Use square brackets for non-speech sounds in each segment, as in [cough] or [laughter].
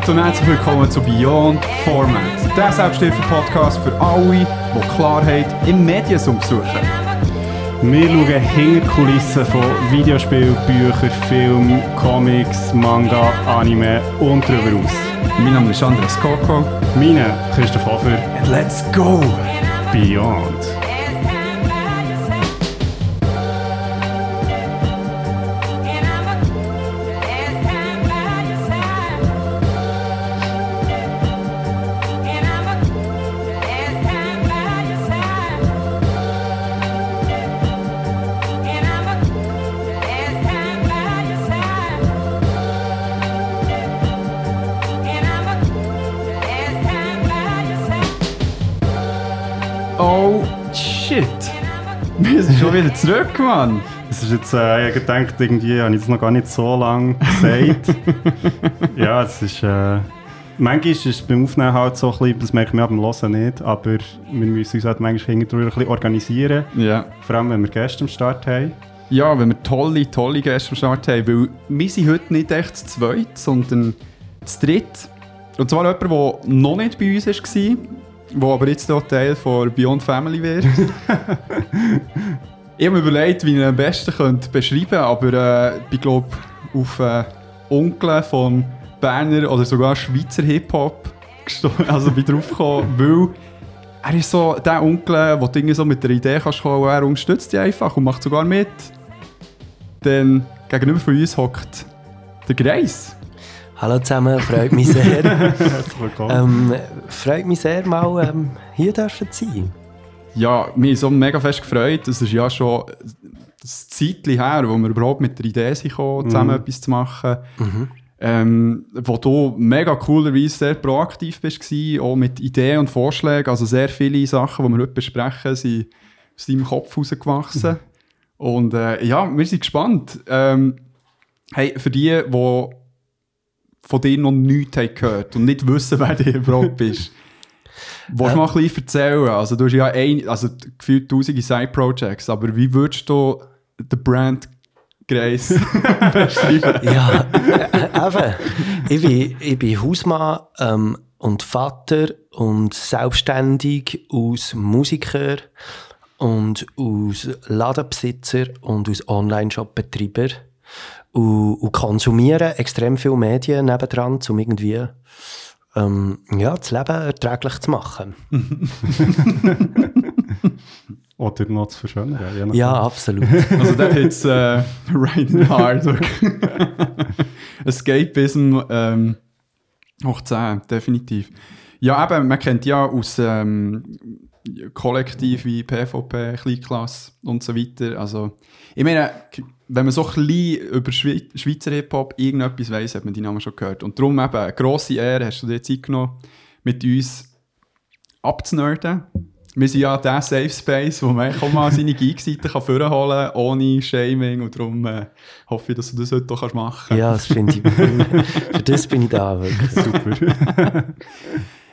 Geht? Und herzlich willkommen zu Beyond Format, der Selbsthilfe-Podcast für alle, die Klarheit im Mediensum suchen. Wir schauen hinter Kulissen von Videospielen, Büchern, Filmen, Comics, Manga, Anime und darüber aus. Mein Name ist Andreas Koko. Meine Christoph Hofer. And let's go! Beyond. Wieder zurück, Mann! Es ist jetzt, äh, ich habe gedacht, irgendwie habe ich das noch gar nicht so lange gesagt. [laughs] ja, es ist, äh, manchmal ist es beim Aufnehmen halt so ein bisschen, das merken wir beim Hören nicht, aber wir müssen uns halt manchmal hinterher ein bisschen organisieren. Ja. Vor allem, wenn wir Gäste am Start haben. Ja, wenn wir tolle, tolle Gäste am Start haben, weil wir sind heute nicht echt zu zweit, sondern zu dritt. Und zwar jemand, der noch nicht bei uns war, der aber jetzt auch Teil von Beyond Family wird. [laughs] ich habe mir überlegt, wie ich ihn am besten könnte beschreiben könnte, aber äh, ich glaube, auf äh, Onkel vom Berner oder sogar Schweizer Hip-Hop [laughs] also bin drauf gekommen, weil er ist so der Onkel, wo du irgendwie so mit der Idee kannst kommen, er unterstützt dich einfach und macht sogar mit. Dann gegenüber von uns hockt der Greis. Hallo zusammen, freut mich sehr. [laughs] Herzlich willkommen. ähm, freut mich sehr, mal ähm, hier dürfen zu sein. Ja, mich so mega fest gefreut. Es ist ja schon ein Zeitchen her, wo wir überhaupt mit der Idee sind gekommen, zusammen etwas zu machen. Ähm, wo du mega coolerweise sehr proaktiv bist, gewesen, auch mit Ideen und Vorschlägen. Also sehr viele Sachen, die wir heute besprechen, sind aus deinem Kopf rausgewachsen. Und äh, ja, wir sind gespannt. Ähm, hey, für die, die von dir noch nichts haben gehört und nicht wissen, [laughs] wer du überhaupt bist. Willst du mal ein bisschen erzählen? Also, du hast ja ein, also gefühlt tausende Side-Projects, aber wie würdest du den Brand Grace [laughs] beschreiben? Ja, äh, eben. Ich bin, ich bin Hausmann ähm, und Vater und selbstständig aus Musiker und aus Ladenbesitzer und aus Online-Shop-Betreiber und, und konsumiere extrem viele Medien nebendran, um irgendwie ähm, ja, das Leben erträglich zu machen. [laughs] Oder noch zu verschönern. Ja, absolut. Also, das jetzt äh, [laughs] right in the heart. [laughs] Escapism ähm, hoch 10, definitiv. Ja, eben, man kennt ja aus ähm, Kollektiv wie PvP, Kleinklasse und so weiter. Also, ich meine, wenn man so ein bisschen über Schwei Schweizer Hip-Hop irgendetwas weiss, hat man die Namen schon gehört. Und darum eben, eine grosse Ehre, hast du dir Zeit genommen, mit uns abzunerden. Wir sind ja der Safe Space, wo man auch mal seine [laughs] Geek-Seite kann vorholen kann, ohne Shaming. Und darum äh, hoffe ich, dass du das heute auch machen kannst. Ja, das finde ich. [laughs] Für das bin ich da, wirklich. Super. [laughs]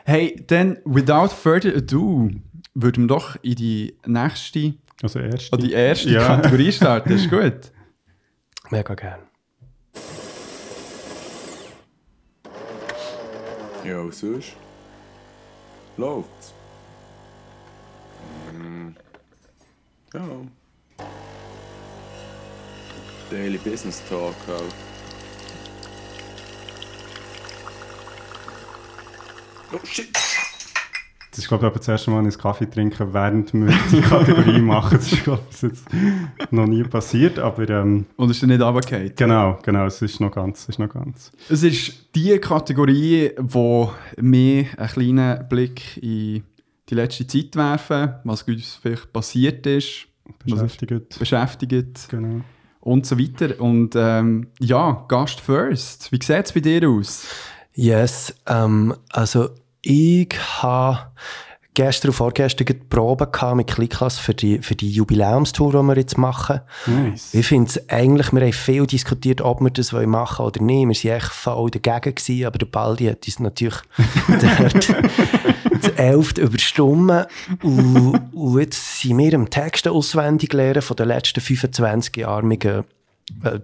Hey, dann, without further ado, würden wir doch in die nächste, Also erst. an die erste Ja. Kategorie starten. Ist gut? Mega gern. Ja, was sonst? Läuft's? Mm. Ja. Daily Business Talk halt. Oh shit! Das ist, glaube ich, das erste Mal, dass ich Kaffee trinke, während wir die [laughs] Kategorie machen. Das ist, glaube ich, jetzt noch nie passiert, aber ähm, Und ist er nicht runtergefallen? genau, genau, es ist noch ganz, es ist noch ganz. Es ist die Kategorie, die mir einen kleinen Blick in die letzte Zeit werfen, was uns vielleicht passiert ist, Beschäftigt. beschäftigt Genau. und so weiter. Und ähm, ja, Gast first. Wie sieht es bei dir aus? Yes, ähm, also ich habe gestern und vorgestern die Probe mit Klickklasse für die, für die Jubiläumstour, die wir jetzt machen. Nice. Ich finde es eigentlich, wir haben viel diskutiert, ob wir das machen wollen oder nicht. Wir waren echt voll dagegen, gewesen, aber der Baldi hat uns natürlich [laughs] dort das Elfte überstimmen. Und, und jetzt sind wir im Texte auswendig lernen von den letzten 25 Jahren. Äh,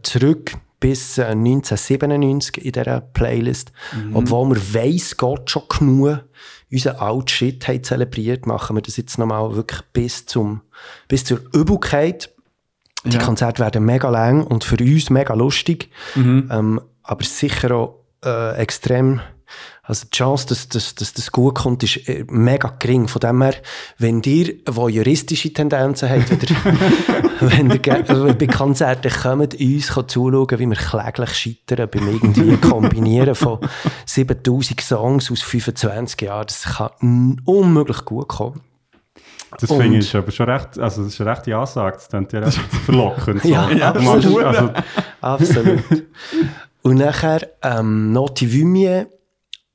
zurück bis äh, 1997 in dieser Playlist. Obwohl wir weiss Gott schon genug unseren alten Shit haben zelebriert, machen wir das jetzt nochmal wirklich bis zum, bis zur Übelkeit. Die Ja. Konzerte werden mega lang und für uns mega lustig. Mhm. Ähm, aber sicher auch äh, extrem. Also die Chance, dass, dass, dass das gut kommt, ist äh, mega gering. Von dem her, wenn ihr, wo juristische Tendenzen habt, wenn ihr [laughs] ge- äh, bei Konzerten kommt, uns zuschauen, wie wir kläglich scheitern beim irgendwie Kombinieren von 7000 Songs aus 25 Jahren, das kann unmöglich gut kommen. Das Und- finde ich aber schon recht, also das ist eine rechte Ansage, das klingt ja recht [laughs] verlockend. so. Ja, machst- absolut. Also, Absolut. Und nachher, ähm, Noti Vumie,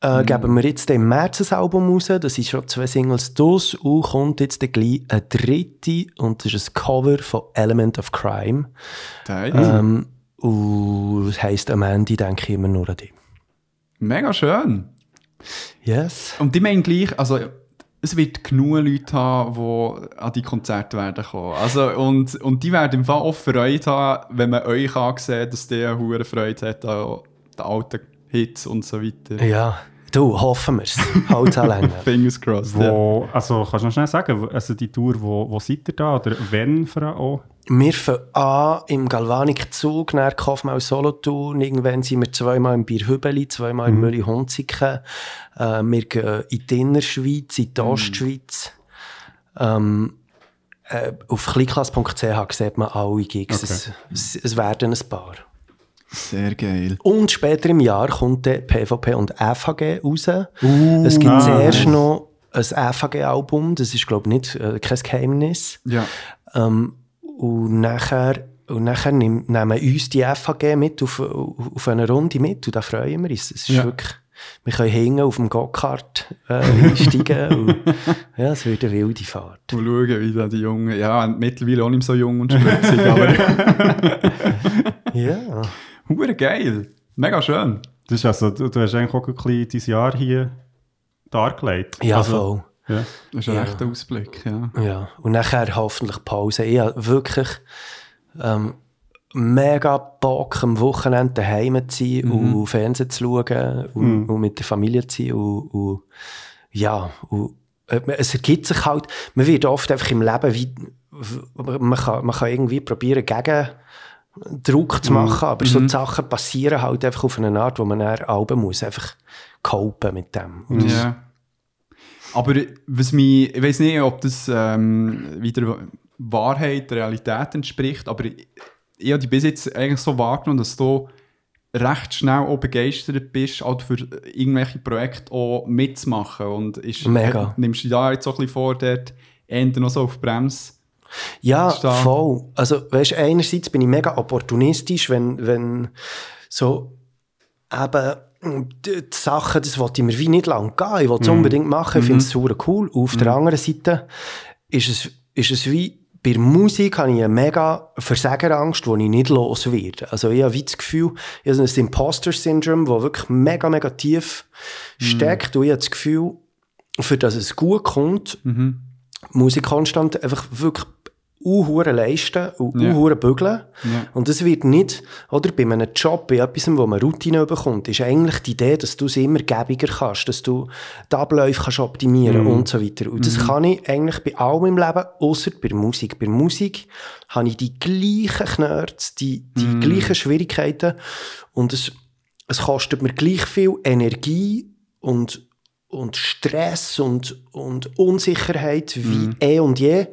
äh, geben wir jetzt im März ein Album raus. Das ist schon zwei Singles durch. Und kommt jetzt gleich eine dritte. Und das ist ein Cover von Element of Crime. Teil. Ähm, und das heisst, am Ende denke ich immer nur an dich. Mega schön. Yes. Und die meinen gleich, also es wird genug Leute haben, die an die Konzerte werden kommen. Also, und, und die werden im Fall auch Freude haben, wenn man euch ansieht, dass der eine Freude hat an den alten Hits und so weiter. Ja. Du, hoffen wir es. Halt an [laughs] Fingers crossed. ja. wo, also kannst du noch schnell sagen, also die Tour, wo, wo seid ihr da oder wenn vor allem auch? Wir fangen an im Galvanik-Zug, nach Kaufmann Solothurn. Irgendwann sind wir zweimal im Bierhübeli, zweimal in Mülli Hunziken. Äh, wir gehen in die Innerschweiz, in die Ostschweiz. Ähm, äh, auf kleinklasse.ch sieht man alle Gigs. Es, es, es werden ein paar. Sehr geil. Und später im Jahr kommt der PvP und FHG raus. es gibt zuerst noch ein FHG-Album, das ist, glaube ich, nicht, äh, kein Geheimnis. Ja. Ähm, und nachher, und nachher nehm, nehmen uns die FHG mit auf, auf eine Runde mit und da freuen wir uns. Es ist Ja. wirklich, wir können hängen auf dem Go-Kart äh, einsteigen [laughs] und ja, es wird eine wilde Fahrt. Mal schauen, wie da die Jungen, ja, mittlerweile auch nicht so jung und spritzig, aber [laughs] [laughs] Ja. Hure geil. Mega schön. Das ist also, du, du hast eigentlich auch ein bisschen dein Jahr hier dargelegt. Ja, also, voll. Ja. Das ist ein Ja. echter Ausblick, ja. Ja. Und nachher hoffentlich Pause. Ich habe wirklich ähm, mega Bock, am Wochenende daheim zu sein und Fernsehen zu schauen und, und mit der Familie zu sein. Und, und ja, und, äh, es ergibt sich halt, man wird oft einfach im Leben wie, man kann, man kann irgendwie probieren, gegen Druck zu machen, aber so die Sachen passieren halt einfach auf eine Art, wo man dann Alben muss, einfach copen mit dem. Und Ja. Aber was mich, ich weiß nicht, ob das ähm, wieder Wahrheit, Realität entspricht, aber ich, ich habe dich bis jetzt eigentlich so wahrgenommen, dass du recht schnell auch begeistert bist, auch für irgendwelche Projekte auch mitzumachen. Und ist, Mega. nimmst du dir da jetzt so ein bisschen vor, dort eher noch so auf die Bremse? Ja, voll. Also, weißt, einerseits bin ich mega opportunistisch, wenn, wenn so eben die, die Sachen, das wollte ich mir wie nicht lang gehen. Ich wollte es unbedingt machen, ich finde es super cool. Auf der anderen Seite ist es, ist es wie, bei der Musik habe ich eine mega Versagerangst, die ich nicht los werde. Also ich habe wie das Gefühl, ich habe ein Imposter-Syndrom, das wirklich mega, mega tief steckt. Und ich habe das Gefühl, für das es gut kommt, muss ich konstant einfach wirklich unhure leisten und Ja. unhure bügeln. Ja. Und das wird nicht, oder bei einem Job, bei etwas, wo man Routine bekommt, ist eigentlich die Idee, dass du es immer gäbiger kannst, dass du die Abläufe kannst optimieren und so weiter. Und das kann ich eigentlich bei allem im Leben, außer bei Musik. Bei Musik habe ich die gleichen Knörz, die, die gleichen Schwierigkeiten und es, es kostet mir gleich viel Energie und und Stress und, und Unsicherheit wie eh und je.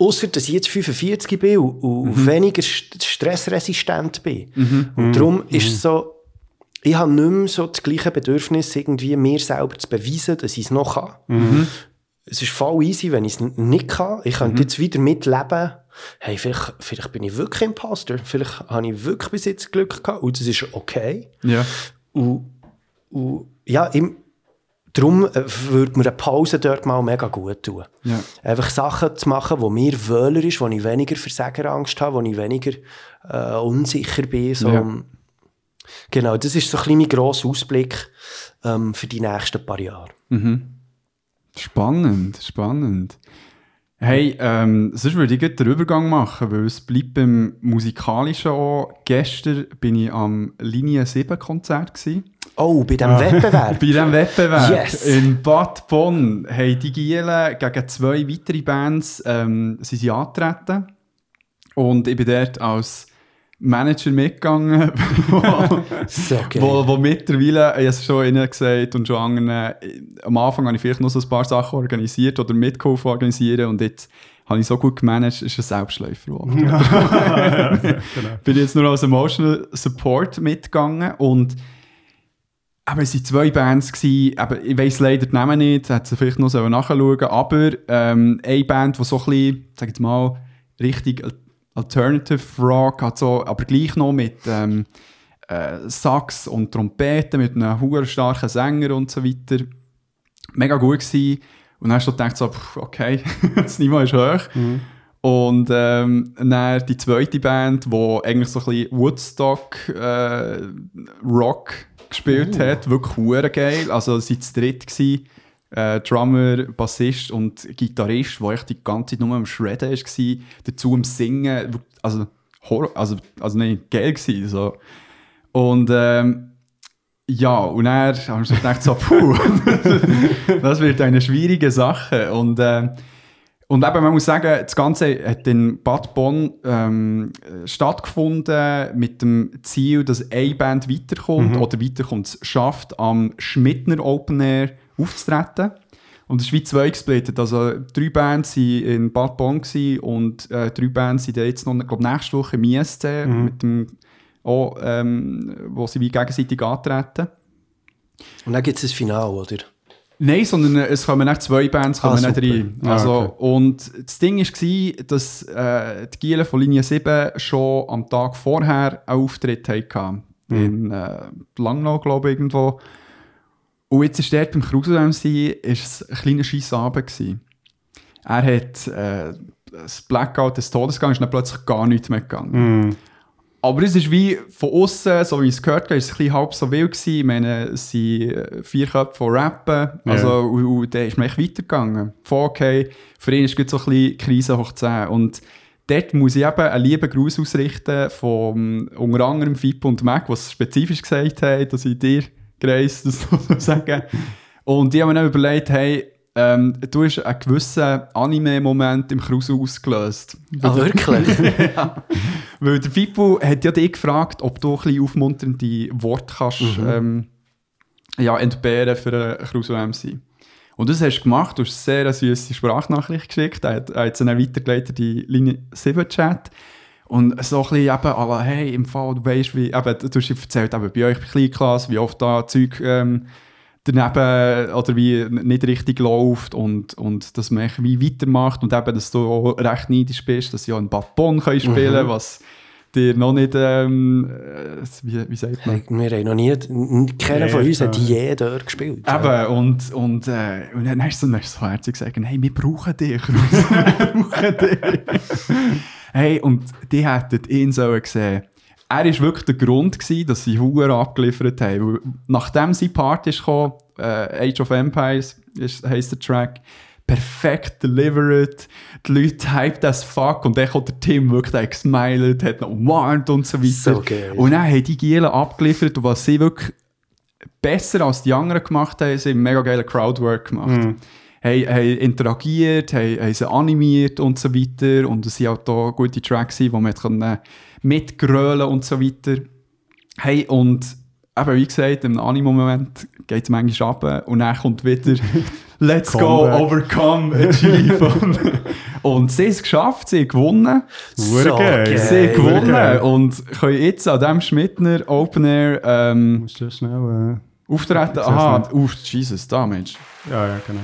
Ausser, dass ich jetzt 45 bin und, und weniger st stressresistent bin. Und darum ist es so, ich habe nicht mehr so das gleiche Bedürfnis, irgendwie mir selber zu beweisen, dass ich es noch kann. Es ist voll easy, wenn ich es nicht kann. Ich könnte jetzt wieder mitleben. Hey, vielleicht, vielleicht bin ich wirklich Imposter. Vielleicht habe ich wirklich bis jetzt Glück gehabt. Und das ist okay. Ja. Und, und ja, im, darum äh, würde mir eine Pause dort mal mega gut tun. Ja. Einfach Sachen zu machen, wo mir wöhler ist, wo ich weniger Versagerangst habe, wo ich weniger äh, unsicher bin. So. Ja. Genau, das ist so ein mein grosser Ausblick ähm, für die nächsten paar Jahre. Spannend, spannend. Hey, ähm, sonst würde ich den Übergang machen, weil es bleibt beim Musikalischen auch. Gestern bin ich am Linie 7 Konzert gewesen. Oh, bei diesem Wettbewerb. [laughs] Bei diesem Wettbewerb Yes. in Bad Bonn haben die Gielen gegen zwei weitere Bands ähm, sind sie angetreten. Und ich bin dort als Manager mitgegangen, wo, So wo, wo mittlerweile, ich habe es schon ihnen gesagt und schon anderen, äh, am Anfang habe ich vielleicht noch so ein paar Sachen organisiert oder mitgeholfen organisieren und jetzt habe ich so gut gemanagt, ist ein Selbstläufer geworden. [laughs] Bin jetzt nur als Emotional Support mitgegangen und aber es waren zwei Bands, gewesen, aber ich weiss leider die Namen nicht, hätte sie vielleicht noch nachschauen aber ähm, eine Band, die so ein bisschen, sag ich mal, richtig Alternative Rock hat, so, aber gleich noch mit ähm, äh, Sax und Trompeten, mit einem hohen starken Sänger und so weiter. Mega gut gewesen. Und dann hast du gedacht, so, pff, okay, [laughs] das Niveau ist hoch. Und ähm, dann die zweite Band, die eigentlich so ein bisschen Woodstock äh, Rock gespielt hat, wirklich geil. Also sie waren zu dritt. Gewesen. Äh, Drummer, Bassist und Gitarrist, der echt die ganze Zeit nur am Shredden war, dazu am Singen, also, Horror, also, also nein, geil gewesen. So. Und ähm, ja, und dann haben wir so gedacht, so, puh, [laughs] das wird eine schwierige Sache. Und, ähm, und eben, man muss sagen, das Ganze hat in Bad Bonn ähm, stattgefunden mit dem Ziel, dass eine Band weiterkommt oder weiterkommt, es schafft, am Schmidtner Open Air aufzutreten. Und es ist wie zwei gesplittet. Also drei Bands waren in Bad Bonn und äh, drei Bands sind jetzt noch, glaube nächste Woche im ISC, mit dem, auch, ähm, wo sie wie gegenseitig antreten. Und dann gibt es ein Finale, oder? Nein, sondern äh, es kommen nicht zwei Bands kommen Ah, nicht rein. Ah, Also, okay. Und das Ding war, dass äh, die Gielen von Linie 7 schon am Tag vorher einen Auftritt hatten. In äh, Langnau, glaube ich, irgendwo. Und jetzt war dort beim Kruse-MC ist es ein kleiner Scheissabend. gewesen. Er hat äh, das Blackout des Todesgangs ist dann plötzlich gar nichts mehr gegangen. Mm. Aber es ist wie von außen, so wie ich es gehört habe, ist es ein bisschen halb so wild gewesen. Ich meine, es sind äh, vier Köpfe von Rappen. Also, Ja. und, und dann ist man echt weitergegangen. Voll okay. Für ihn ist es so ein bisschen Krise hoch 10. Und dort muss ich eben einen lieben Gruß ausrichten von unter anderem Fippo und Mac, was spezifisch gesagt haben, dass ich dir, Grace, das [laughs] so sagen. Und die haben mir dann überlegt, hey, ähm, du hast einen gewissen Anime-Moment im Kruse ausgelöst. Ah, wirklich? Weil der [laughs] Fippo hat ja dich gefragt, ob du ein bisschen aufmunternde Worte kannst, ähm, ja, entbehren für einen Crusoe MC. Und das hast du gemacht, du hast eine sehr süße Sprachnachricht geschickt, er hat, er hat sie dann weitergeleitet in die Linie 7 Chat. Und so ein bisschen eben, la, hey, im Fall, du weißt, wie, eben, du hast erzählt, eben, bei euch bei Kleinklasse, wie oft da Zeug ähm, daneben oder wie nicht richtig läuft und, und dass man wie weitermacht und eben, dass du auch recht neidisch bist, dass sie auch in Bad Bonn können spielen was dir noch nicht, ähm, äh, wie, wie sagt man? Wir haben noch nie, keiner von uns hat je dort gespielt. Eben, und, und, äh, und dann hast du dann hast du so herzlich gesagt, hey, wir brauchen dich, [laughs] wir brauchen dich. [laughs] hey, und die hätten ihn so gesehen. Er war wirklich der Grund, gewesen, dass sie Hunger abgeliefert haben. Nachdem sie Party gekommen, äh, Age of Empires ist, heisst der Track, perfekt delivered, die Leute hyped as fuck und dann kommt der Tim wirklich, der hat gesmiled, hat noch umarmt und so weiter. So geil. Und dann haben die Gielen abgeliefert und was sie wirklich besser als die anderen gemacht haben, sie haben mega geile Crowdwork gemacht. Mhm. Haben, haben interagiert, haben, haben sie animiert und so weiter. Und es waren auch da gute Tracks, wo man können mitgrölen und so weiter. Hey, und eben, wie gesagt, im Animo-Moment geht es manchmal ab und dann kommt wieder [laughs] Let's go, overcome, achieve. [laughs] und, sie haben es geschafft, sie haben gewonnen. Hure geil. Sie haben gewonnen und können jetzt an diesem Schmidtner Open Air ähm, Musst du schnell. auftreten. Ich Aha, uff, Jesus, da Mensch. Äh, ja, ja, genau.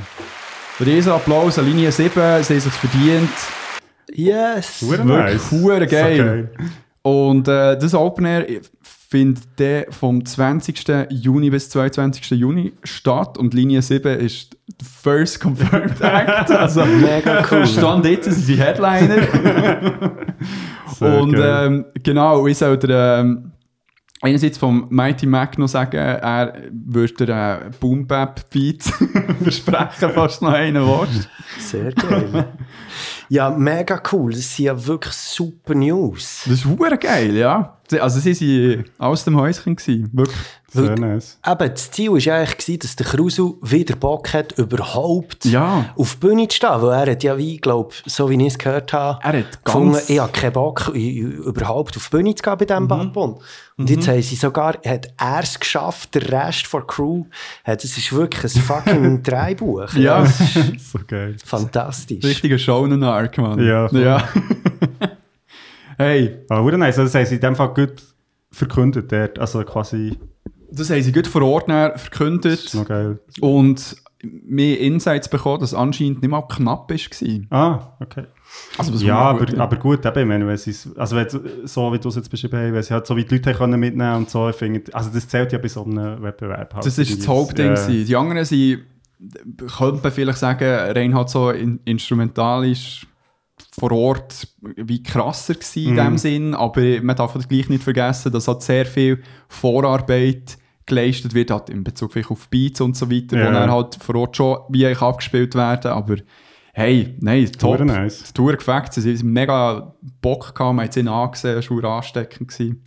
Riesen Applaus an Linie 7, sie haben sich verdient. Yes! Wirklich nice. hure geil. So Und äh, das Open Air findet der vom 20. Juni bis 22. Juni statt und Linie 7 ist der first confirmed [laughs] act. Also Mega cool. Stand jetzt sind die Headliner. [laughs] [laughs] Und ähm, genau, ich soll dir ähm, einerseits vom Mighty Mac noch sagen, er würde einen Boom Bap Beat [laughs] versprechen, fast noch einen willst. Sehr geil. ja, mega cool. Das sind ja wirklich super News. Das ist hure geil, ja. Also sie waren aus dem Häuschen, gewesen, wirklich. Sehr nice. Eben, das Ziel war ja eigentlich, gewesen, dass der Krusel wieder Bock hat, überhaupt Ja. auf die Bühne zu stehen. Weil er hat ja, wie ich glaube, so wie ich es gehört habe, Er hat gefunden, ganz- ich habe keinen Bock, überhaupt auf die Bühne zu gehen bei diesem Mhm. Barbon. Und jetzt haben sie sogar, hat er es geschafft, der Rest der Crew, hat, es ist wirklich ein fucking [laughs] Dreibuch. Ja. Das ist [laughs] So geil. fantastisch. Richtiger Shonen-Arc, Mann. Ja, voll. ja. [laughs] hey, Aber hure nice. Also, das haben sie in dem Fall gut verkündet dort. Also quasi, das haben sie gut vor Ort verkündet. das ist noch geil. und mehr Insights bekommen, dass anscheinend nicht mal knapp war. Ah, okay. Also, Ja, gut, aber, aber gut, eben, wenn sie's- also wenn, so wie du es jetzt beschrieben hast, wenn sie halt so wie die Leute können mitnehmen und so, ich finde, also das zählt ja bei so einem Wettbewerb. Halt Das ist das. Hauptding. Gewesen. Die anderen sind, könnte man vielleicht sagen, rein halt so in, instrumentalisch vor Ort wie krasser gewesen Mhm. in dem Sinn, aber man darf halt gleich nicht vergessen, dass halt sehr viel Vorarbeit geleistet wird, halt in Bezug vielleicht auf Beats und so weiter, Ja. wo dann halt vor Ort schon wie eigentlich abgespielt werden, aber hey, nein, top. Nice. Die Tour gefällt, sie haben mega Bock gehabt, man hat sie angesehen, es war ansteckend. Gewesen.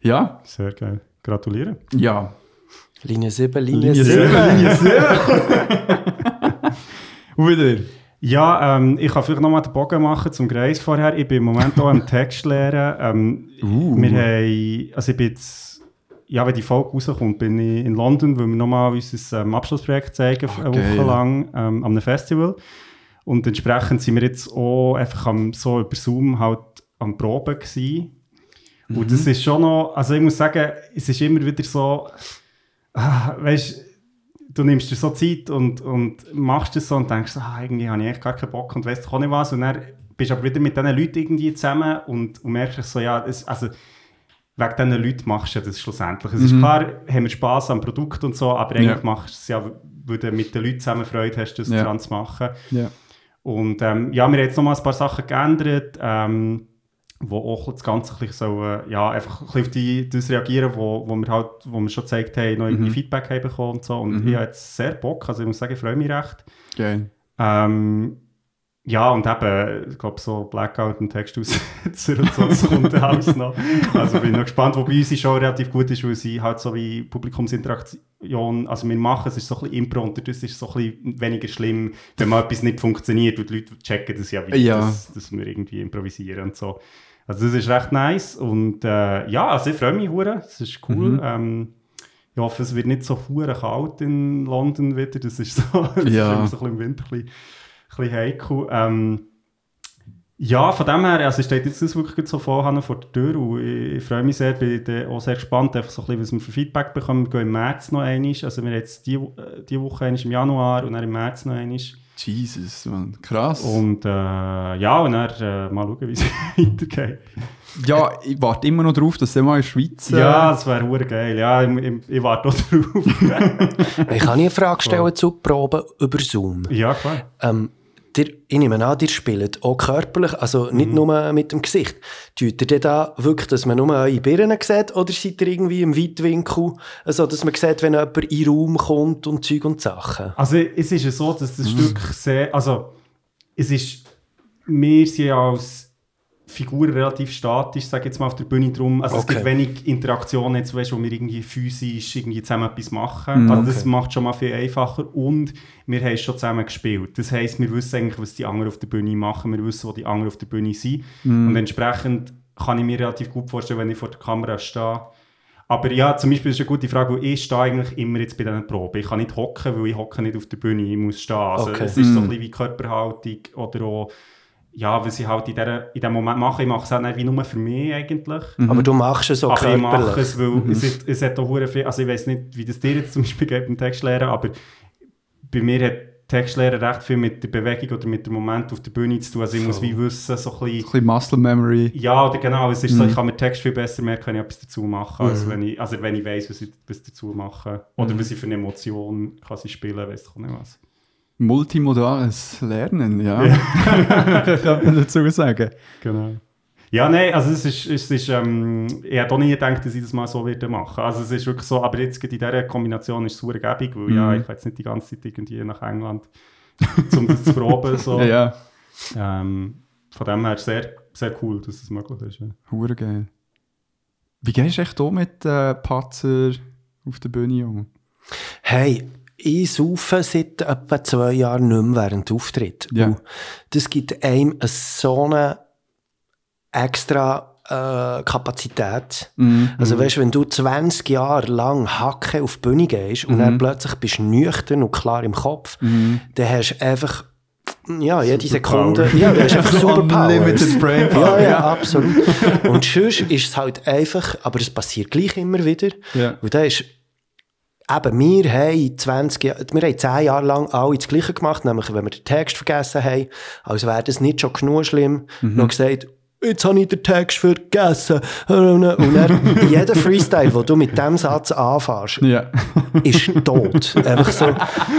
Ja, Sehr geil. Gratuliere. ja. Linie 7, Linie, Linie 7. 7, Linie 7. [laughs] [laughs] Und wieder. Ja, ähm, ich kann vielleicht nochmal den Bogen machen zum Greis vorher. Ich bin im Moment auch am [laughs] Text lernen. Ähm, Uh. Wir haben, also ich bin jetzt, ja, wenn die Folge rauskommt, bin ich in London, weil wir nochmal unser ähm, Abschlussprojekt zeigen, Ach, eine geil. Woche lang ähm, an einem Festival. Und entsprechend sind wir jetzt auch einfach am, so über Zoom halt am Proben gewesen. Und das ist schon noch, also ich muss sagen, es ist immer wieder so, ah, weißt du nimmst dir so Zeit und, und machst das so und denkst, ah, irgendwie habe ich echt gar keinen Bock und weißt auch nicht was. Und dann bist du aber wieder mit diesen Leuten irgendwie zusammen und, und merkst so, ja, es, also wegen diesen Leuten machst du das schlussendlich. Es ist klar, haben wir Spass am Produkt und so, aber eigentlich Ja. machst du es ja, weil du mit den Leuten zusammen Freude hast, das Ja. dran zu machen. Ja. Und ähm, ja, wir haben jetzt noch mal ein paar Sachen geändert, ähm, wo auch das Ganze ein bisschen so, ja, einfach ein bisschen auf die, das reagieren, wo, wo wir halt, wo wir schon gezeigt haben, noch irgendwie Feedback haben bekommen und so. Und ich habe jetzt sehr Bock, also ich muss sagen, ich freue mich recht. Geil. Ähm, ja, und eben, ich glaube, so Blackout und Textaussetzer und so, das [laughs] kommt alles noch. Also bin noch gespannt, wobei unsere Show relativ gut ist, weil sie halt so wie Publikumsinteraktion, also wir machen, es ist so ein bisschen Impro und das ist so ein bisschen weniger schlimm, wenn mal etwas nicht funktioniert und die Leute checken das ja wie, Ja. Dass, dass wir irgendwie improvisieren und so. Also das ist recht nice und äh, ja, also ich freue mich hure, es ist cool. Ähm, ich hoffe, es wird nicht so hure kalt in London wieder, das ist so, [laughs] das Ja. ist immer so ein bisschen im Winter ein bisschen, ein bisschen heikel. Ähm, ja, von dem her, also steht jetzt das wirklich so vorhanden vor der Tür und ich, ich freue mich sehr, bin auch sehr gespannt, einfach so ein bisschen, was wir für Feedback bekommen. Wir gehen im März noch einmal, also wir haben jetzt die, äh, die Woche einmal im Januar und dann im März noch einmal. Jesus, man. Krass. Und äh, ja, und dann äh, mal schauen, wie es [laughs] weitergeht. ja, ich warte immer noch drauf, dass sie mal in der Schweiz. äh, Ja, das wäre hure geil. Ja, ich, ich, ich warte auch [laughs] drauf. Ich kann eine Frage stellen zu Proben über Zoom. ja, klar. Ähm, dir, ich nehme an, ihr spielt auch körperlich, also nicht Mhm. nur mit dem Gesicht. Tut ihr da wirklich, dass man nur eure Birnen sieht oder seid ihr irgendwie im Weitwinkel, also dass man sieht, wenn jemand in den Raum kommt und Zeug und Sachen? Also es ist ja so, dass das Stück sehr, also es ist, wir sind ja als Figur relativ statisch, sage jetzt mal auf der Bühne drum. Also es Okay. gibt wenig Interaktion jetzt, weißt, wo wir irgendwie physisch irgendwie zusammen etwas machen. also das okay. macht schon mal viel einfacher und wir haben schon zusammen gespielt. Das heisst, wir wissen eigentlich, was die anderen auf der Bühne machen, wir wissen, wo die anderen auf der Bühne sind und entsprechend kann ich mir relativ gut vorstellen, wenn ich vor der Kamera stehe. Aber ja, zum Beispiel ist eine gute Frage, weil ich stehe eigentlich immer jetzt bei diesen Proben. Ich kann nicht hocken, weil ich hocke nicht auf der Bühne, ich muss stehen. Also Okay. es ist so ein bisschen wie Körperhaltung oder auch, ja, was ich halt in, der, in dem Moment mache. Ich mache es auch nicht wie nur für mich eigentlich. Aber du machst es so Aber ich mache körperlich. es, weil es, hat, es hat auch hure viel, also ich weiß nicht, wie das dir jetzt zum Beispiel geht beim Textlehrer, aber bei mir hat Textlehrer recht viel mit der Bewegung oder mit dem Moment auf der Bühne zu tun. Also ich muss wie wissen, so ein bisschen, Ein bisschen Muscle Memory. ja, oder genau. Es ist so, ich kann mir Text viel besser merken, wenn ich etwas dazu mache, Mhm. als wenn ich, also wenn ich weiss, was ich was dazu mache. Oder was ich für eine Emotion sie spielen, weiss ich auch nicht was. Multimodales Lernen, ja. [laughs] Kann man dazu sagen. Genau. Ja, nein, also es ist, es ist ähm, ich hätte auch nie gedacht, dass ich das mal so würde machen. Also es ist wirklich so, aber jetzt in dieser Kombination ist es super gäbig, weil ja, Mhm. ich fahre jetzt nicht die ganze Zeit irgendwie nach England, [laughs] um das zu proben. So. Ja, ja. Ähm, von dem her sehr, sehr cool, dass das möglich ist. Ja. Hure geil. Wie gehst du echt um mit äh, Patzer auf der Bühne um? Hey, ich saufe seit etwa zwei Jahren nicht mehr während Auftritt. Ja. Und das gibt einem so eine extra äh, Kapazität. Mhm. Also weißt, wenn du 20 Jahre lang Hacke auf die Bühne gehst und Mhm. dann plötzlich bist du nüchtern und klar im Kopf, dann hast du einfach ja, jede Sekunde, ja, du hast einfach. [laughs] Unlimited Brainpower, Ja, ja, ja. absolut. Und sonst ist es halt einfach, aber es passiert gleich immer wieder. Ja. Und da ist Eben, wir haben 20, Jahre- wir haben 10 Jahre lang alle das Gleiche gemacht, nämlich wenn wir den Text vergessen haben, als wäre das nicht schon genug schlimm, noch gesagt, jetzt habe ich den Text vergessen. Und dann, jeder Freestyle, den du mit diesem Satz anfährst, Ja. ist tot. Einfach so,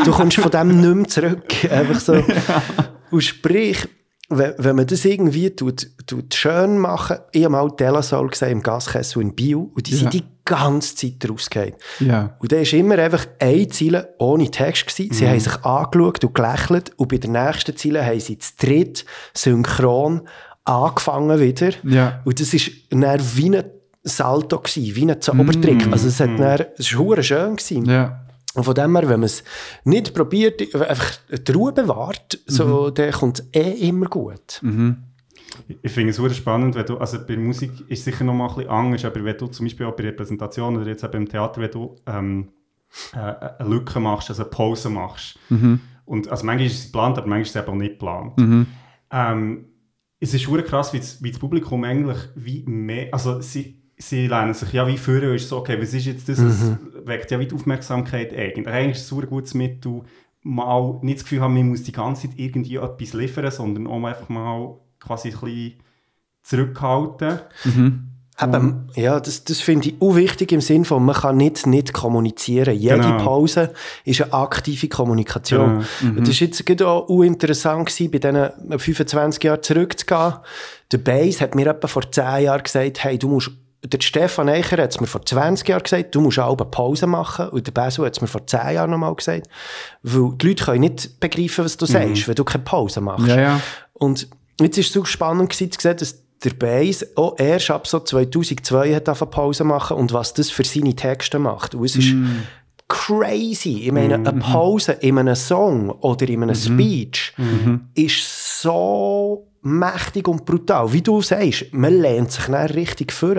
du kommst von dem nicht mehr zurück. Einfach so. [laughs] Und sprich, wenn, wenn man das irgendwie tut, tut schön machen, ich habe mal Delasol gesehen im Gaskessel in Bio und die Ja. sind die ganze Zeit rausgegangen. ja. Und da war immer einfach eine Ziele ohne Text. Gewesen. Sie haben sich angeschaut und gelächelt und bei der nächsten Ziele haben sie zu dritt synchron angefangen wieder. Ja. Und das war dann wie ein Salto, gewesen, wie ein Zaubertrick. Also es, hat dann, es war schön. Gewesen. Ja. Und von dem her, wenn man es nicht probiert, einfach die Ruhe bewahrt, so, dann kommt es eh immer gut. Ich finde es super spannend, wenn du, also bei Musik ist es sicher noch mal ein bisschen anders, aber wenn du zum Beispiel auch bei Repräsentationen oder jetzt auch beim Theater, wenn du ähm, äh, eine Lücke machst, also eine Pause machst, und also manchmal ist es geplant, aber manchmal ist es eben auch nicht geplant. Ähm, es ist super krass, wie das, wie das Publikum eigentlich wie mehr, also sie, sie lernen sich ja wie führen, ist so, okay, was ist jetzt das, es weckt ja wie die Aufmerksamkeit eigentlich. Eigentlich ist es ein super gutes Mittel, mal nicht das Gefühl haben, man muss die ganze Zeit irgendwie etwas liefern, sondern auch einfach mal quasi ein bisschen zurückhalten. Eben, ja, das, das finde ich auch wichtig im Sinn von, man kann nicht nicht kommunizieren. Jede Genau. Pause ist eine aktive Kommunikation. Genau. Und Das war jetzt gerade auch interessant gewesen, bei diesen 25 Jahren zurückzugehen. Der Bass hat mir etwa vor 10 Jahren gesagt, hey, du musst der Stefan Eicher hat es mir vor 20 Jahren gesagt, du musst auch eine Pause machen. Und der Basu hat es mir vor 10 Jahren nochmal gesagt. Weil die Leute können nicht begreifen, was du sagst, wenn du keine Pause machst. Ja, ja. Und jetzt war es so spannend gewesen, zu sehen, dass der Bass auch erst ab so 2002 hat angefangen Pause machen und was das für seine Texte macht. Und es ist crazy. Ich meine, eine Pause in einem Song oder in einem Speech ist so mächtig und brutal. Wie du sagst, man lehnt sich dann richtig vor.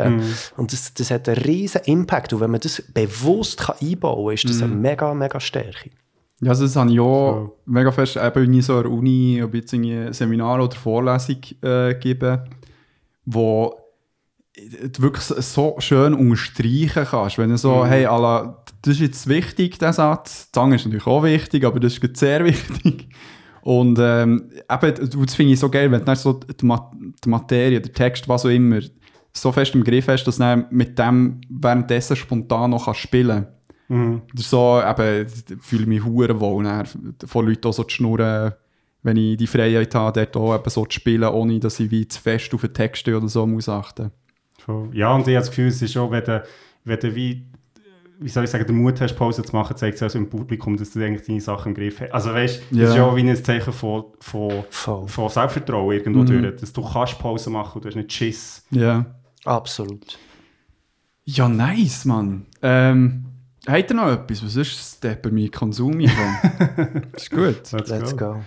Und das, das hat einen riesen Impact. Und wenn man das bewusst kann einbauen kann, ist das eine mega, mega Stärke. Ja, also das habe ich auch mega fest eben in so einer Uni, ob jetzt irgendwie ein Seminar oder Vorlesung äh, geben, wo du wirklich so- schön unterstreichen kannst. Wenn du so, hey, alla, das ist jetzt wichtig, der Satz, Song ist natürlich auch wichtig, aber das ist sehr [laughs] wichtig. Und ähm, eben, das finde ich so geil, wenn du so die, Ma die Materie, der Text, was auch immer, so fest im Griff hast, dass du mit dem währenddessen spontan noch spielen kannst. Ist so, eben, ich fühle mich hure wohl, dann von Leuten auch so zu schnurren, wenn ich die Freiheit habe, dort auch eben so zu spielen, ohne dass ich wie zu fest auf den Text oder so muss achten. Voll. Ja, und ich habe das Gefühl, es ist auch, wenn du, wenn du wie, wie soll ich sagen, den Mut hast, Pause zu machen, zeigt es also im Publikum, dass du eigentlich deine Sachen im Griff hast. Also weißt du, das Ja. ist ja auch wie ein Zeichen von, von, Voll. von Selbstvertrauen irgendwo durch, dass du kannst Pause machen und du hast nicht Schiss. Ja. Absolut. Ja, nice, Mann. Ähm, habt ihr noch etwas? Was ist das bei mir Konsum? Das [laughs] ist gut. Let's, Let's go. go.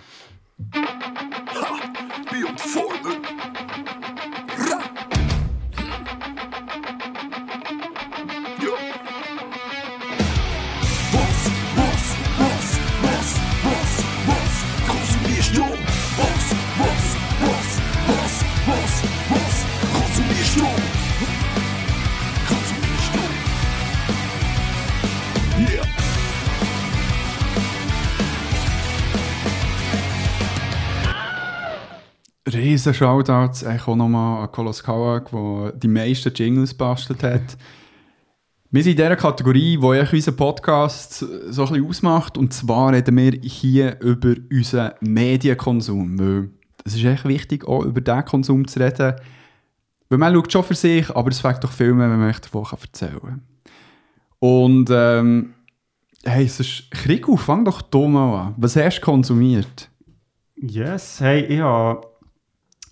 Shoutouts eigentlich auch nochmal an Kolos Kauak, der die meisten Jingles bastelt hat. Wir sind in dieser Kategorie, die eigentlich unseren Podcast so ein bisschen ausmacht. Und zwar reden wir hier über unseren Medienkonsum. Weil es ist echt wichtig, auch über diesen Konsum zu reden. Weil man schaut schon für sich, aber es fängt doch viel mehr, wenn man davon erzählen kann. Und ähm, hey, es ist Krieg, fang doch du mal an. Was hast du konsumiert? Yes, hey, ich habe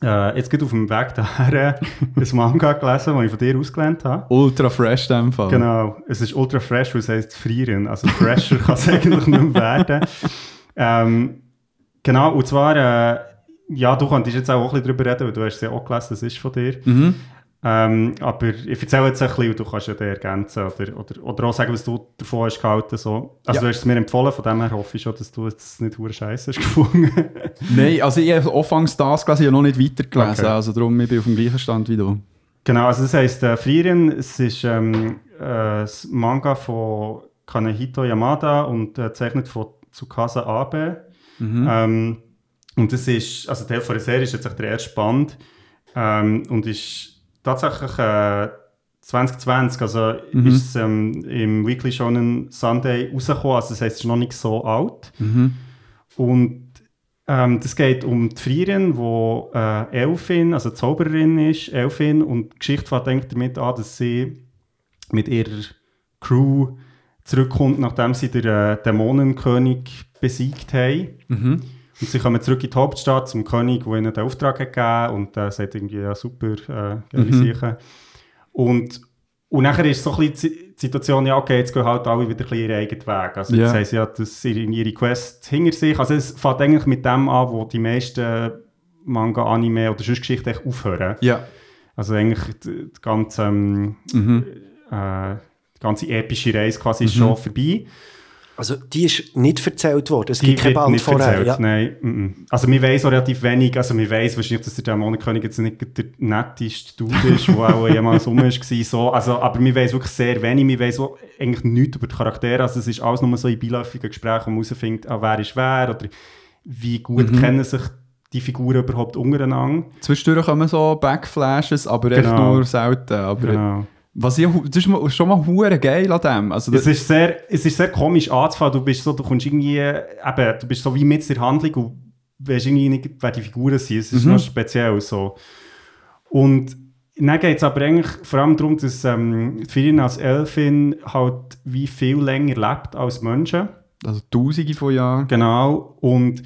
äh, jetzt gerade auf dem Weg daher [laughs] ein Manga gelesen, das ich von dir ausgelernt habe. Ultra fresh in dem Fall. Genau, es ist ultra fresh, weil es heisst frieren. Also fresher [laughs] kann es eigentlich nicht mehr werden. Ähm, genau, und zwar, äh, ja, du könntest jetzt auch ein bisschen darüber reden, weil du hast es ja auch gelesen, das ist von dir. Mhm. Ähm, aber ich erzähle jetzt ein bisschen und du kannst ja den ergänzen oder, oder, oder auch sagen, was du davon hast gehalten. So. Also Ja. du hast es mir empfohlen, von dem her hoffe ich schon, dass du es nicht hure scheiße hast [laughs] gefunden. Nein, also ich habe anfangs das gelesen, ich habe noch nicht weitergelesen. Okay. Also darum, ich bin auf dem gleichen Stand wie du. Genau, also das heisst äh, Frieren, es ist ähm, äh, das Manga von Kanehito Yamada und äh, zeichnet von Tsukasa Abe. Ähm, und das ist, also der von der Serie ist jetzt echt der erste Band ähm, und ist tatsächlich äh, 2020, also ist es ähm, im Weekly Shonen Sunday rausgekommen, also das heisst, es ist noch nicht so alt. Und ähm, das geht um die Frieren, wo äh, Elfin, also Zaubererin ist, Elfin, und die Geschichte fängt eigentlich damit an, dass sie mit ihrer Crew zurückkommt, nachdem sie den äh, Dämonenkönig besiegt haben. Und sie kommen zurück in die Hauptstadt zum König, der ihnen den Auftrag hat gegeben und der sagt irgendwie, ja super, äh, geile Sache. Und, und nachher ist so ein bisschen die Situation, ja okay, jetzt gehen halt alle wieder ein bisschen ihren eigenen Weg. Also Ja. jetzt haben sie ja das, ihre, ihre Quest hinter sich. Also es fängt eigentlich mit dem an, wo die meisten Manga, Anime oder sonst Geschichten aufhören. Ja. Also eigentlich die, die ganze, ähm, äh, die ganze epische Reise quasi ist schon vorbei. Also die ist nicht erzählt worden. Es Die gibt kein wird Band nicht vorher. erzählt, Ja. nein. mm, mm. Also wir weiss auch relativ wenig, also wir weiss wahrscheinlich, dass der Dämonenkönig jetzt nicht der netteste Dude ist, der auch jemals rum war, so. also, aber wir weiss wirklich sehr wenig, wir auch eigentlich nichts über die Charaktere, also es ist alles nur so in beiläufigen Gesprächen, wo man herausfindet, ah, wer ist wer oder wie gut Mhm. kennen sich die Figuren überhaupt untereinander. Zwischendurch kommen so Backflashes, aber echt Genau. nur selten. Aber Genau. Was ich, das ist schon mal hure geil an dem. Also, Es ist, sehr, es ist sehr komisch anzufangen. Du bist so, du kommst irgendwie, eben, du bist so wie mit der Handlung und weißt irgendwie nicht, wer die Figuren sind. Es ist Mhm. noch speziell so. Und dann geht es aber eigentlich vor allem darum, dass ähm, Firin als Elfin halt wie viel länger lebt als Menschen. also tausende von Jahren. Genau. Und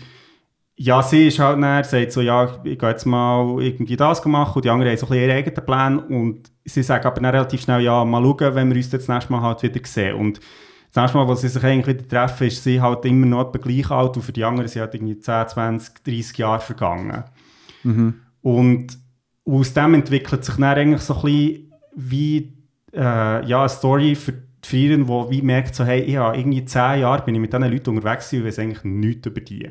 ja, sie ist halt dann, sagt so, ja, ich gehe jetzt mal irgendwie das machen und die anderen haben so ein bisschen ihre eigenen Pläne und sie sagen aber dann relativ schnell, ja, mal schauen, wenn wir uns das nächste Mal halt wieder sehen. Und das nächste Mal, wo sie sich eigentlich wieder treffen, ist sie halt immer noch etwa gleich alt und für die anderen sind halt irgendwie 10, 20, 30 Jahre vergangen. Und aus dem entwickelt sich dann eigentlich so ein bisschen wie äh, ja, eine Story für die Frieren, wo wie merkt so, hey, habe irgendwie 10 Jahre bin ich mit diesen Leuten unterwegs und weiß eigentlich nichts über die.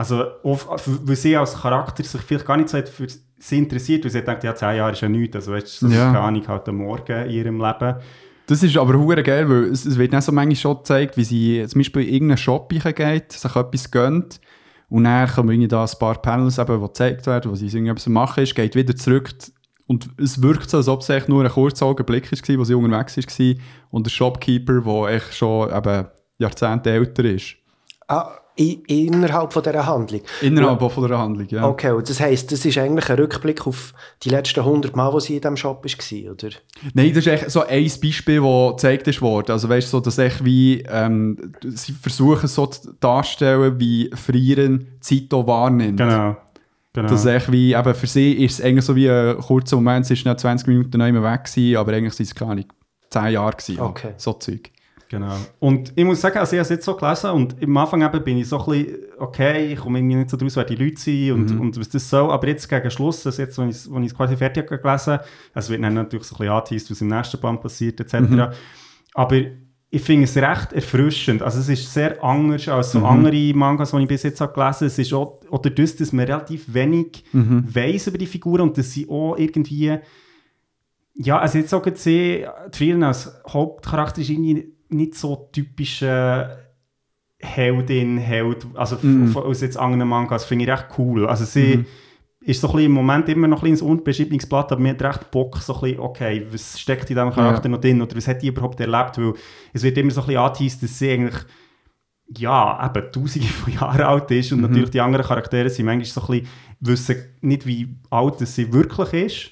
Also, weil sie als Charakter sich vielleicht gar nicht so hat für sie interessiert, weil sie denkt, ja, 10 Jahre ist ja nichts, also weißt du, das Ja. ist keine Ahnung, halt am Morgen in ihrem Leben. Das ist aber hure geil, weil es, es wird nicht so manchmal schon gezeigt, wie sie zum Beispiel in irgendeinen Shop geht, sich etwas gönnt und dann kommen irgendwie da ein paar Panels, eben, die gezeigt werden, wo sie irgendetwas am machen ist, geht wieder zurück und es wirkt so, als ob es echt nur ein kurzer Augenblick war, wo sie unterwegs war und der Shopkeeper, der echt schon eben Jahrzehnte älter ist. Ah, innerhalb von dieser Handlung. Innerhalb auch von der Handlung, ja. Okay, und das heisst, das ist eigentlich ein Rückblick auf die letzten 100 Mal, wo sie in diesem Shop war, oder? Nein, das ist echt so ein Beispiel, das gezeigt ist worden. Also weißt du, so, dass echt wie, ähm, sie versuchen so zu darstellen, wie Frieren Zeit auch wahrnimmt. Genau. genau. Das ist echt wie, eben für sie ist es eigentlich so wie ein kurzer Moment, sie ist nicht 20 Minuten nicht mehr weg gewesen, aber eigentlich sind es keine Ahnung, 10 Jahre gewesen. Okay. So Zeug. Genau. Und ich muss sagen, also ich habe es jetzt so gelesen und am Anfang eben bin ich so ein bisschen, okay, ich komme irgendwie nicht so draus, wer die Leute sind und, Mhm. und was das soll, aber jetzt gegen Schluss, also jetzt, als ich es quasi fertig habe gelesen, es wird dann natürlich so ein bisschen angeteased, was im nächsten Band passiert, etc. Mhm. Aber ich finde es recht erfrischend. Also es ist sehr anders als so Mhm. andere Mangas, die ich bis jetzt habe gelesen habe. Es ist auch, oder das, dass man relativ wenig Mhm. weiss über die Figuren und dass sie auch irgendwie ja, also jetzt sagen sie, die Frieren als Hauptcharakter ist irgendwie nicht so typische Heldin, Held, also Mhm. von- aus jetzt anderen Mangas, finde ich recht cool. Also sie ist so ein bisschen im Moment immer noch ein bisschen ein unbeschriebenes Blatt, aber mir hat recht Bock, so ein bisschen, okay, was steckt in diesem Charakter noch drin oder was hat die überhaupt erlebt, weil es wird immer so ein bisschen angeteased, dass sie eigentlich ja, eben tausende von [laughs] Jahren alt ist und natürlich die anderen Charaktere sind manchmal so ein bisschen, wissen nicht, wie alt sie wirklich ist.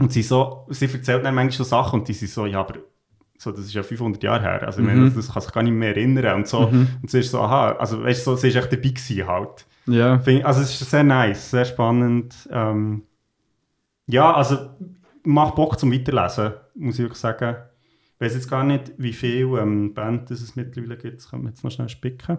Und sie, so, sie erzählt dann manchmal so Sachen und die sind so, ja, aber so, das ist ja 500 Jahre her. Also, ich meine, das kann sich gar nicht mehr erinnern. Und, so, und sie ist so, aha, also weißt du, so, sie ist echt dabei gewesen halt. Ja. Find- Also es ist sehr nice, sehr spannend. Ähm, ja, also macht Bock zum Weiterlesen, muss ich wirklich sagen. Ich weiß jetzt gar nicht, wie viele ähm, Band es mittlerweile gibt. Das können wir jetzt noch schnell spicken.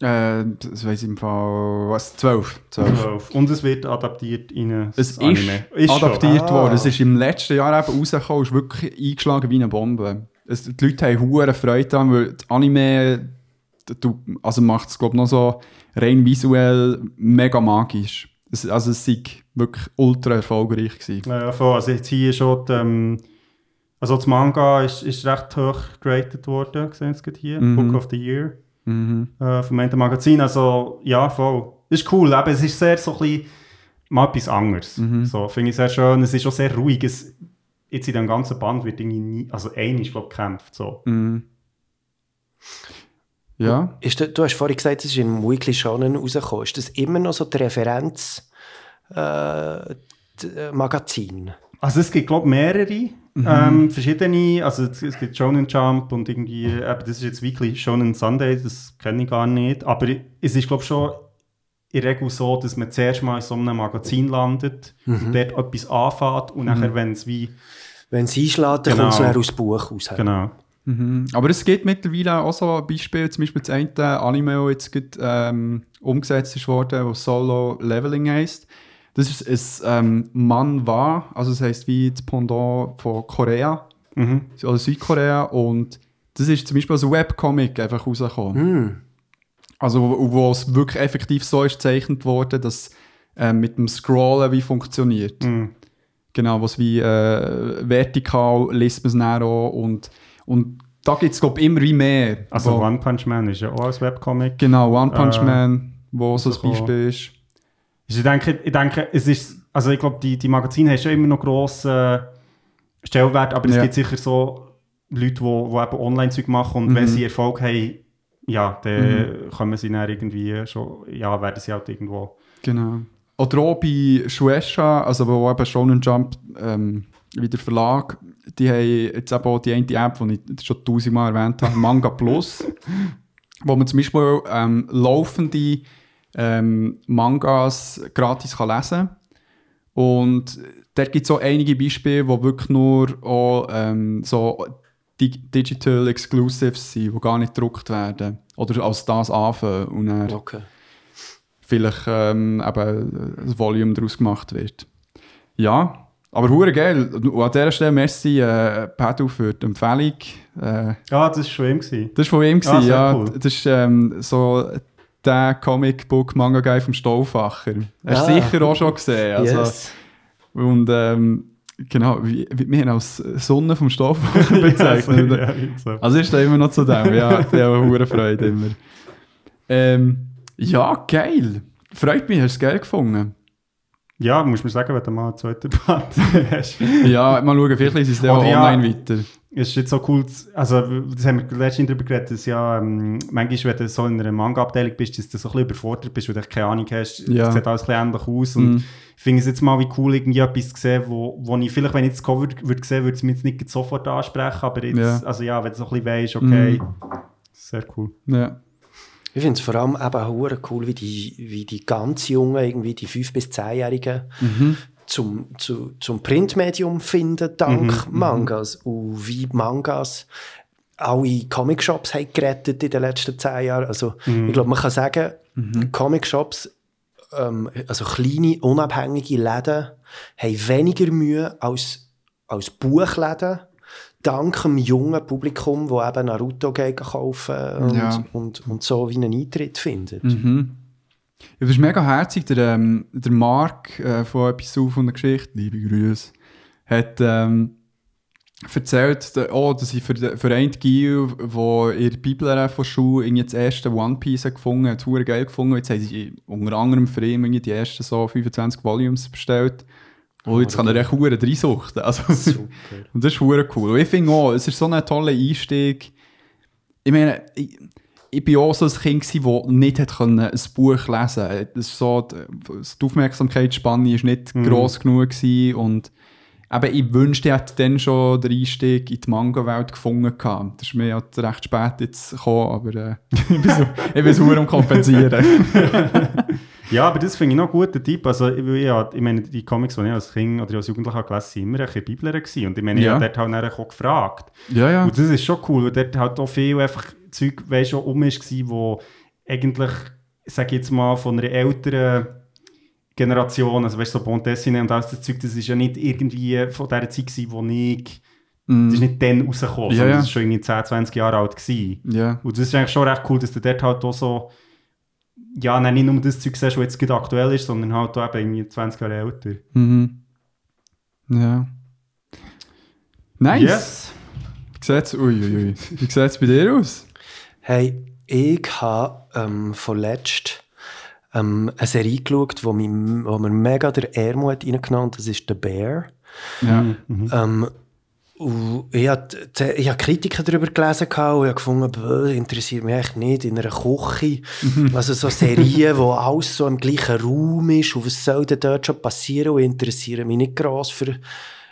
Äh, das weiss ich im Fall. Was? 12. 12. Zwölf. Und es wird adaptiert in ein Es ist, Anime. schon. adaptiert Ah. worden. Es ist im letzten Jahr eben rausgekommen, ist wirklich eingeschlagen wie eine Bombe. Es, die Leute haben hohe Freude daran, weil das Anime du, also macht es, glaube ich, noch so rein visuell mega magisch. Es, also es sei wirklich ultra erfolgreich gewesen. Ja, voll. Also jetzt hier schon, die, ähm, also das Manga ist, ist recht hoch geratet worden, sehen Sie es gerade hier, Mhm. Book of the Year Mhm. äh, vom Ende Magazin. Also ja, voll. Ist cool, aber es ist sehr so ein bisschen mal etwas anderes. Mhm. So, finde ich sehr schön. Es ist auch sehr ruhig. Es, jetzt in dem ganzen Band wird irgendwie nie, also ein ist, glaube ich, gekämpft. So. Mhm. Ja. Ist du hast vorhin gesagt, es ist in Weekly Shonen rausgekommen. Ist das immer noch so die Referenz äh, d- äh, Magazin? Also es gibt, glaube ich, mehrere. Ähm, verschiedene, also es, es gibt Shonen Jump und irgendwie, eben, das ist jetzt Weekly Shonen Sunday, das kenne ich gar nicht. Aber es ist, glaube ich, schon in der Regel so, dass man zuerst mal in so einem Magazin landet, und dort etwas anfängt und nachher, wenn es wie, Wenn es einschlägt, dann Genau. kommt es dann aus dem Buch raus. genau. Mhm. Aber es gibt mittlerweile auch so Beispiele, zum Beispiel das eine Anime, das jetzt gerade, ähm, umgesetzt ist worden, das Solo Leveling heisst. Das ist ein ähm, Manhwa, also das heisst wie das Pendant von Korea, Mhm. also Südkorea. Und das ist zum Beispiel als Webcomic einfach rausgekommen. Hm. Also wo, wo es wirklich effektiv so ist gezeichnet worden, dass ähm, mit dem Scrollen wie funktioniert. Mhm. Genau, was wie äh, vertikal liest man es auch und, und da gibt es glaube ich immer wie mehr. Also One Punch Man ist ja auch als Webcomic. Genau, One Punch Äh, Man, wo so ein. Beispiel ist. Ich denke, ich denke, es ist, also ich glaube, die, die Magazine haben schon immer noch grossen äh, Stellwert, aber es Ja. gibt sicher so Leute, die, eben Online-Zeug machen und Mhm. wenn sie Erfolg haben, ja, dann kommen sie dann irgendwie schon, ja, werden sie halt irgendwo. Genau. Oder auch bei Shueisha, also wo eben Shonen Jump ähm, wie der Verlag, die haben jetzt eben auch die eine App, die ich schon tausendmal erwähnt habe, Manga Plus, [laughs] wo man zum Beispiel ähm, laufende ähm, Mangas gratis kann lesen Und dort gibt es auch einige Beispiele, wo wirklich nur auch, ähm, so Di Digital Exclusives sind, die gar nicht gedruckt werden. Oder als das anfangen und dann Okay. vielleicht ähm, eben ein Volume daraus gemacht wird. Ja, aber hure geil. Und an dieser Stelle merci äh, Pedro für die Empfehlung. Äh, Ja, das war schon ihm. Gewesen. das war von ihm, Ah, gewesen, ja. cool. Das ist ähm, so der Comic-Book-Manga-Guy vom Stauffacher. Hast du Ah. sicher auch schon gesehen. Also, yes. Und ähm, genau, wie, wie, wir haben als Sonne vom Stauffacher [laughs] bezeichnet. ja, so. Also ist da immer noch zu dem, ja, der hat hure Freude immer. Ähm, ja, geil. Freut mich, hast du es geil gefunden. ja, musst mir sagen, wenn du mal einen zweiten Band [laughs] hast. Ja, mal schauen, vielleicht ist es dann auch ja. online weiter. Es ist jetzt so cool, also das haben wir letztens darüber geredet, dass ja ähm, manchmal, wenn du so in einer Manga-Abteilung bist, dass du so ein bisschen überfordert bist, weil du keine Ahnung hast, Ja. es sieht alles ein bisschen ähnlich aus und Mhm. ich finde es jetzt mal wie cool, irgendwie etwas zu sehen, wo, wo ich vielleicht, wenn ich das Cover würde sehen, würde es mich jetzt nicht sofort ansprechen, aber jetzt, Ja. also ja, wenn du so ein bisschen weisst, okay, Mhm. sehr cool. Ja. Ich finde es vor allem eben hure cool, wie die, wie die ganz Jungen, irgendwie die 5- bis 10-Jährigen, Mhm. Zum, zu, zum Printmedium finden, dank Mangas. Und wie Mangas alle Comicshops haben gerettet in den letzten 10 Jahren. Also, ich glaube, man kann sagen, Comicshops, ähm, also kleine, unabhängige Läden, haben weniger Mühe als, als Buchläden. Dank dem jungen Publikum, das eben Naruto kaufen und, Ja. und, und so wie einen Eintritt findet. Mhm. Ja, das ist mega herzig. Der, ähm, der Mark äh, von Episode von der Geschichte, liebe Grüße, hat ähm, erzählt, da- oh, dass ich für den Verein Gil, wo in der Bibel äh, von irgendwie das erste One Piece hat gefunden hat, hat geil gefunden. Jetzt haben sie unter anderem für ihn die ersten so 25 Volumes bestellt. Und jetzt kann er echt hure reinsuchten. Also, [laughs] Super. und das ist hure cool. Und ich finde auch, es ist so ein toller Einstieg. Ich meine, ich, ich bin auch so ein Kind, das nicht hat können ein Buch lesen konnte. So, die Aufmerksamkeitsspanne war nicht gross genug gewesen und eben, ich wünschte, ich hätte dann schon den Einstieg in die Manga-Welt gefunden gehabt. Das ist mir halt recht spät jetzt gekommen, aber äh, [laughs] ich bin so, ich bin so am kompensieren. [laughs] Ja, aber das finde ich noch ein guter Tipp. Also, ich, ich, ich meine, die Comics, die ich als Kind oder als Jugendlicher gelesen habe, waren immer ein bisschen Bibler. Und ich meine, ich Ja. habe dort halt auch gefragt. ja, ja. Und das ist schon cool, weil dort halt auch viel einfach Zeug, weißt du, um ist, wo eigentlich, sag ich jetzt mal, von einer älteren Generation, also weißt du, so Bontessine und alles das Zeug, das ist ja nicht irgendwie von der Zeit gewesen, wo ich, das ist nicht dann rausgekommen, Ja, sondern ja. das ist schon irgendwie 10, 20 Jahre alt gewesen. ja. Und das ist eigentlich schon recht cool, dass du dort halt auch so, ja, nicht nur das Zeug siehst, was jetzt gerade aktuell ist, sondern halt auch eben irgendwie 20 Jahre älter. Mhm. Ja. Nice. Yes. Wie. Wie sieht's bei dir aus? Hey, ich habe ähm, vorletzt ähm, eine Serie geschaut, wo, mich, wo mir mega der Ehrmut reingenommen hat. Das ist «The Bear». Ja. Ähm, und ich habe ich hab Kritiken darüber gelesen und ich habe gefunden, interessiert mich echt nicht in einer Küche. Also so Serien, wo alles so im gleichen Raum ist und was soll denn dort schon passieren und ich interessiere mich nicht gross für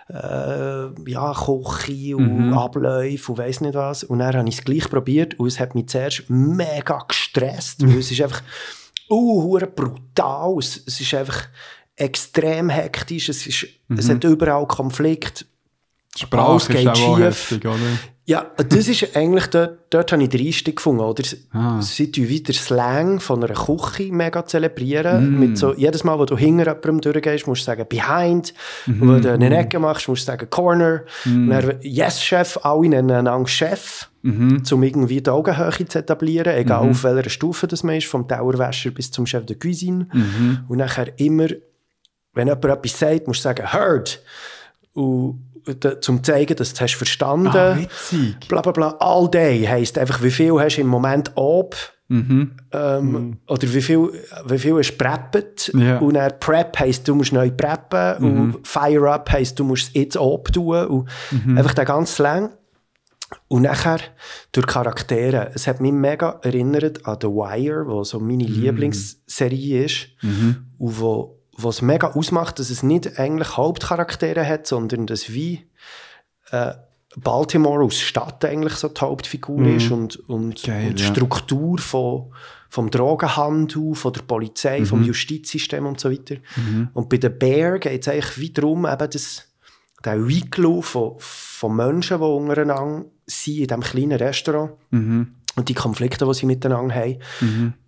äh, ja, Küche und Abläufe und weiss nicht was. Und dann habe ich es gleich probiert und es hat mich zuerst mega gestresst, weil es ist einfach uh, brutal, es, es ist einfach extrem hektisch, es, ist, es hat überall Konflikt. Die Alles Sprache geht ist auch schief. heftig, oder? Ja, das ist eigentlich, dort, dort habe ich den Einstieg gefunden, oder? Ah. Sie tun wieder Slang von einer Küche mega zelebrieren. Mit so, jedes Mal, wo du hinter jemandem durchgehst, musst du sagen «behind». Und wenn du eine Ecke machst, musst du sagen «corner». Und dann «yes-Chef», alle nennen einander «Chef», um irgendwie die Augenhöhe zu etablieren, egal auf welcher Stufe das man ist, vom Tauerwäscher bis zum Chef de Cuisine. Und nachher immer, wenn jemand etwas sagt, musst du sagen «heard». Und zum zu zeigen, dass du es hast verstanden. Ah, witzig. bla bla bla, all day heisst einfach, wie viel hast du im Moment ob ähm, oder wie viel, wie viel hast du preppet Ja. und dann Prep heisst, du musst neu preppen. Und Fire Up heisst, du musst es jetzt ob tun und einfach der ganze Slang. Und nachher durch Charaktere. Es hat mich mega erinnert an The Wire, wo so meine Lieblingsserie ist. Und wo, wo es mega ausmacht, dass es nicht eigentlich Hauptcharaktere hat, sondern dass wie äh, Baltimore aus Stadt eigentlich so die Hauptfigur ist und, und, Geil, und die ja. Struktur von, vom Drogenhandel, von der Polizei, vom Justizsystem und so weiter. Und bei den Bear geht es eigentlich wie darum, eben das, der Weeklo von, von Menschen, die untereinander sind in diesem kleinen Restaurant und die Konflikte, die sie miteinander haben.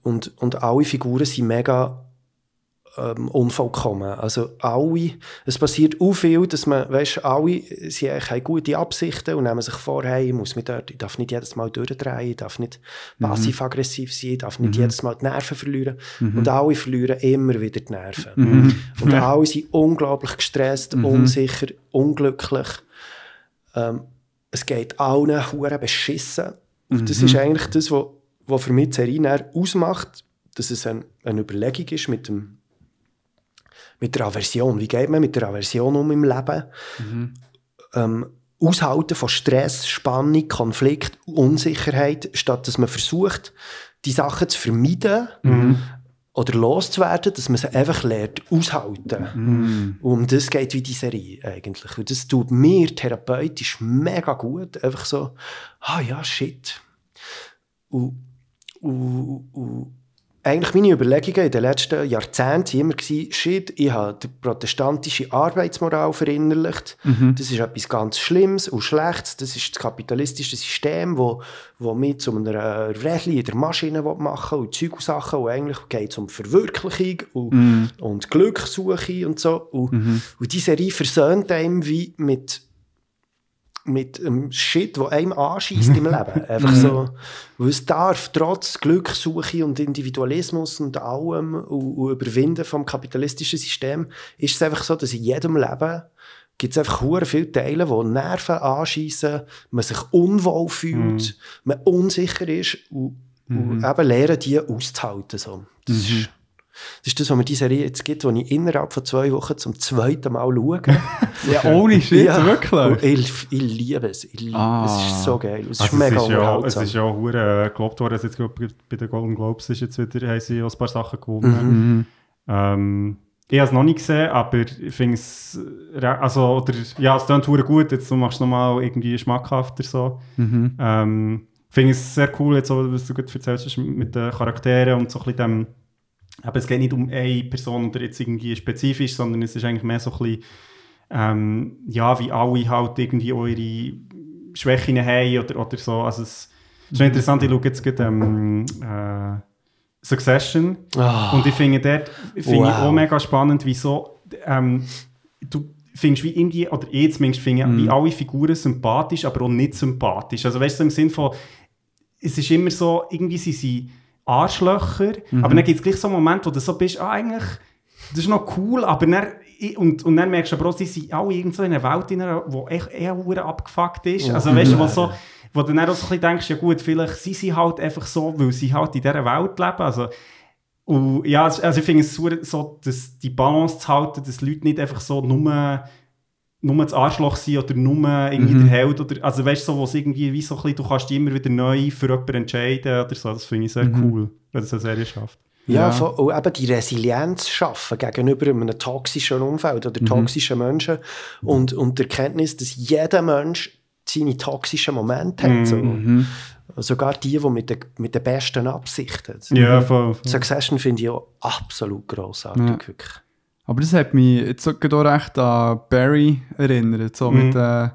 Und, und alle Figuren sind mega ähm, unvollkommen. Also alle, es passiert auch viel, dass man, weißt, alle, sie haben gute Absichten und nehmen sich vor, hey, ich muss mich dort, ich darf nicht jedes Mal durchdrehen, ich darf nicht passiv-aggressiv sein, ich darf nicht jedes Mal die Nerven verlieren. Und alle verlieren immer wieder die Nerven. Und alle sind unglaublich gestresst, unsicher, unglücklich. Ähm, es geht allen hure beschissen. Und das ist eigentlich das, was, was für mich die Serie ausmacht, dass es ein, eine Überlegung ist mit, dem, mit der Aversion. Wie geht man mit der Aversion um im Leben? Ähm, Aushalten von Stress, Spannung, Konflikt, Unsicherheit, statt dass man versucht, die Sachen zu vermeiden oder loszuwerden, dass man sie einfach lernt aushalten. Und um das geht wie die Serie eigentlich. Und das tut mir therapeutisch mega gut. Einfach so, ah ja, shit. Und, und, und eigentlich meine Überlegungen in den letzten Jahrzehnten immer, gewesen, shit, ich habe die protestantische Arbeitsmoral verinnerlicht. Das ist etwas ganz Schlimmes und Schlechtes. Das ist das kapitalistische System, wo, wo mich zu einer Rädchen in der Maschine machen will und Zeug und Sachen. Und eigentlich geht es um Verwirklichung und, und Glückssuche und so. Und, und diese Serie versöhnt einem wie mit mit einem Shit, der einem anschießt im [laughs] Leben. Einfach so, weil es darf, trotz Glückssuche und Individualismus und allem und, und Überwinden vom kapitalistischen System, ist es einfach so, dass in jedem Leben gibt es einfach viele Teile, die Nerven anschießen, man sich unwohl fühlt, man unsicher ist und, und eben lernen, die auszuhalten. So. Das ist, Das ist das, was mir die Serie jetzt gibt, die ich innerhalb von zwei Wochen zum zweiten Mal schaue. [laughs] Ja, ohne Shit, Und wirklich. ich, ich liebe es. Ich liebe, Ah. Es ist so geil. Es ist Also mega es ist ja, es unterhaltsam. ist ja auch hure, äh, gelobt worden, dass jetzt bei den Golden Globes ist jetzt wieder, haben sie ein paar Sachen gewonnen. Mhm. Ähm, ich habe es noch nicht gesehen, aber ich finde es, also, oder, ja, es klingt hure gut, jetzt du machst es nochmal irgendwie schmackhafter so. Mhm. Ähm, finde es sehr cool, jetzt so, was du gerade erzählst hast mit den Charakteren und so ein bisschen dem, aber es geht nicht um eine Person oder jetzt irgendwie spezifisch, sondern es ist eigentlich mehr so ein bisschen, ähm, ja, wie alle halt irgendwie eure Schwächen haben oder, oder so. Also es ist schon interessant, ich schaue jetzt gerade ähm, äh, Succession Ah. und ich finde dort finde ich Wow. auch mega spannend, wieso ähm, du findest wie irgendwie, oder ich zumindest finde, wie alle Figuren sympathisch, aber auch nicht sympathisch. Also weißt du, im Sinn von, es ist immer so, irgendwie sind Arschlöcher, aber dann gibt es gleich so einen Moment, wo du so bist, ah, eigentlich, das ist noch cool, aber dann, und, und dann merkst du aber auch, sie sind alle irgendwo in einer Welt, in einer, die echt eher abgefuckt ist. Also weißt du, wo, so, wo du dann auch so ein bisschen denkst, ja gut, vielleicht sind sie halt einfach so, weil sie halt in dieser Welt leben. Also, und ja, also ich finde es super, so, dass die Balance zu halten, dass Leute nicht einfach so nur, nur das Arschloch sind oder nur irgendwie Mhm. der Held. Oder, also weißt du, so, wo es irgendwie wie so ein bisschen, du kannst dich immer wieder neu für jemanden entscheiden oder so. Das finde ich sehr Mhm. cool, wenn das eine Serie schafft. Ja, Ja. von- und eben die Resilienz schaffen gegenüber einem toxischen Umfeld oder toxischen Menschen und, und die Erkenntnis, dass jeder Mensch seine toxischen Momente hat. So. Sogar die, die mit den, mit den besten Absichten. Ja, voll. voll. Succession finde ich auch absolut grossartig. Ja. Wirklich. Aber das hat mich jetzt so auch recht an Barry erinnert. So mit, äh,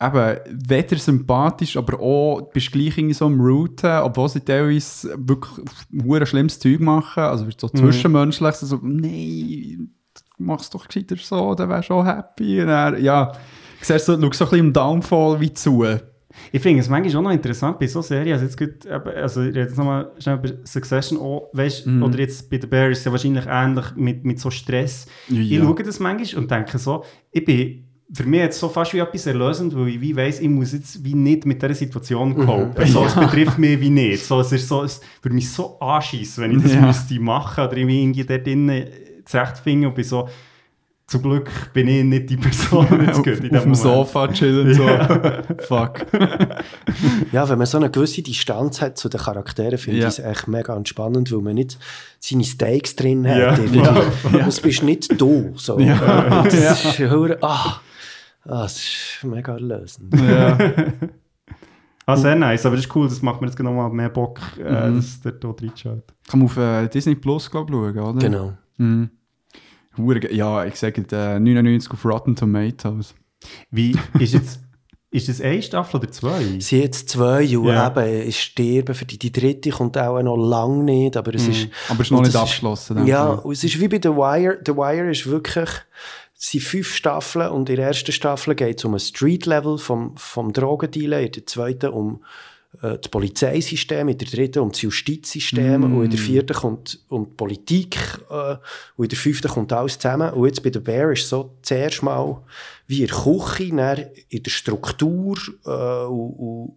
eben, weder sympathisch, aber auch, bist gleich irgendwie so am Routen, obwohl sie teilweise wirklich hure schlimmes Zeug machen. Also so zwischenmenschlich, so, nein, mach's doch gescheiter so, dann wärst du auch happy. Und dann, ja, siehst du, schau so ein bisschen im Downfall wie zu. Ich finde es manchmal auch noch interessant bei so Serien, also jetzt gut, also ich rede jetzt nochmal schnell über Succession auch, weißt, Mhm. oder jetzt bei The Bear ist es ja wahrscheinlich ähnlich mit, mit so Stress. Ja. Ich schaue das manchmal und denke so, ich bin für mich jetzt so fast wie etwas erlösend, weil ich wie weiss, ich muss jetzt wie nicht mit dieser Situation copen. So, [laughs] es betrifft mich wie nicht. So, es ist so, es würde mich so anschießen, wenn ich das Ja. müsste machen oder irgendwie dort drinnen zurechtfinden und bin so, zum Glück bin ich nicht die Person jetzt [laughs] auf, gut in auf dem. Sofa chillen, so. [laughs] Fuck. Ja, wenn man so eine gewisse Distanz hat zu den Charakteren, finde Ja. ich es echt mega entspannend, weil man nicht seine Stakes drin hat. Ja. irgendwie. Das bist nicht du. So. Ja. Das Ja. ist hure- ah, ah, das ist mega erlösend. ja. [laughs] Ah, sehr nice, aber das ist cool, das macht mir jetzt genau mal mehr Bock, äh, Mhm. dass der dort reinschaut. Kann man auf äh, Disney Plus, glaube ich, schauen, oder? Genau. Mhm. Ja, ich sage äh, 99 auf Rotten Tomatoes. Wie, ist jetzt, ist das eine Staffel oder zwei? Sie hat jetzt zwei und Ja. eben, ist sterben für die, die dritte kommt auch noch lange nicht, aber es ist... Aber es ist noch nicht es abgeschlossen. Ja, und es ist wie bei The Wire. The Wire ist wirklich, es sind fünf Staffeln und in der ersten Staffel geht es um ein Street-Level vom, vom Drogendealen, in der zweiten um das Polizeisystem, in der dritten um das Justizsystem und in der vierten kommt um die Politik äh, und in der fünften kommt alles zusammen. Und jetzt bei The Bear ist so zuerst mal wie in der Küche, dann in der Struktur äh, und, und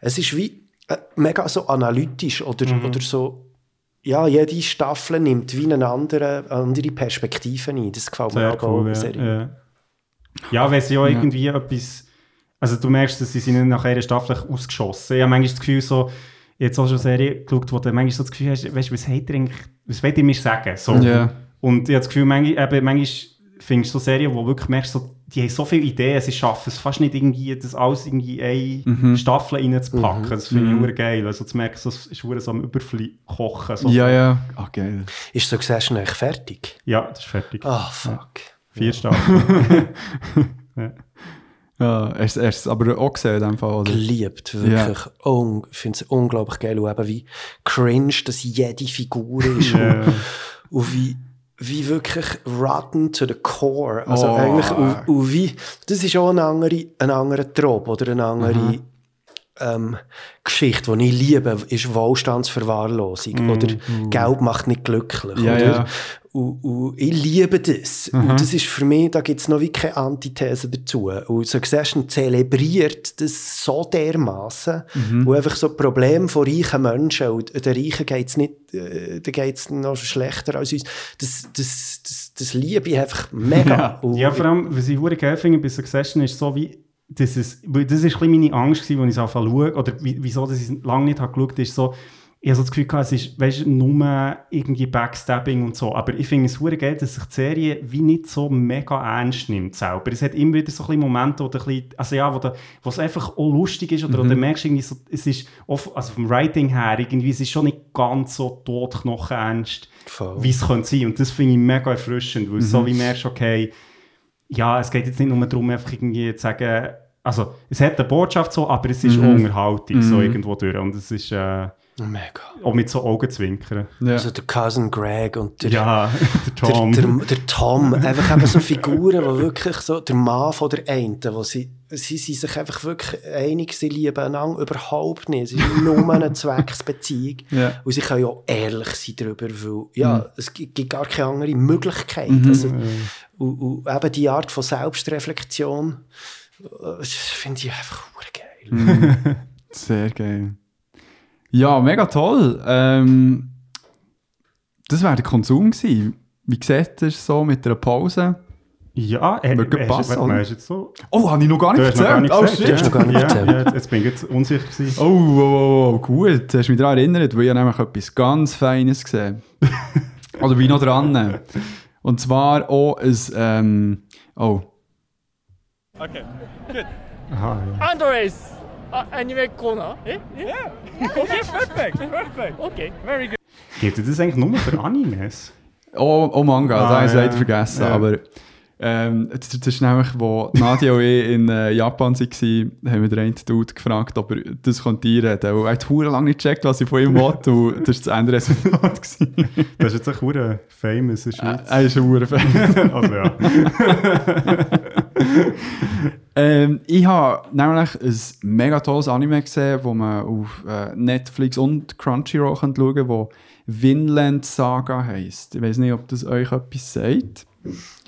es ist wie äh, mega so analytisch oder, oder so ja, jede Staffel nimmt wie eine andere, andere Perspektive ein. Das gefällt mir Sehr auch cool, der ja. Serie. Ja, ja weil sie auch irgendwie etwas... Also du merkst, dass sie sind nach einer Staffel ausgeschossen. Ich habe manchmal das Gefühl so, jetzt auch schon Serien geschaut, wo du manchmal so das Gefühl hast, weißt du, was habt ihr eigentlich, was wollt ihr mir sagen? So. Ja. Und ich habe das Gefühl, manchmal, eben, manchmal findest du so Serien, wo wirklich merkst, so, die haben so viele Ideen, sie schaffen es fast nicht irgendwie, das alles irgendwie in eine Staffel reinzupacken. Das finde ich mhm. geil. Also zu merken, so, es ist so am Überkochen. So. Ja, ja. Ah, geil. Ist Succession eigentlich fertig? Ja, das ist fertig. Ah, fuck. Vier Staffeln. [laughs] Ja, er ist, er ist aber auch gesehen in dem Fall, oder? Geliebt, wirklich. Un ich finde es unglaublich geil. Und eben wie cringe das jede Figur ist. Ja. und, und wie, wie wirklich rotten to the core. Also Oh. eigentlich, und, und wie, das ist auch ein anderer, ein anderer Trop oder eine andere, ähm, Geschichte, die ich liebe, ist Wohlstandsverwahrlosung. Oder Geld macht nicht glücklich. Ja, oder? ja. Und, und ich liebe das. Und das ist für mich, da gibt es noch wie keine Antithese dazu. Und Succession zelebriert das so dermaßen, Mhm. wo einfach so Probleme von reichen Menschen, und den Reichen geht es nicht, äh, da geht es noch schlechter als uns, das, das, das, das liebe ich einfach mega. Ja. Und Ja, vor allem, was ich hure geil finde bei Succession ist so wie, das ist, weil das ist ein meine Angst gewesen, als ich es anfangen zu schauen, oder wie- wieso dass ich es lange nicht habe geschaut, ist so, ich habe so das Gefühl gehabt, es ist, weißt nur irgendwie Backstabbing und so, aber ich finde es hure geil, dass sich die Serie wie nicht so mega ernst nimmt selber. Es hat immer wieder so ein Momente, wo, bisschen, also ja, wo, du, wo es einfach auch lustig ist, oder wo du merkst, irgendwie so, es ist, oft, also vom Writing her, irgendwie, es ist schon nicht ganz so totknochen ernst, wie es könnte sein. Und das finde ich mega erfrischend, weil es so wie merkst, okay, ja, es geht jetzt nicht nur darum, einfach irgendwie zu sagen, also es hat eine Botschaft so, aber es ist auch Unterhaltung so irgendwo durch. Und es ist äh, mega. auch mit so Augenzwinkern. Ja. Also der Cousin Greg und der, Ja, [laughs] der Tom. Der, der, der Tom, einfach eben so Figuren, die wirklich so, der Mann von der einen, wo sie, sie sind sich einfach wirklich einig, sie lieben einander überhaupt nicht. Es ist nur eine Zwecksbeziehung. [laughs] Ja. Und sie können ja auch ehrlich sein darüber, weil, ja, es gibt, gar keine andere Möglichkeit. Also, und, und eben die Art von Selbstreflexion, äh, finde ich einfach geil. [laughs] Sehr geil. Ja, mega toll. Ähm, das wäre der Konsum gewesen. Wie sieht das so mit einer Pause? ja, er, Würde er, passen, er, oder? er ist jetzt so. Oh, habe ich noch gar nicht Du hast erzählt. gar nicht oh, shit. Du hast noch gar nicht ja, erzählt. Ja, jetzt bin ich jetzt unsicher gewesen. Oh, oh, oh, oh, gut. Du hast mich daran erinnert, weil ich habe nämlich etwas ganz Feines gesehen. [laughs] Oder bin noch dran. Und zwar auch ein, ähm, oh, Okay. Aha, ja. Andres, uh, anime corner. Eh? Yeah. okay, perfect, perfect. Okay, very good. Gibt es das eigentlich nur für Animes? oh, oh Manga, das Ah, habe ich ja. leider vergessen. Ja. Aber ähm, das, das ist nämlich, wo Nadia und ich in äh, Japan waren, haben wir den einen Dude gefragt, ob er das einreden. Und er hat verdammt lange nicht gecheckt, was ich von ihm wollte. Und das war das Ende Resultat. gewesen. Das ist jetzt echt hure famous in Schweiz. er ist ein Uhrenfan. [laughs] also ja. [laughs] Ähm, ich habe nämlich ein mega tolles Anime gesehen, das man auf äh, Netflix und Crunchyroll schauen kann, das Vinland Saga heisst. Ich weiß nicht, ob das euch etwas sagt.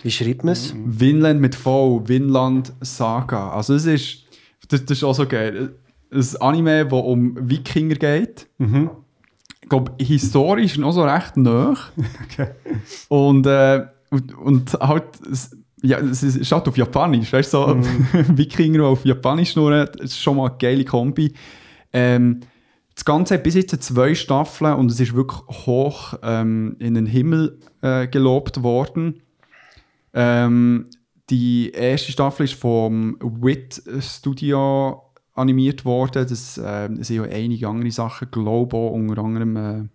Wie schreibt man es? Vinland mit V, Vinland Saga. Also es ist, das, das ist auch so geil, ein Anime, das um Wikinger geht. Ich glaube, historisch noch so recht nah. [laughs] Und, äh, und, und halt, es- ja, es ist halt auf Japanisch, weißt du, so [laughs] Wikinger, die auf Japanisch schnurren, das ist schon mal eine geile Kombi. Ähm, das Ganze hat bis jetzt zwei Staffeln und es ist wirklich hoch ähm, in den Himmel äh, gelobt worden. Ähm, die erste Staffel ist vom WIT Studio animiert worden. Das ähm, sind ja einige andere Sachen. Globo unter anderem äh,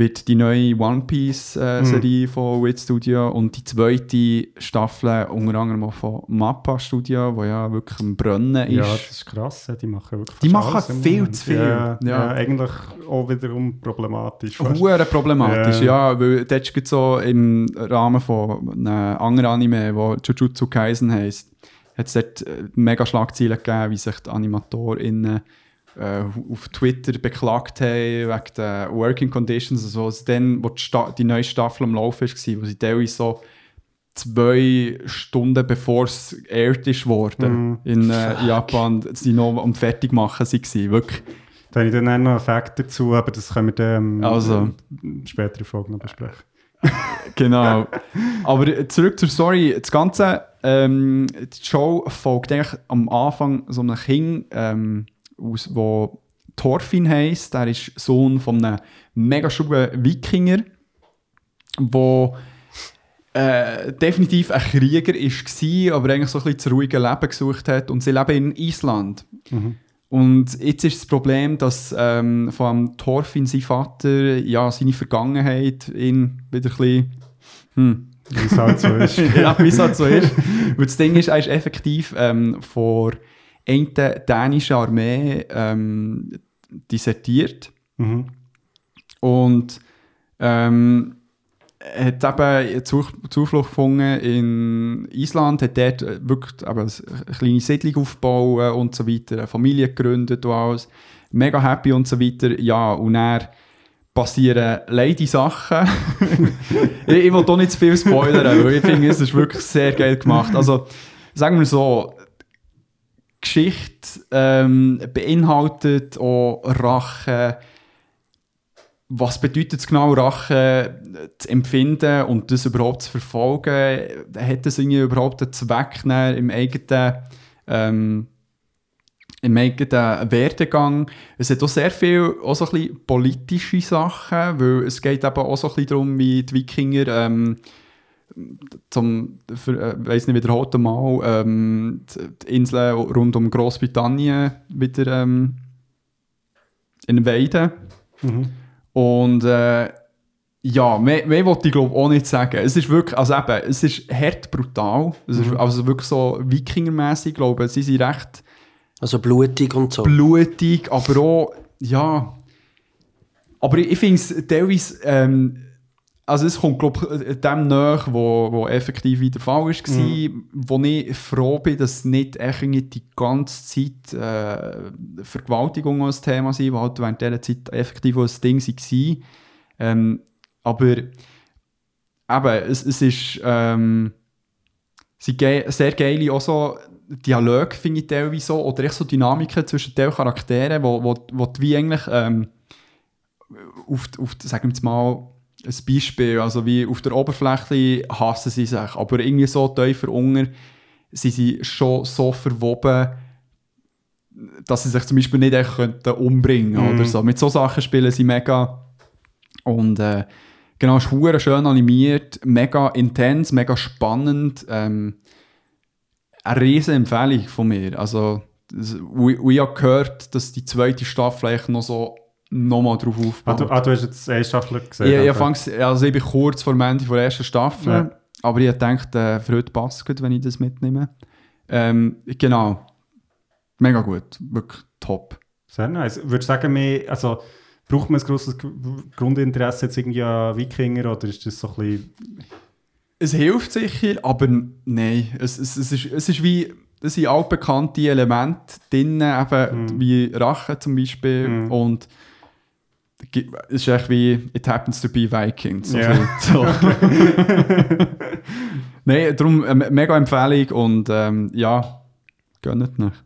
wird die neue One Piece äh, Serie von WIT Studio und die zweite Staffel unter anderem auch von Mappa Studio, wo ja wirklich am Brennen ist. ja, das ist krass. Die machen wirklich Die machen viel zu viel. Ja, ja. Ja. eigentlich auch wiederum problematisch. Hure problematisch, Ja. ja, weil dort gibt so im Rahmen von einem anderen Anime, wo Jujutsu Kaisen heisst, hat es dort äh, mega Schlagzeilen gegeben, wie sich die AnimatorInnen äh, auf Twitter beklagt haben wegen den Working Conditions. Also dann, wo die, Sta die neue Staffel am Laufen war, wo sie teilweise so zwei Stunden bevor es aired ist worden in äh, Japan, sie noch am Fertigmachen waren. Wirklich. Da habe ich dann noch einen Fakt dazu, aber das können wir dann ähm, Also. später in Folge noch besprechen. [laughs] Genau. Aber zurück zur Story. Das Ganze, ähm, die Show folgt eigentlich am Anfang so einem Kind, ähm, aus, wo Thorfinn heisst. Er ist Sohn von einem mega schönen Wikinger, der äh, definitiv ein Krieger war, aber eigentlich so ein bisschen das ruhige Leben gesucht hat. Und sie leben in Island. Und jetzt ist das Problem, dass ähm, von Thorfinn, sein Vater, ja, seine Vergangenheit ihn wieder ein bisschen Wie es halt so ist. [laughs] ja, wie es halt so ist. Und das Ding ist, er ist effektiv ähm, vor einer dänischen Armee ähm, desertiert. Mhm. Und ähm, hat eben Zu Zuflucht gefunden in Island, hat dort wirklich eben eine kleine Siedlung aufgebaut und so weiter, eine Familie gegründet und alles. Mega happy und so weiter. Ja, und dann passieren leider Sachen. [laughs] ich, ich will hier nicht zu viel spoilern, weil ich finde, es ist wirklich sehr geil gemacht. Also, sagen wir so, Geschichte ähm, beinhaltet auch Rache. Was bedeutet es genau, Rache zu empfinden und das überhaupt zu verfolgen? Hat das irgendwie überhaupt einen Zweck im eigenen, ähm, im eigenen Werdegang? Es hat auch sehr viel auch so ein bisschen politische Sachen, weil es geht eben auch so ein bisschen darum, wie die Wikinger ähm, zum, für, äh, weiss nicht, Mal ähm, die, die Inseln rund um Großbritannien wieder ähm, invaden. Und äh, ja, mehr, mehr wollte ich glaube auch nicht sagen. Es ist wirklich, also eben, es ist hart brutal. Es ist also wirklich so Wikingermäßig, glaube ich. Sie sind recht Also blutig und so. blutig, aber auch, ja. Aber ich, ich finde es teilweise, ähm, also es kommt, glaube ich, dem nach, wo, wo effektiv der Fall war, wo ich froh bin, dass nicht echt die ganze Zeit äh, Vergewaltigung als Thema sind, weil halt während dieser Zeit effektiv ein Ding war. Ähm, aber eben, es, es ist ähm, sind ge sehr geile auch so Dialoge, finde ich teilweise so, oder echt so Dynamiken zwischen den Charakteren, wo, wo, wo die wie eigentlich ähm, auf, auf, sagen wir mal, ein Beispiel, also wie auf der Oberfläche hassen sie sich, aber irgendwie so tiefer unter sind sie schon so verwoben, dass sie sich zum Beispiel nicht echt könnten umbringen oder so. Mit so Sachen spielen sie mega und äh, genau, es ist schön animiert, mega intens, mega spannend. Ähm, eine riesen Empfehlung von mir. Also, ich ich habe gehört, dass die zweite Staffel eigentlich noch so nochmal drauf Ah, aufbaut. du, ah, du hast jetzt eine Staffel gesehen? ich, ich, fangs, also ich bin kurz vor dem Ende der ersten Staffel, Ja. aber ich dachte, äh, für heute passt es gut, wenn ich das mitnehme. Ähm, genau. Mega gut. Wirklich top. Sehr nice. Würdest du sagen, mehr, also, braucht man ein grosses Grundinteresse jetzt irgendwie an Wikinger oder ist das so ein bisschen... Es hilft sicher, aber nein. Es, es, es, ist, es ist wie, es sind altbekannte Elemente drin, eben wie Rache zum Beispiel. Und gi- es ist echt wie It happens to be Vikings. Ja. Also, [laughs] so. [laughs] nein, darum eine mega Empfehlung und ähm, ja, gönnt nicht.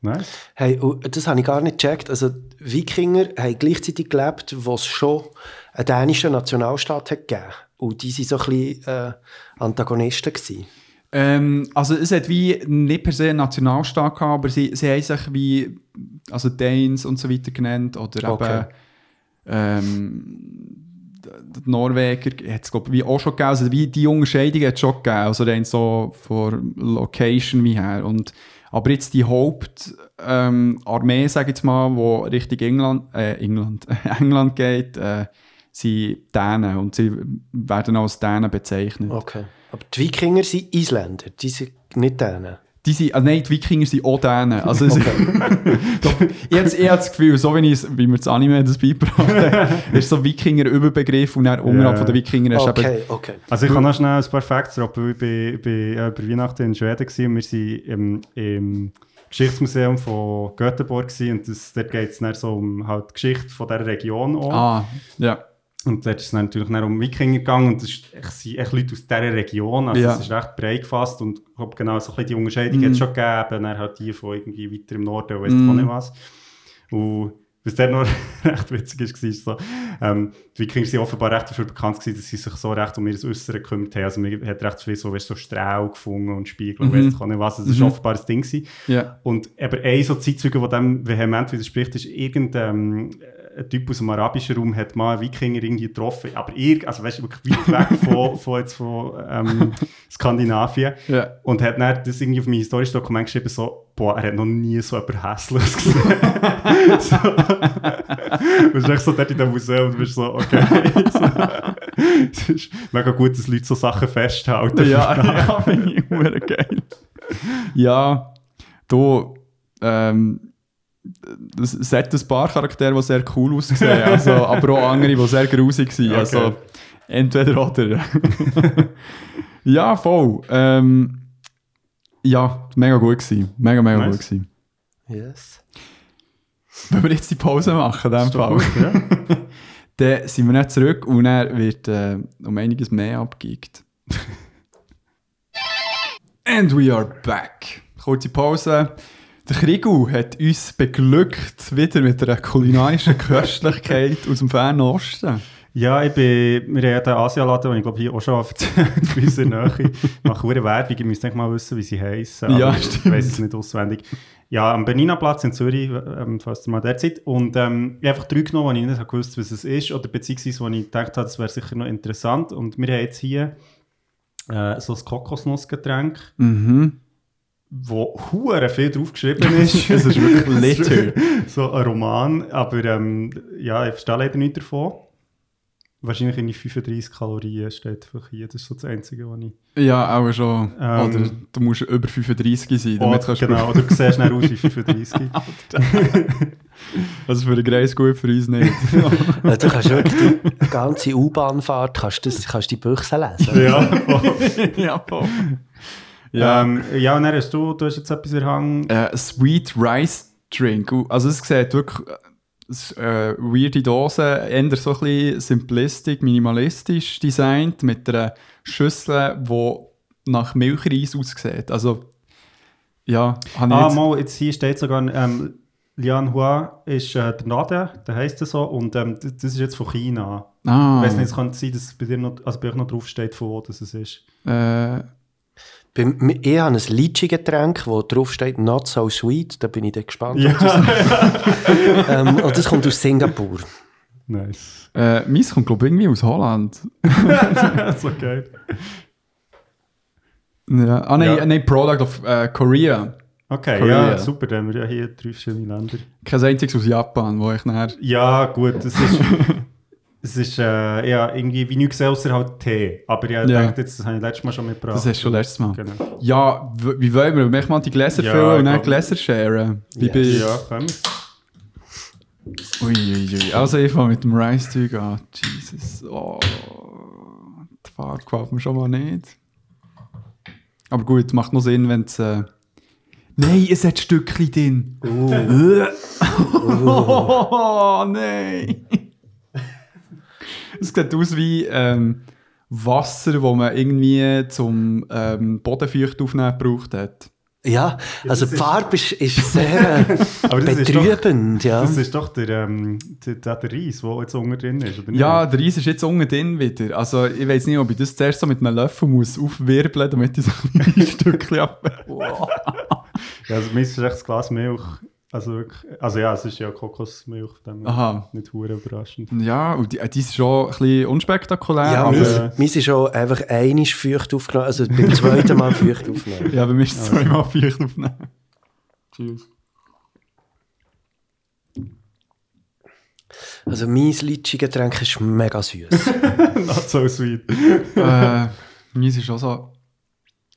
Nice. Hey, und das habe ich gar nicht gecheckt. Also, die Wikinger haben gleichzeitig gelebt, wo es schon einen dänischen Nationalstaat hat gegeben Und die waren so ein bisschen äh, Antagonisten. Gewesen. Ähm, also es hat wie nicht per se einen Nationalstaat gehabt, aber sie, sie haben sich wie also Danes und so weiter genannt oder Okay. eben ähm, die Norweger hat es glaube auch schon gegeben, also wie die Unterscheidung hat es schon gegeben, also rein so von Location wie her und aber jetzt die Hauptarmee, ähm, sage ich jetzt mal, wo Richtung England, äh, England, [laughs] England geht, äh, sind Dänen und sie werden als Dänen bezeichnet. Okay. Aber die Wikinger sind Isländer, die sind nicht Dänen. Die sind, ah, nein, die Wikinger sind auch Dänen. Also, habe [laughs] ich hab das Gefühl, so wie, ich, wie mir das Anime das beigebracht hat, [laughs] ist so Wikinger-Überbegriff und dann unterhalb Ja. von den Wikingern hast du eben Okay, okay. Also ich kann noch schnell ein paar Facts droppen. Ich war bei, bei, äh, über Weihnachten in Schweden gewesen und wir waren im, im Geschichtsmuseum von Göteborg gewesen und das, dort geht es so um halt die Geschichte von dieser Region auch. Ah, ja. Und dort ist es natürlich dann um Wikinger gegangen und ich sind echt Leute aus dieser Region, also Ja. es ist recht breit gefasst und ich glaube genau so ein bisschen die Unterscheidung hat es schon gegeben, dann halt die von irgendwie weiter im Norden weiss Mhm. auch nicht was. Und was dann noch [laughs] recht witzig ist, ist so, ähm, die Wikinger sind offenbar recht dafür bekannt gewesen, dass sie sich so recht um ihr Äußere gekümmert haben. Also man hat recht viel so, weißt, so Strahl gefunden und Spiegel und Mhm. weiss ich auch nicht was. Das ist offenbar ein Ding gewesen. ja. Und eben ein so Zeitzeuge, der dem vehement widerspricht, ist irgendein ähm, ein Typ aus dem arabischen Raum hat mal einen Wikinger irgendwie getroffen, aber irg also weißt du, wirklich weit weg von, [laughs] von, jetzt von ähm, Skandinavien Ja. und hat dann das irgendwie auf mein historisches Dokument geschrieben, so, boah, er hat noch nie so etwas Hässliches gesehen. [laughs] so. Du bist echt so dort in dem Museum und bist so, okay. so. [laughs] Es ist mega gut, dass Leute so Sachen festhalten. Ja, ja, finde ich geil. Ja, du, ähm, es es hat ein paar Charaktere, die sehr cool aussehen, [laughs] also, aber auch andere, die sehr grusig sind. Also, Okay. entweder oder. [laughs] ja, voll. Ähm, ja, mega gut gewesen. Mega, mega Nice. gut gewesen. Yes. Wenn wir jetzt die Pause machen, in dem Fall, gut, ja. [laughs] dann sind wir nicht zurück und er wird äh, um einiges mehr abgeigt. And we are back. Kurze Pause. Der Krigu hat uns beglückt, wieder mit einer kulinarischen Köstlichkeit aus dem fernen Osten. Ja, ich bin, wir haben den Asialaden, den ich glaube hier auch schon erzählt bei uns in der [laughs] Nähe. Ich mache eine Werbung, ich müsste nicht mal wissen, wie sie heissen. Ja, aber Ich stimmt. weiß es nicht auswendig. Ja, am Bernina-Platz in Zürich, ähm, falls ihr mal der seid. Und ähm, ich habe einfach drei genommen, wo ich nicht gewusst was es ist. Oder beziehungsweise, wo ich gedacht habe, das wäre sicher noch interessant. Und wir haben jetzt hier äh, so ein Kokosnussgetränk, Mhm. Wo hure viel draufgeschrieben ist. [laughs] Es ist wirklich Litter. so ein Roman, aber ähm, ja, ich verstehe leider nichts davon. Wahrscheinlich in die 35 Kalorien steht einfach hier. Das ist so das Einzige, was ich... Ja, auch schon. Ähm, Oder du musst über 35 sein, Oh, damit kannst du genau, oder du siehst schnell aus wie 35. [laughs] Also für den Greis gut, für uns nicht. Äh, [laughs] Du kannst wirklich die ganze U-Bahnfahrt, kannst, das, kannst die Büchse lesen. ja, voll. ja, voll. Ja. Ähm, ja, und dann hast du, du hast jetzt etwas erhangen. äh, Sweet Rice Drink. Also es sieht wirklich äh, weirde Dose, eher so ein bisschen simplistisch, minimalistisch designt, mit einer Schüssel, die nach Milchreis aussieht. Also, ja, habe ich Ah, jetzt... mal, jetzt hier steht sogar, ähm, Lian Hua ist äh, der Laden, der heisst das so, und ähm, das, das ist jetzt von China. ah, Ich weiß nicht, es kann sein, dass bei dir noch, also bei euch noch draufsteht, von wo das es ist. Äh, Bei mir- Ich habe ein Litchi-Getränk, wo drauf steht «Not so sweet». Da bin ich dann gespannt. das- [laughs] ähm, und das kommt aus Singapur. nice. äh, meins kommt, glaube ich, irgendwie aus Holland. [laughs] so geil. Ja. Ah, nein, Ja. nein, Product of äh, Korea. Okay, Korea. ja, super, dann haben wir ja hier drei verschiedene Länder. Kein einziges aus Japan, wo ich nachher... Ja, gut, das ist. [laughs] es ist äh, ja, irgendwie wie nichts außer halt Tee. Aber ich Ja. denke, jetzt, das habe ich letztes Mal schon mitgebracht. Das hast du schon letztes Mal. Genau. Ja, wie wollen wir? Möchten wir die Gläser Ja, füllen und dann. Gläser sharen? Wie Yes. bei... Ja, komm. Ui, ui, ui. Also ich fange mit dem Rice-Zeug an. Jesus. Oh. Die Farbe gefällt mir schon mal nicht. Aber gut, macht noch Sinn, wenn es... Äh... Nein, es hat Stückchen drin. Oh, [laughs] nein. Es sieht aus wie ähm, Wasser, das man irgendwie zum ähm, Bodenfeucht aufnehmen gebraucht hat. Ja, also das die ist- Farbe ist, ist [laughs] sehr äh, Aber das ist doch, betrübend. Ja. das ist doch der, ähm, der, der, der Reis, der jetzt unten drin ist, oder nicht? Ja, der Reis ist jetzt unten drin wieder. Also ich weiß nicht, ob ich das zuerst so mit einem Löffel muss aufwirbeln damit ich so [laughs] ein Stückchen ab... ja also meistens ist echt ein Glas Milch. Also, wirklich, also ja, es ist ja Kokosmilch, dem Aha. nicht hure überraschend. Ja, und die, äh, die ist schon ein bisschen unspektakulär, Ja, aber... meins, meins ist schon einfach einisch feucht aufgenommen, also beim zweiten Mal feucht aufgenommen. Ja, bei mir ist es zweimal Feucht aufnehmen. Cheers. Also mein Litchi-Getränk ist mega süß. [laughs] Not so sweet. [laughs] äh, meins ist auch so...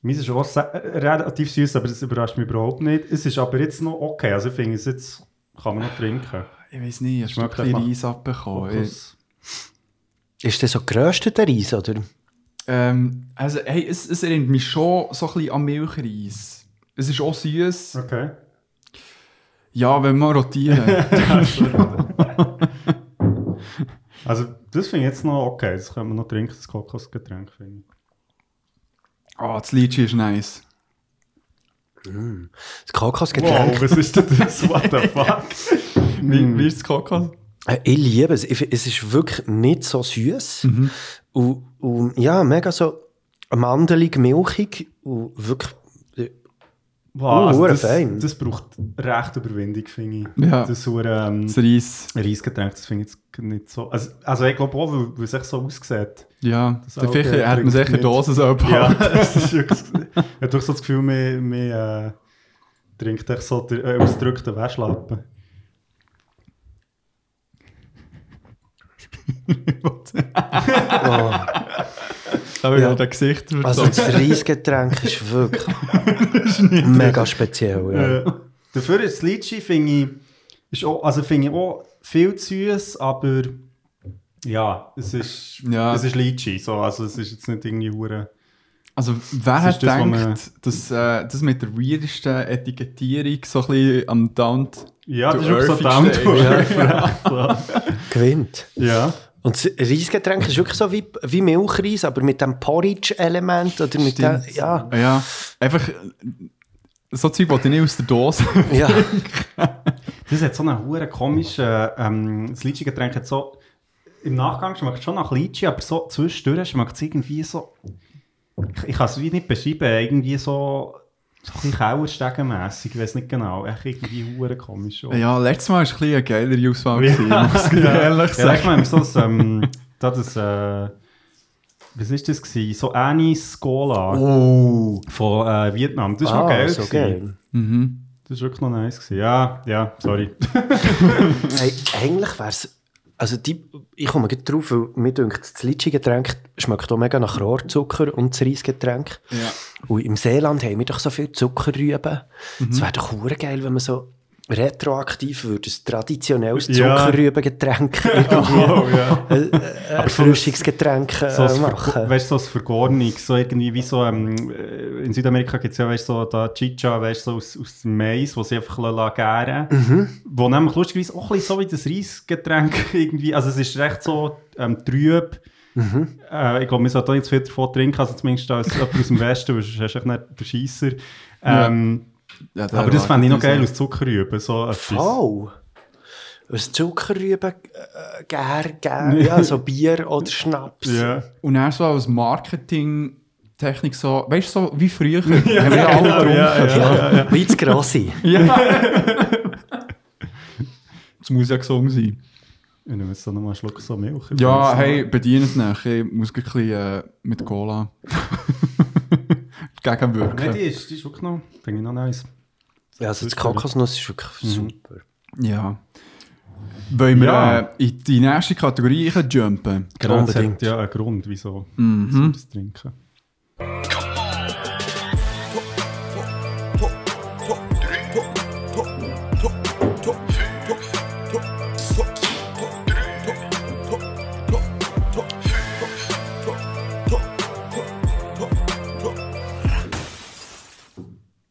Meins ist auch äh, relativ süß, aber das überrascht mich überhaupt nicht. Es ist aber jetzt noch okay. Also ich finde, es jetzt kann man noch trinken. Ich weiß nicht, ein Schmeckt Stückchen einfach Reis abbekommen. Ist das so gerösteter Reis, oder? Ähm, also, hey, es, es erinnert mich schon so ein bisschen an Milchreis. Es ist auch süß. Okay. Ja, wenn wir rotieren. [laughs] [laughs] Also das finde ich jetzt noch okay. Das können wir noch trinken, das Kokosgetränk, finde ich. Ah, das Litchi ist nice. Das Kokosgetränk. was ist denn das? [laughs] What the fuck? Wie, wie ist das Kokos? Äh, Ich liebe es. Es ist wirklich nicht so süß. Und, und ja, mega so mandelig, milchig und wirklich. Wow, hure das, fein. das braucht recht Überwindung, finde ich. Ja. Das ähm, Das Reis. Reisgetränk, das finde ich jetzt nicht so... Also, also ich glaube auch, weil, weil es echt so aussieht. Ja, Das der auch, Ficher äh, hat man sicher. Dosen so Ja, behalten. [laughs] das ist wirklich... Ich habe doch so das Gefühl, wir, wir äh, trinkt echt so den äh, ausgedrückten Wäschlappen. [laughs] Oh. Aber ja, Ja. der Gesicht wird Also so. das Reisgetränk ist wirklich [laughs] mega speziell. Ja. Äh, dafür ist das Litchi, finde ich, Ist auch, also finde ich auch viel süß, aber ja, es ist, Ja. es ist Litchi, so, also es ist jetzt nicht irgendwie hure. Also, wer Das hat ist das, gedacht, dass äh, das mit der weirdesten Etikettierung so ein bisschen am Down... Ja, das ist auch so down to steht. earth. [laughs] Gewinnt. Ja. Und das Reisgetränk ist wirklich so wie, wie Milchreis, aber mit dem Porridge-Element oder mit dem, ja, Ja, einfach so Zeug, das nicht aus der Dose... ja. Das hat so einen hure komischen, ähm, das Litchi-Getränk hat so, im Nachgang schmeckt es schon nach Litchi, aber so zwischendurch schmeckt es irgendwie so, ich, ich kann es wie nicht beschreiben, irgendwie so ein bisschen Kauerstegenmässig, ich weiß nicht genau, echt irgendwie hure komisch. auch. Ja, letztes Mal war es ein bisschen eine geilere Auswahl, Ja. gewesen, muss ich [laughs] Ja. ehrlich Ja, sagen. letztes Mal haben wir so das, ähm, da das, äh, was ist das gewesen? So Anis Cola Oh. von äh, Vietnam. Das ist noch Ah, geil. so geil. Mhm. Das ist wirklich noch nice gewesen. Ja, ja, sorry. [laughs] Hey, eigentlich wäre es, also die, ich komme gleich drauf, weil mir denkt, das Litschi-Getränk schmeckt auch mega nach Rohrzucker und das Reisgetränk. Ja. Und im Seeland haben wir doch so viel Zuckerrüben. Es wäre doch geil, wenn man so retroaktiv würde, ein traditionelles Ja. Zuckerrübengetränk [laughs] irgendwie, Oh, ja. äh, äh, Erfrischungsgetränk äh, So ein machen. Weißt du, so ein Vergornung, so irgendwie wie so, ähm, äh, in Südamerika gibt es ja, weißt so da Chicha, weißt so aus, aus Mais, wo sie einfach gären Mhm. Wo nämlich lustigerweise auch ein bisschen so wie das Reisgetränk [laughs] irgendwie, also es ist recht so ähm, trüb. Mhm. Äh, ich glaube, wir sollten nicht zu viel davon trinken, also zumindest als jemand aus dem Westen, weil sonst hast du nicht den Scheisser. Ähm, Ja, der aber das fände ich noch geil aus Zuckerrüben, so. Oh! Ein Zuckerrüben, äh, gär, gär, ja, [laughs] so Bier oder Schnaps. Ja. Und dann so als Marketing-Technik so, weißt du, so wie früher. [laughs] haben wir alle genau, getrunken. ja, ja. Ja, Wie das Grosse. Das muss ja gesungen sein. Ich nehme jetzt noch mal einen Schluck so Milch. Ja, hey, bedient nicht. Ich muss ein bisschen äh, mit Cola [laughs] [laughs] Nein, gegenwirken. die ist, die ist wirklich noch, finde ich noch nice. Ja, also das Kokosnuss ist wirklich super. Ja. Wollen wir Ja. äh, in die nächste Kategorie jumpen? Genau, das Unbedingt. hat ja einen Grund, wieso Mhm. wir das trinken.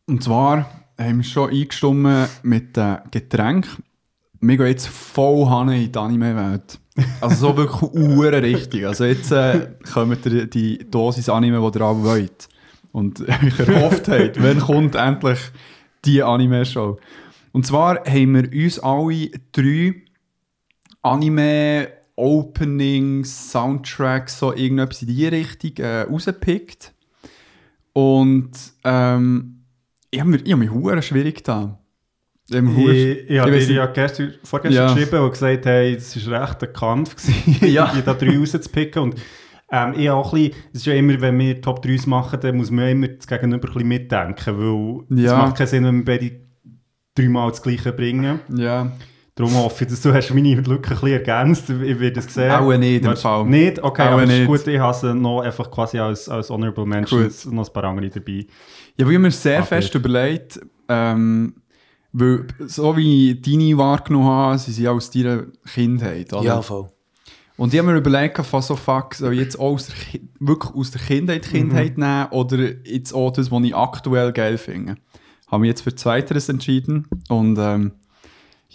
Und zwar haben wir schon eingestimmt mit den Getränken. Wir gehen jetzt voll Hanne in die Anime-Welt. Also so wirklich [laughs] uhren richtig. Also jetzt äh, kommt ihr die Dosis Anime, die ihr alle wollt. Und [laughs] euch erhofft habt, wann kommt endlich die Anime-Show. Und zwar haben wir uns alle drei Anime-Openings, Soundtracks, so irgendetwas in die Richtung äh, rausgepickt. Und ähm, ich habe mir, ich hab mich hure schwierig getan. Ich, Ich, ich habe dir ja gestern, vorgestern Ja. geschrieben und gesagt, hey, es war recht ein Kampf, gewesen, [laughs] Ja. irgendwie da drei rauszupicken. Und ähm, ich auch ein bisschen, es ist ja immer, wenn wir Top 3 machen, dann muss man immer das Gegenüber ein bisschen mitdenken, weil es Ja. macht keinen Sinn, wenn wir beide dreimal das Gleiche bringen. ja. Darum hoffe ich, dass du hast meine Lücke ein bisschen ergänzt. Ich werde es sehen. Auch nicht im Fall. Nicht? Okay, Auch aber ist nicht. gut. Ich habe sie noch einfach quasi als, als Honorable Mentions noch ein paar andere dabei. Ja, weil ich mir sehr Aber- fest überlegt, ähm, weil so wie ich deine wahrgenommen habe, sie sind ja aus deiner Kindheit, oder? Ja, voll. Und ich habe mir überlegt, von so fuck, soll ich jetzt auch aus der, wirklich aus der Kindheit Kindheit nehmen oder jetzt auch das, was ich aktuell geil finde. Habe mich jetzt für Zweiteres entschieden und ähm,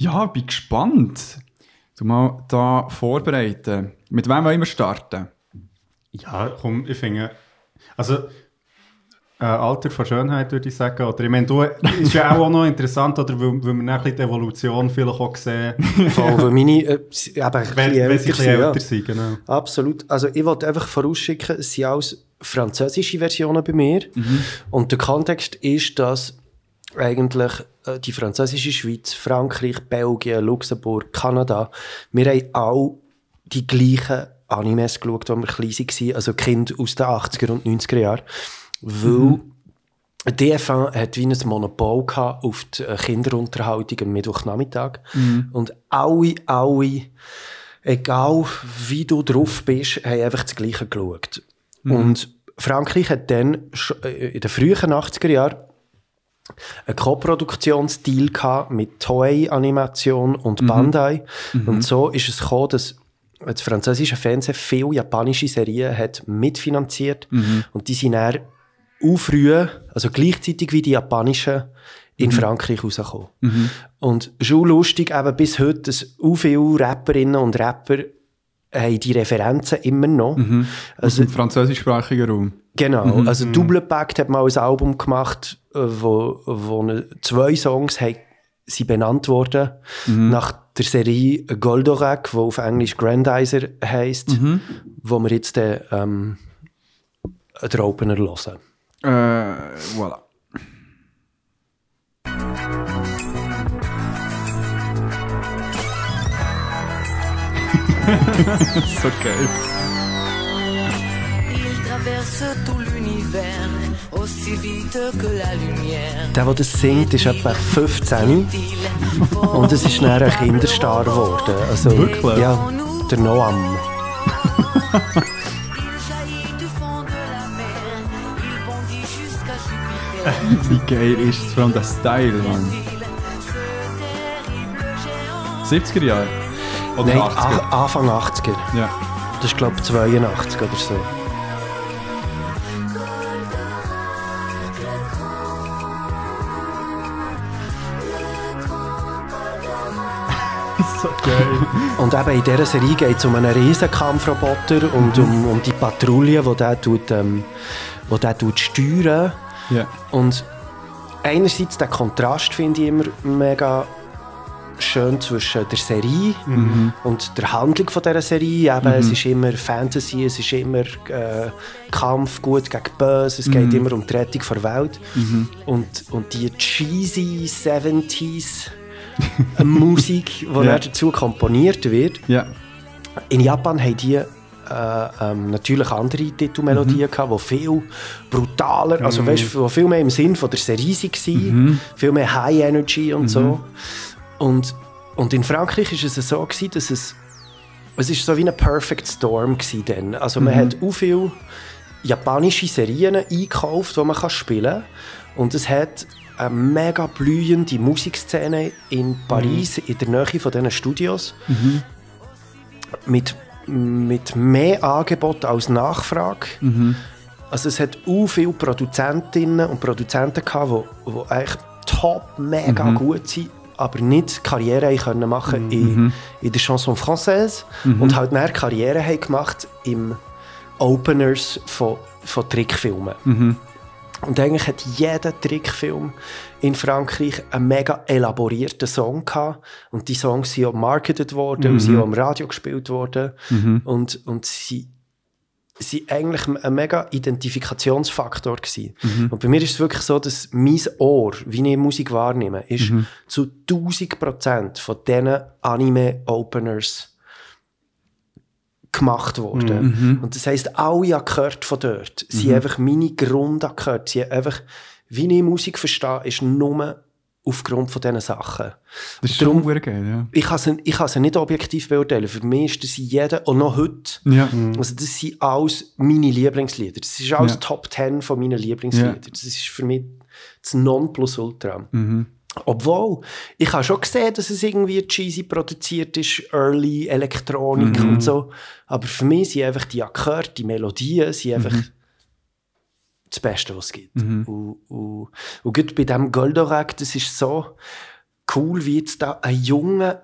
ja, bin gespannt. Du mal da vorbereiten. Mit wem wollen wir starten? Ja, komm, ich finde. Also, äh, Alter von Schönheit würde ich sagen. Oder ich meine, du ist ja auch noch interessant, oder weil, weil wir dann ein bisschen die Evolution vielleicht auch sehen, [laughs] Voll, weil meine äh, ein wenn, wenn sie ein älter sind, ja. sind. Genau. Absolut. Also ich wollte einfach vorausschicken, es sind alles französische Versionen bei mir. Und der Kontext ist, dass eigentlich äh, die französische Schweiz, Frankreich, Belgien, Luxemburg, Kanada, wir haben alle die gleichen Animes geschaut, als wir klein waren, also Kinder aus den 80er und 90er Jahren. Weil DFA hat wie ein Monopol gehabt auf die äh, Kinderunterhaltung am Mittwochnachmittag. Und alle, alle, egal wie du drauf bist, haben einfach das Gleiche geschaut. Und Frankreich hat dann äh, in den frühen 80er Jahren einen Co-Produktionsdeal mit Toei Animation und Bandai. Und so ist es gekommen, dass das französische Fernsehen viele japanische Serien hat mitfinanziert und die sind dann auch früh, also gleichzeitig wie die japanischen, in Frankreich rausgekommen. Und schon lustig, eben bis heute, dass auch viele Rapperinnen und Rapper haben die Referenzen immer noch. Aus Also, dem französischsprachigen Raum. Genau, also Double Pact hat mal ein Album gemacht, äh, wo, wo zwei Songs haben, sind benannt worden nach der Serie Goldorak, wo auf Englisch Grandizer heisst, wo wir jetzt den, ähm, den Opener hören. Äh, voilà. [laughs] so geil. Der, der das singt, ist etwa 15 und es ist dann ein Kinderstar geworden. Also, Wirklich? Ja, der Noam. [laughs] Wie geil ist es, vor allem der Style, Mann. Ce terrible géant. 70er Jahre? Oder Nein, 80er? A- Anfang 80er. Ja. Das ist, glaube ich, 82 oder so. Und eben in dieser Serie geht es um einen Riesenkampfroboter und um, um die Patrouille, die der, tut, ähm, die der tut steuern. Ja. Und einerseits der Kontrast finde ich immer mega schön zwischen der Serie und der Handlung von dieser Serie. Eben, Es ist immer Fantasy, es ist immer äh, Kampf, gut gegen böse, es geht immer um die Rettung der Welt. Und, und die cheesy 70s [laughs] Musik, die dann dazu komponiert wird, Ja. in Japan haben die äh, ähm, natürlich andere Titelmelodien gehabt, die viel brutaler, also weißt, die viel mehr im Sinn von der Serie waren, viel mehr High Energy und so. Und, und in Frankreich war es so, gewesen, dass es, es ist so wie ein Perfect Storm war. Also man hat auch viele japanische Serien eingekauft, die man kann spielen kann. Und es hat eine mega blühende Musikszene in Paris, in der Nähe von diesen Studios. Mit, mit mehr Angebot als Nachfrage. Also es hat auch viele Produzentinnen und Produzenten gehabt, die, die eigentlich top, mega gut sind, aber nicht Karriere können machen in, in der Chanson Française. Und halt mehr Karriere haben gemacht im Openers von, von Trickfilmen. Und eigentlich hat jeder Trickfilm in Frankreich einen mega elaborierten Song gehabt. Und die Songs sind auch marketed worden, und sind auch im Radio gespielt worden. Und, und sie sind eigentlich ein mega Identifikationsfaktor gewesen. Und bei mir ist es wirklich so, dass mein Ohr, wie ich Musik wahrnehme, ist zu 1000 Prozent von diesen Anime-Openers gemacht worden. Und das heisst, alle Akkorde von dort sind einfach meine Grundakkorde. Sie einfach, wie ich Musik verstehe, ist nur aufgrund von diesen Sachen. Das ist Darum- geil, ja. Ich kann sie, ich kann sie nicht objektiv beurteilen. Für mich ist das jeder, und noch heute, Ja. also das sind alles meine Lieblingslieder. Das ist alles Ja. Top 10 von meinen Lieblingsliedern. Ja. Das ist für mich das Nonplusultra. Mhm. Obwohl, ich habe schon gesehen, dass es irgendwie cheesy produziert ist, Early Elektronik Mhm. und so. Aber für mich sind einfach die Akkorde, die Melodien, sind einfach Mhm. das Beste, was es gibt. Und, und, und gerade bei diesem Goldorak, das ist so cool, wie jetzt da ein junger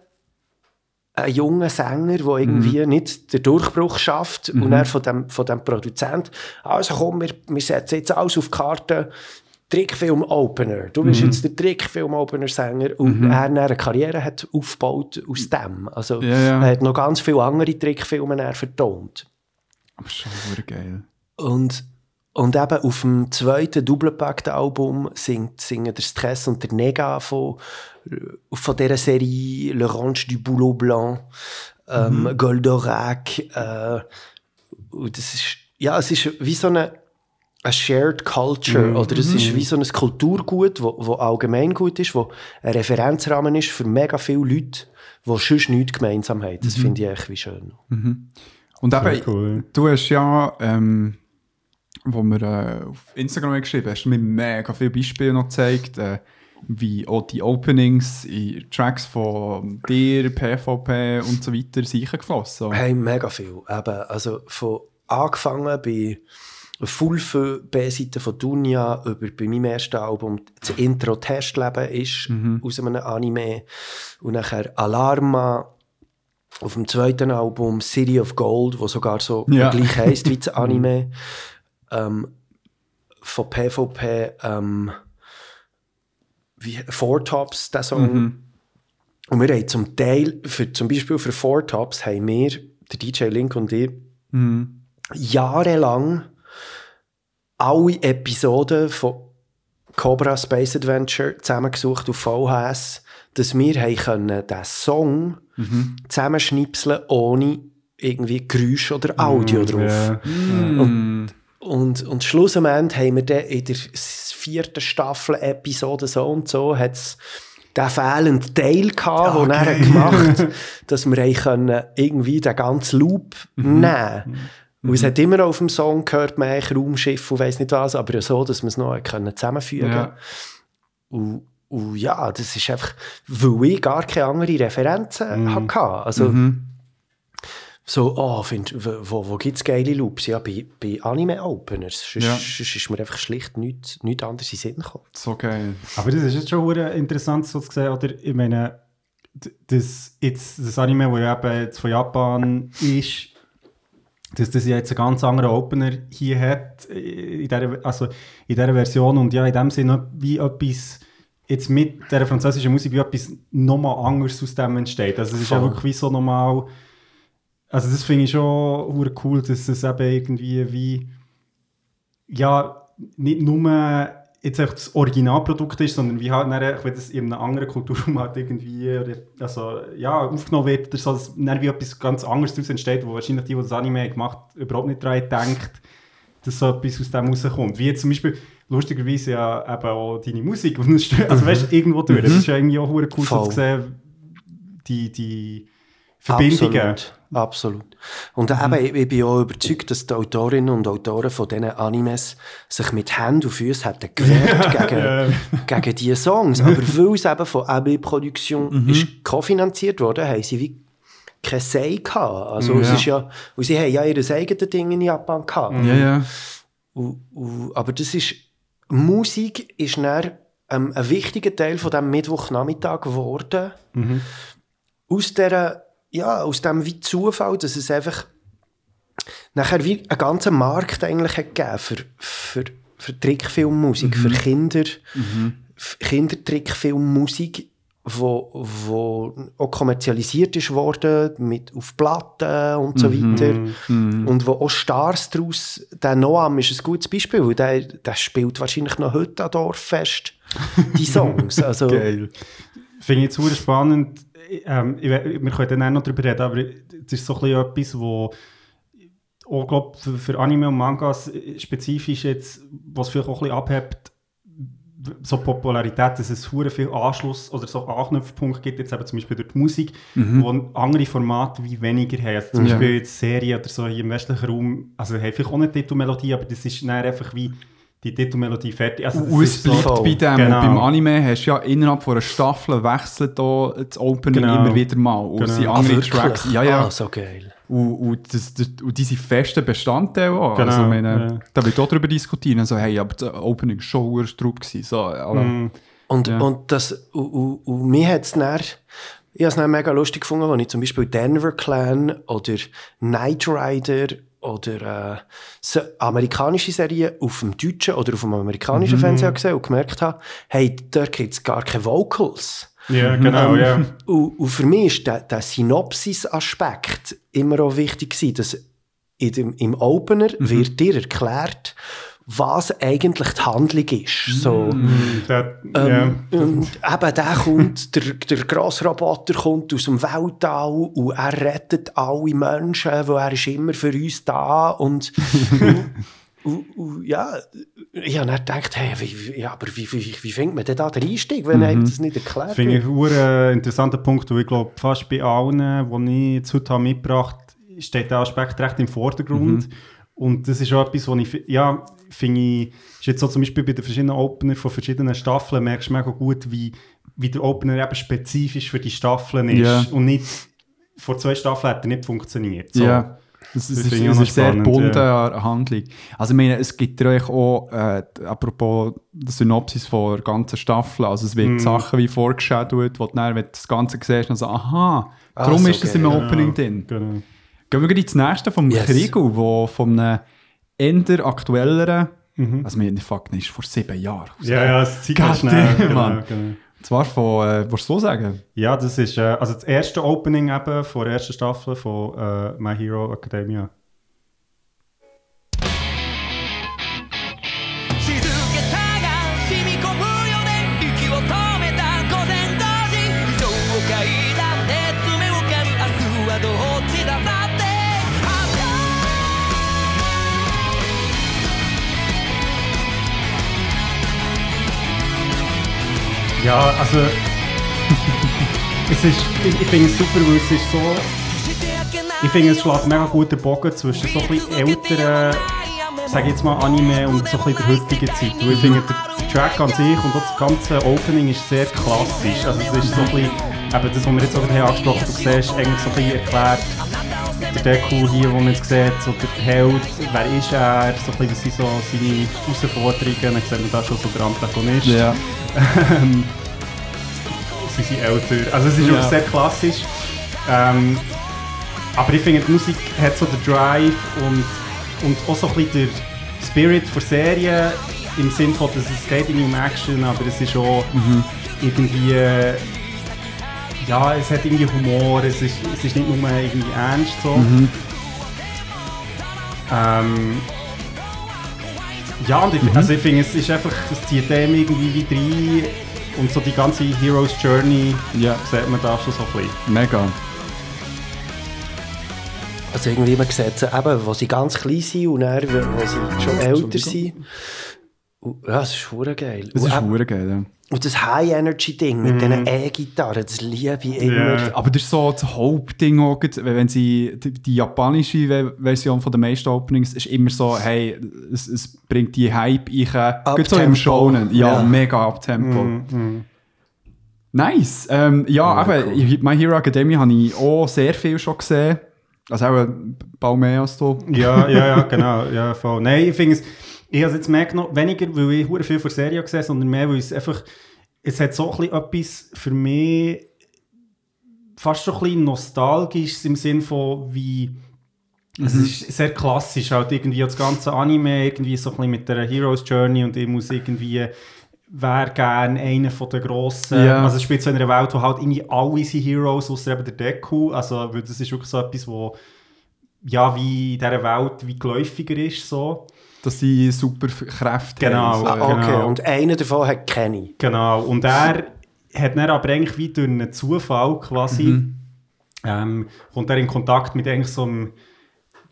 ein junger Sänger, der irgendwie Mhm. nicht den Durchbruch schafft und er von dem, von dem Produzent, also komm, wir, wir setzen jetzt alles auf die Karte, Trickfilm-Opener. Du Mhm. bist jetzt der Trickfilm-Opener-Sänger und er hat dann eine Karriere hat aufgebaut aus dem. Also Ja, ja. er hat noch ganz viele andere Trickfilme vertont. Aber schon geil. Und, und eben auf dem zweiten Doublepackt-Album singt, singen der Stress und der Nega von, von dieser Serie L'Orange du Boulot Blanc, ähm, Goldorak. Äh, und das ist, ja, es ist wie so eine, eine Shared Culture, oder es ist wie so ein Kulturgut, wo, wo allgemein gut ist, wo ein Referenzrahmen ist für mega viele Leute, die sonst nichts gemeinsam haben. Das finde ich echt wie schön. Und eben, cool. du hast ja, ähm, wo wir äh, auf Instagram haben geschrieben hast du mir mega viele Beispiele noch gezeigt, äh, wie auch die Openings in Tracks von dir, PvP und so weiter sind geflossen. Hey, mega viel. Eben, also von angefangen bei Full für B-Seite von Dunja über bei meinem ersten Album das Intro Testleben ist aus einem Anime und nachher Alarma auf dem zweiten Album City of Gold, wo sogar so Ja. gleich heisst wie das [laughs] Anime. ähm, von PvP ähm, wie Four Tops, der Song. Und wir haben zum Teil, für, zum Beispiel für Four Tops, haben wir, der DJ Link und ich, jahrelang alle Episoden von Cobra Space Adventure zusammengesucht auf VHS, dass wir haben können den Song zusammenschnipseln ohne irgendwie Geräusch oder Audio drauf. Ja. Und, und, und schlussendlich haben wir dann in der vierten Staffel Episode so und so hat's den fehlenden Teil gehabt, den er [laughs] hat gemacht dass wir können irgendwie den ganzen Loop nehmen Und es hat immer auf dem Song gehört, man eigentlich Raumschiff und weiss nicht was, aber so, dass wir es noch können zusammenfügen Ja. und, und ja, das ist einfach, weil ich gar keine andere Referenzen hatte. Also, so, oh, find, wo, wo, wo gibt es geile Loops? Ja, bei, bei Anime-Openers. Sonst, Ja. sonst ist mir einfach schlicht nichts, nichts anderes in den Sinn gekommen. So geil. Aber das ist jetzt schon hure interessant so zu sehen, oder? Ich meine, das, jetzt, das Anime, das ja eben jetzt von Japan ist, dass das ja jetzt einen ganz anderen Opener hier hat, äh, in dieser, also in dieser Version und ja, in dem Sinne wie etwas jetzt mit dieser französischen Musik wie etwas nochmal anderes aus dem entsteht. Also es ist ja wirklich wie so nochmal, also das finde ich schon cool, dass es eben irgendwie wie ja, nicht nur jetzt echt das Originalprodukt ist, sondern wie halt dann, wenn das in einem anderen Kulturraum halt irgendwie also, ja, aufgenommen wird, oder so, dass dann wie etwas ganz anderes daraus entsteht, wo wahrscheinlich die, die das Anime gemacht haben, überhaupt nicht daran denkt, dass so etwas aus dem rauskommt. Wie jetzt zum Beispiel, lustigerweise ja eben auch deine Musik, es also weißt du, irgendwo durch. Das ist ja irgendwie auch cool Voll. zu sehen, die, die Verbindungen. Absolut. Absolut. Und eben, ich, bin auch überzeugt, dass die Autorinnen und Autoren von diesen Animes sich mit Händen und Füßen hätten gewehrt [laughs] gegen, gegen diese Songs. Aber weil es eben von AB Produktion ist kofinanziert wurde, haben sie wie kein Say gehabt. Also es Ja. ist ja, und sie haben ja ihr eigenes Ding in Japan gehabt. Ja, ja. Und, und, aber das ist, Musik ist dann ähm, ein wichtiger Teil von diesem Mittwochnachmittag geworden. Aus dieser, ja, aus dem wie Zufall, dass es einfach nachher wie einen ganzen Markt eigentlich hat gegeben für, für, für Trickfilmmusik, für Kinder, F- Kindertrickfilmmusik, wo, wo auch kommerzialisiert ist worden, mit, auf Platten und so weiter. Und wo auch Stars daraus, der Noam ist ein gutes Beispiel, weil der, der spielt wahrscheinlich noch heute an Dorffest die [laughs] Songs. Also, Geil. Finde ich jetzt super spannend. Ähm, ich, wir können dann auch noch darüber reden, aber es ist so ein bisschen etwas, wo auch, glaub, für, für Anime und Mangas spezifisch jetzt, was vielleicht auch ein bisschen abhebt, so Popularität, dass es hure viel Anschluss oder so Anknüpfpunkte gibt, jetzt eben zum Beispiel durch die Musik, wo andere Formate wie weniger haben. Also zum Ja. Beispiel jetzt Serien oder so hier im westlichen Raum, also haben vielleicht auch eine Titelmelodie, aber das ist dann einfach wie die Titelmelodie fertig. Also es so- bleibt voll. bei dem. Genau. Beim Anime hast du ja innerhalb von einer Staffel wechselt da das Opening Genau. immer wieder mal. Und Genau. es sind Ah, andere wirklich? Tracks. Ja, ja. Ah, so geil. Und, und, das, das, und diese festen Bestandteile auch. Genau, Also, ich meine, ja. Da wird auch darüber diskutieren. Also, hey, aber das Opening war schon hure Strupp gewesen. So, alle- Mm. Und, Ja. und, das, und, und, und mir hat es dann, ich habe es mega lustig gefunden, als ich zum Beispiel Denver Clan oder Knight Rider oder äh, amerikanische Serien auf dem deutschen oder auf dem amerikanischen Fernseher gesehen und gemerkt habe, hey, dort gibt es gar keine Vocals. Ja, genau, ja. Und, und für mich ist der, der Synopsis-Aspekt immer auch wichtig gewesen, dass in dem, im Opener wird dir erklärt, was eigentlich die Handlung ist. So, Der, ähm, Und eben, der kommt, der, der grosse Roboter kommt aus dem Weltall und er rettet alle Menschen, weil er ist immer für uns da [laughs] und, und, und ja, ich habe dann gedacht, hey, wie, wie, ja, aber wie, wie, wie fängt man denn da den Einstieg, wenn einem das nicht erklärt ja. Finde ich wird? einen interessanten Punkt, weil ich glaube, fast bei allen, die ich jetzt heute mitgebracht habe, steht der Aspekt recht im Vordergrund. Und das ist auch etwas, was ich, ja, finde ich, ist jetzt so zum Beispiel bei den verschiedenen Opener von verschiedenen Staffeln, merkst du mega gut, wie, wie der Opener eben spezifisch für die Staffeln ist. Ja. Und nicht, vor zwei Staffeln hat er nicht funktioniert. So. Ja. Das, Das ist, auch es noch ist sehr spannend, bunte ja. Handlung. Also ich meine, es gibt ja auch, äh, apropos der Synopsis von der ganzen Staffel, also es wird Mhm. Sachen wie vorgeschadelt, wo du dann, wenn du das Ganze siehst, dann so, aha, Ah, darum so ist das im. Opening drin. Genau. Gehen wir gleich ins nächste vom Yes. Kriegel, wo von einem eher aktuelleren, Mhm. also mir Fakt ist vor sieben Jahren. Ja, ja, es zieht schnell. Genau, genau. Und zwar von, äh, willst du so sagen? Ja, das ist äh, also das erste Opening eben von der ersten Staffel von äh, My Hero Academia. Ja, also [laughs] es ist, ich, ich finde es super, weil es ist so, ich finde es schlägt mega guten Bogen zwischen so ein älteren, sage ich jetzt mal Anime und so ein der heutigen Zeit. Weil ich finde, der, Track an sich und auch das ganze Opening ist sehr klassisch. Also es ist so ein bisschen, eben das, was wir jetzt auch angesprochen haben, du siehst eigentlich so ein bisschen erklärt, der Deku hier, den man jetzt sieht, so der Held, wer ist er, so ein bisschen, was sind so seine Herausforderungen, dann sieht man da schon so der Antagonist. Ähm, sie sind älter. Also es ist Ja. wirklich sehr klassisch. Ähm, aber ich finde, die Musik hat so den Drive und, und auch so ein bisschen der Spirit der Serie im Sinne von, dass es geht um Action, aber es ist auch irgendwie äh, ja, es hat irgendwie Humor, es ist, es ist nicht nur irgendwie ernst so. Ähm, ja, und ich, also ich finde, es ist einfach, es zieht dem irgendwie wie rein und so die ganze Hero's Journey Ja, sieht man da schon so ein bisschen. mega. Also irgendwie, man sieht sie eben, wo sie ganz klein sind und dann, wo sie schon älter sind. Und, ja, das ist verdammt geil. Das und, ist hure geil, ja. und das High-Energy-Ding mit diesen E-Gitarren, das liebe ich immer. Ja. Aber das ist so das Hauptding, auch, wenn sie die, die japanische Ve- Version von den meisten Openings ist immer so, hey, es, es bringt die Hype ich gerade so im. Shonen. Ja, Ja. mega Abtempo. Mhm. Nice. Ähm, ja, Ja, aber cool. My Hero Academia habe ich auch sehr viel schon gesehen. Also auch ein paar mehr als du. Ja, ja, ja, genau. Ja, voll. Nein, ich finde es, ich habe es jetzt merkt noch weniger, weil ich hure viel von Serie gesehen sondern mehr, weil es einfach, es hat so ein etwas für mich fast schon ein bisschen nostalgisch im Sinn von wie es ist sehr klassisch, halt irgendwie das ganze Anime irgendwie so ein bisschen mit der Hero's Journey und ich muss irgendwie wäre gerne einer von den grossen. Ja. Also spielt so in einer Welt, wo halt irgendwie alle sind Heroes, außer eben der Deku. Also das ist wirklich so etwas, wo ja, wie in dieser Welt wie geläufiger ist. So. Dass sie super Kräfte Genau. haben. So, Ah, okay, genau. und einer davon hat Kenny. Genau. Und er hat dann aber eigentlich wie durch einen Zufall quasi, ähm, kommt er in Kontakt mit eigentlich so einem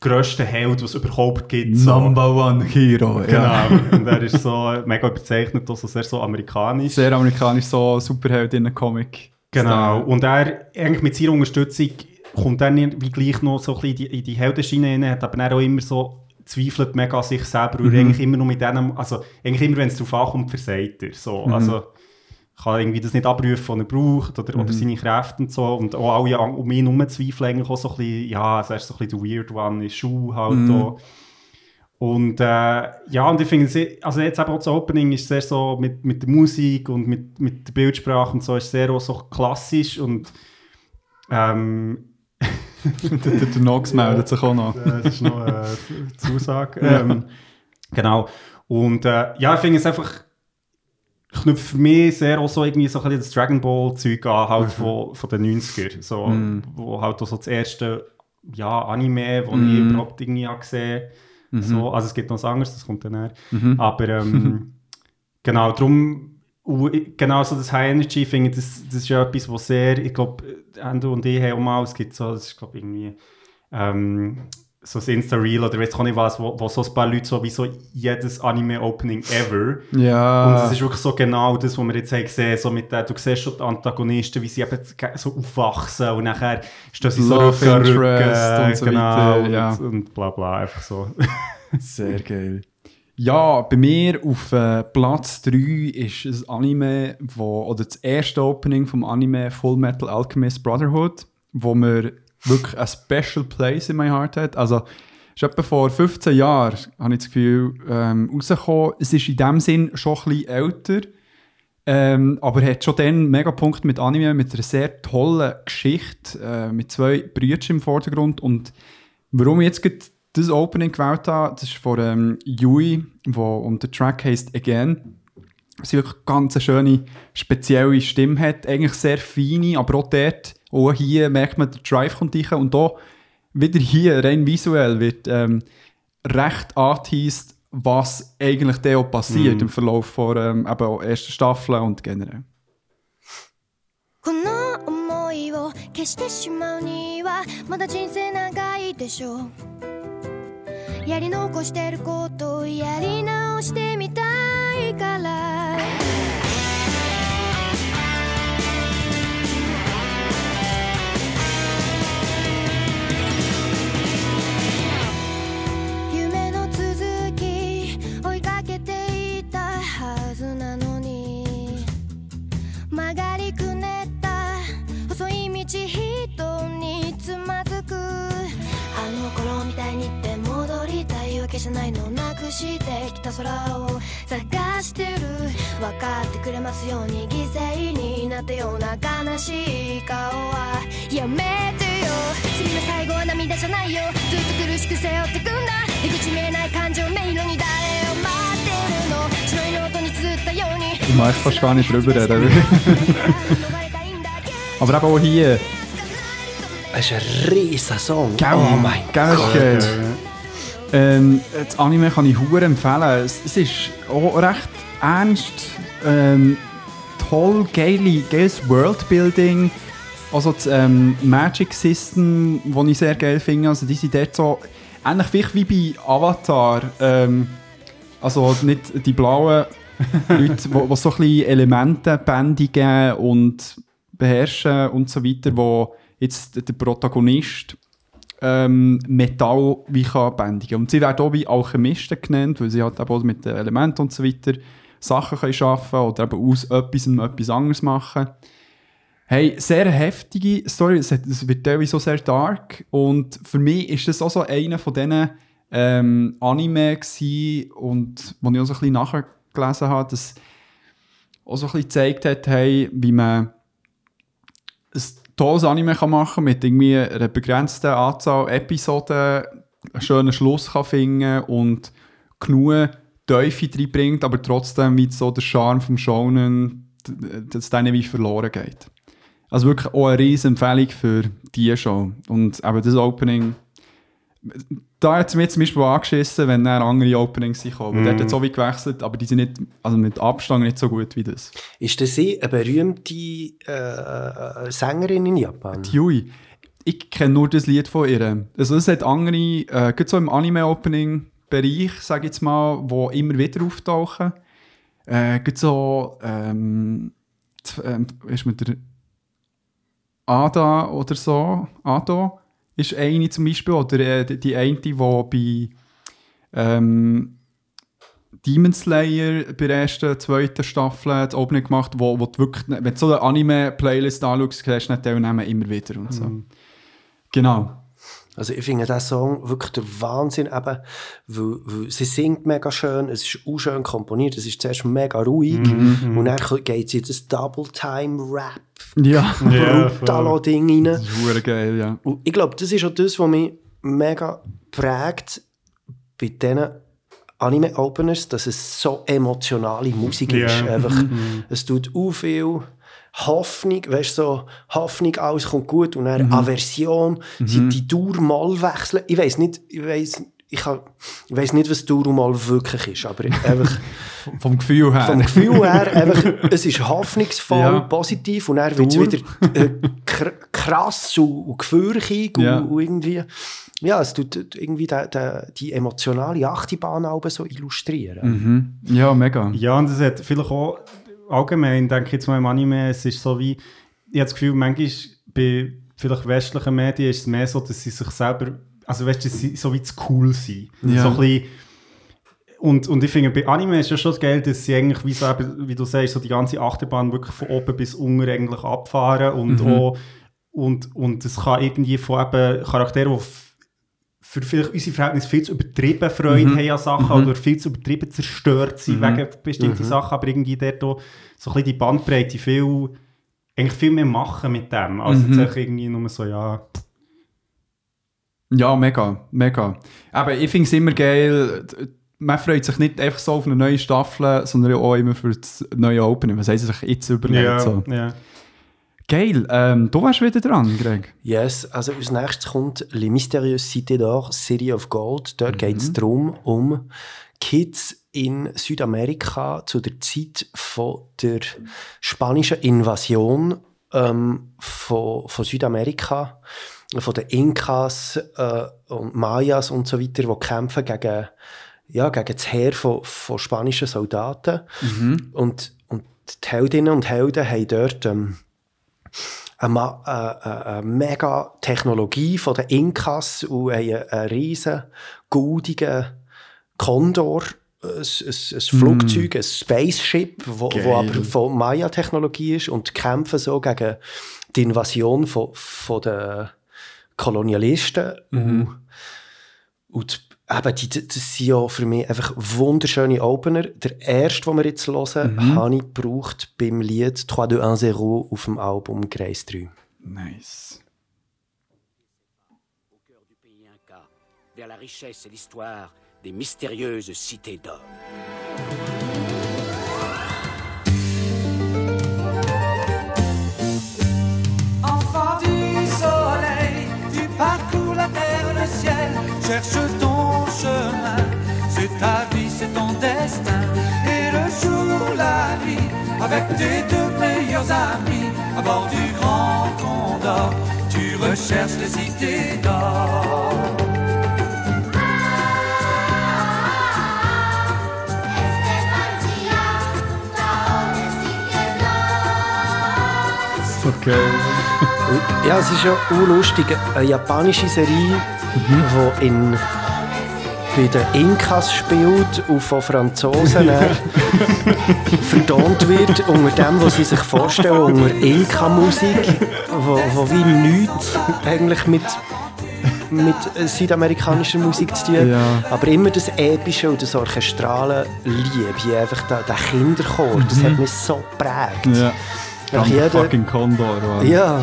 grössten Held, was es überhaupt gibt. So. Number One Hero. Ja. Genau. Und er ist so mega überzeichnet, also sehr so amerikanisch. Sehr amerikanisch, so Superheld in einem Comic. Genau. Und er, eigentlich mit seiner Unterstützung, kommt dann wie gleich noch so ein bisschen in die, in die Heldenschiene rein, hat aber dann auch immer so zweifelt mega an sich selber, weil er eigentlich immer nur mit denen, also eigentlich immer, wenn es darauf ankommt, versagt er. So. Also kann irgendwie das nicht abrufen, was er braucht oder, oder seine Kräfte und so. Und auch alle um ihn herum zweifeln eigentlich auch so ein bisschen, ja, also er ist so ein bisschen der Weird One, ist Schuh halt auch. Und äh, ja, und ich finde, es- also jetzt eben auch das Opening ist sehr so mit, mit der Musik und mit, mit der Bildsprache und so, ist sehr auch so klassisch und ähm, der, der, Nox meldet sich auch noch. äh, das ist noch eine Zusage. Ähm, genau. Und äh, ja, ich finde es einfach knüpft für mich sehr auch so irgendwie so ein bisschen das Dragon Ball Zeug an, halt von, von den 90er. So, Wo halt auch so das erste ja, Anime, wo ich überhaupt irgendwie habe gesehen so, Also es gibt noch was anderes, das kommt dann näher. Aber ähm, [laughs] genau, darum und ich- genau so das High Energy, ich finde das, das ist ja etwas, was sehr, ich glaube, Endo und ich haben auch mal, es gibt so, das ist glaube irgendwie ähm, so ein Insta-Reel oder weiß auch nicht was, wo, wo so ein paar Leute so wie so jedes Anime-Opening ever. Ja. Und es ist wirklich so genau das, was wir jetzt haben gesehen so mit der, du siehst schon die Antagonisten, wie sie eben so aufwachsen und nachher stehen sie so an Interest Rücken, und so genau, weiter, und, ja. und bla bla, einfach so. [laughs] Sehr geil. Ja, bei mir auf äh, Platz 3 ist ein Anime, wo, oder das erste Opening vom Anime Full Metal Alchemist Brotherhood, wo mir wirklich ein Special Place in my heart hat. Also, ist etwa vor 15 Jahren, habe ich das Gefühl, ähm, rausgekommen. Es ist in dem Sinn schon ein bisschen älter, ähm, aber hat schon dann mega Punkt mit Anime, mit einer sehr tollen Geschichte, äh, mit zwei Brüdern im Vordergrund und Warum ich jetzt das Opening gewählt habe, das ist von ähm, Yui, wo, und der Track heisst Again. Sie wirklich ganz eine schöne, spezielle Stimme hat, eigentlich sehr feine, aber auch dort, auch hier merkt man, der Drive kommt rein und da wieder hier, rein visuell, wird ähm, recht angeteased, was eigentlich da auch passiert im Verlauf von ähm, eben auch ersten Staffel und generell. この思いを消してしまうにはまだ人生長いでしょう やり残してることやり直してみたいから。たいわけじゃないのなくしてきた空を探してる分かってくれますように犠牲になったような悲しい顔はやめてよ次の最後は涙じゃないよずっと苦しく背負ってくんだ出口見えない感情迷路に誰を待ってるの白いノートに綴ったように Ich mag fast gar nicht drüber reden. aber eben auch hier, Es ist ein riesen Song. Gell? Oh mein Gell, Gott. Ähm, das Anime kann ich hure empfehlen. Es, es ist auch recht ernst, ähm, toll, geile, geiles Worldbuilding. Also das ähm, Magic System, das ich sehr geil finde. Also die sind dort so, ähnlich vielleicht wie bei Avatar. Ähm, also nicht die blauen [laughs] Leute, die so ein bisschen Elemente bändigen und beherrschen und so weiter, wo jetzt der Protagonist ähm, Metall wie kann bändigen. Und sie werden auch wie Alchemisten genannt, weil sie halt auch mit den Elementen und so weiter Sachen können schaffen oder eben aus etwas etwas anderes machen. Hey, sehr heftige Story, es, es wird teilweise so sehr dark und für mich ist das auch so einer von diesen ähm, Anime gewesen und wo ich auch so ein bisschen nachgelesen habe, dass auch so ein bisschen gezeigt hat, hey, wie man ein tolles Anime kann machen mit irgendwie einer begrenzten Anzahl Episoden, einen schönen Schluss kann finden und genug Teufel reinbringt, aber trotzdem wie so der Charme vom Shonen, dass denen wie verloren geht. Also wirklich auch eine riesen Empfehlung für die Show. Und eben das Opening, da hat es mir zum Beispiel angeschissen, wenn dann andere Openings sind gekommen. Mm. Der hat jetzt so wie gewechselt, aber die sind nicht, also mit Abstand nicht so gut wie das. Ist das sie eine berühmte äh, Sängerin in Japan? Yui. Ich kenne nur das Lied von ihr. Also es hat andere, äh, gerade so im Anime-Opening-Bereich, sage ich jetzt mal, wo immer wieder auftauchen. Äh, gerade so, ähm, z- ähm, ist mit der Ada oder so, Ado, ist eine zum Beispiel, oder äh, die, eine, die bei ähm, Demon Slayer bei der ersten, zweiten Staffel das Opening gemacht, wo, wo wirklich, wenn du so eine Anime-Playlist anschaust, hast du nicht teilnehmen immer wieder und so. Genau. Also ich finde diesen Song wirklich der Wahnsinn, eben, weil, weil sie singt mega schön, es ist auch schön komponiert, es ist zuerst mega ruhig und dann geht sie in das Double-Time-Rap, Ja. [laughs] Ja, Brutalo-Ding rein. Das ist geil, ja. Und ich glaube, das ist auch das, was mich mega prägt bei diesen Anime-Openers, dass es so emotionale Musik Ja. ist. Einfach, Es tut auch viel Hoffnung, weißt du, so Hoffnung, alles kommt gut und dann Aversion, sie die Dauer mal wechseln. Ich weiß nicht, ich weiß, ich, ich weiss nicht, was Durumal wirklich ist, aber einfach [laughs] Vom Gefühl her. vom Gefühl her, einfach, es ist hoffnungsvoll, Ja. positiv und dann wird wieder äh, kr krass und, und gefürchig Ja. und, und irgendwie, ja, es tut irgendwie de, de, die emotionale Achterbahn so illustrieren. Mhm. Ja, mega. Ja, und es hat vielleicht auch allgemein, denke ich jetzt mal im Anime, es ist so wie, ich habe das Gefühl, manchmal bei vielleicht westlichen Medien ist es mehr so, dass sie sich selber, also weißt du, so wie zu cool sind. Ja. So ein bisschen, und, und ich finde, bei Anime ist ja schon geil, dass sie eigentlich, wie, so, wie du sagst, so die ganze Achterbahn wirklich von oben bis unten eigentlich abfahren und Mhm. auch, und, und es kann irgendwie von eben Charakteren, die für vielleicht unsere Verhältnisse viel zu übertrieben Freude Mhm. haben an Sachen oder viel zu übertrieben zerstört sind Mhm. wegen bestimmten Sachen, aber irgendwie dort auch so ein bisschen die Bandbreite viel, eigentlich viel mehr machen mit dem, als Mhm. jetzt irgendwie nur so, ja, Ja, mega, mega. Aber ich finde es immer geil, man freut sich nicht einfach so auf eine neue Staffel, sondern auch immer für das neue Opening. Was haben sie sich jetzt überlegt? ja, So. ja. Geil, ähm, du warst wieder dran, Greg. Yes, also als nächstes kommt Les Mystérieuses Cités d'Or, City of Gold. Dort geht Mhm. es darum, um Kids in Südamerika zu der Zeit von der spanischen Invasion ähm, von, von Südamerika, von den Inkas äh, und Mayas und so weiter, die kämpfen gegen, ja, gegen das Heer von, von spanischen Soldaten. Und, und die Heldinnen und Helden haben dort... Ähm, eine, ma- äh, äh, eine mega Technologie von den Inkas und einen, einen riesen goldigen Condor, ein, ein, ein Flugzeug, ein Spaceship, wo, wo aber von Maya-Technologie ist und kämpfen so gegen die Invasion von, von den Kolonialisten. Und, und eben, die, das sind ja für mich einfach wunderschöne Opener. Der erste, den wir jetzt hören, habe ich gebraucht beim Lied 3210 auf dem Album Grace 3. Nice. du pays Inca, vers la richesse et l'histoire des mystérieuses cités d'or. Enfant du soleil, tu parcours la terre, le ciel, cherche ton chemin. C'est ta vie, c'est ton destin. Et le jour, la nuit, avec tes deux meilleurs amis, à bord du grand condor, tu recherches les cités d'or. Okay. Ja, es ist ja auch lustig. Eine japanische Serie, die in bei den Inkas spielt und von Franzosen [laughs] verdammt wird unter dem, was sie sich vorstellen, unter Inka-Musik, wo, wo wie nichts eigentlich mit, mit südamerikanischer Musik zu tun. Ja. Aber immer das Epische und das Orchestrale liebe. Einfach der, der Kinderchor, das hat mich so geprägt. Ja. Nach jeder- fucking Condor. Mann. Ja,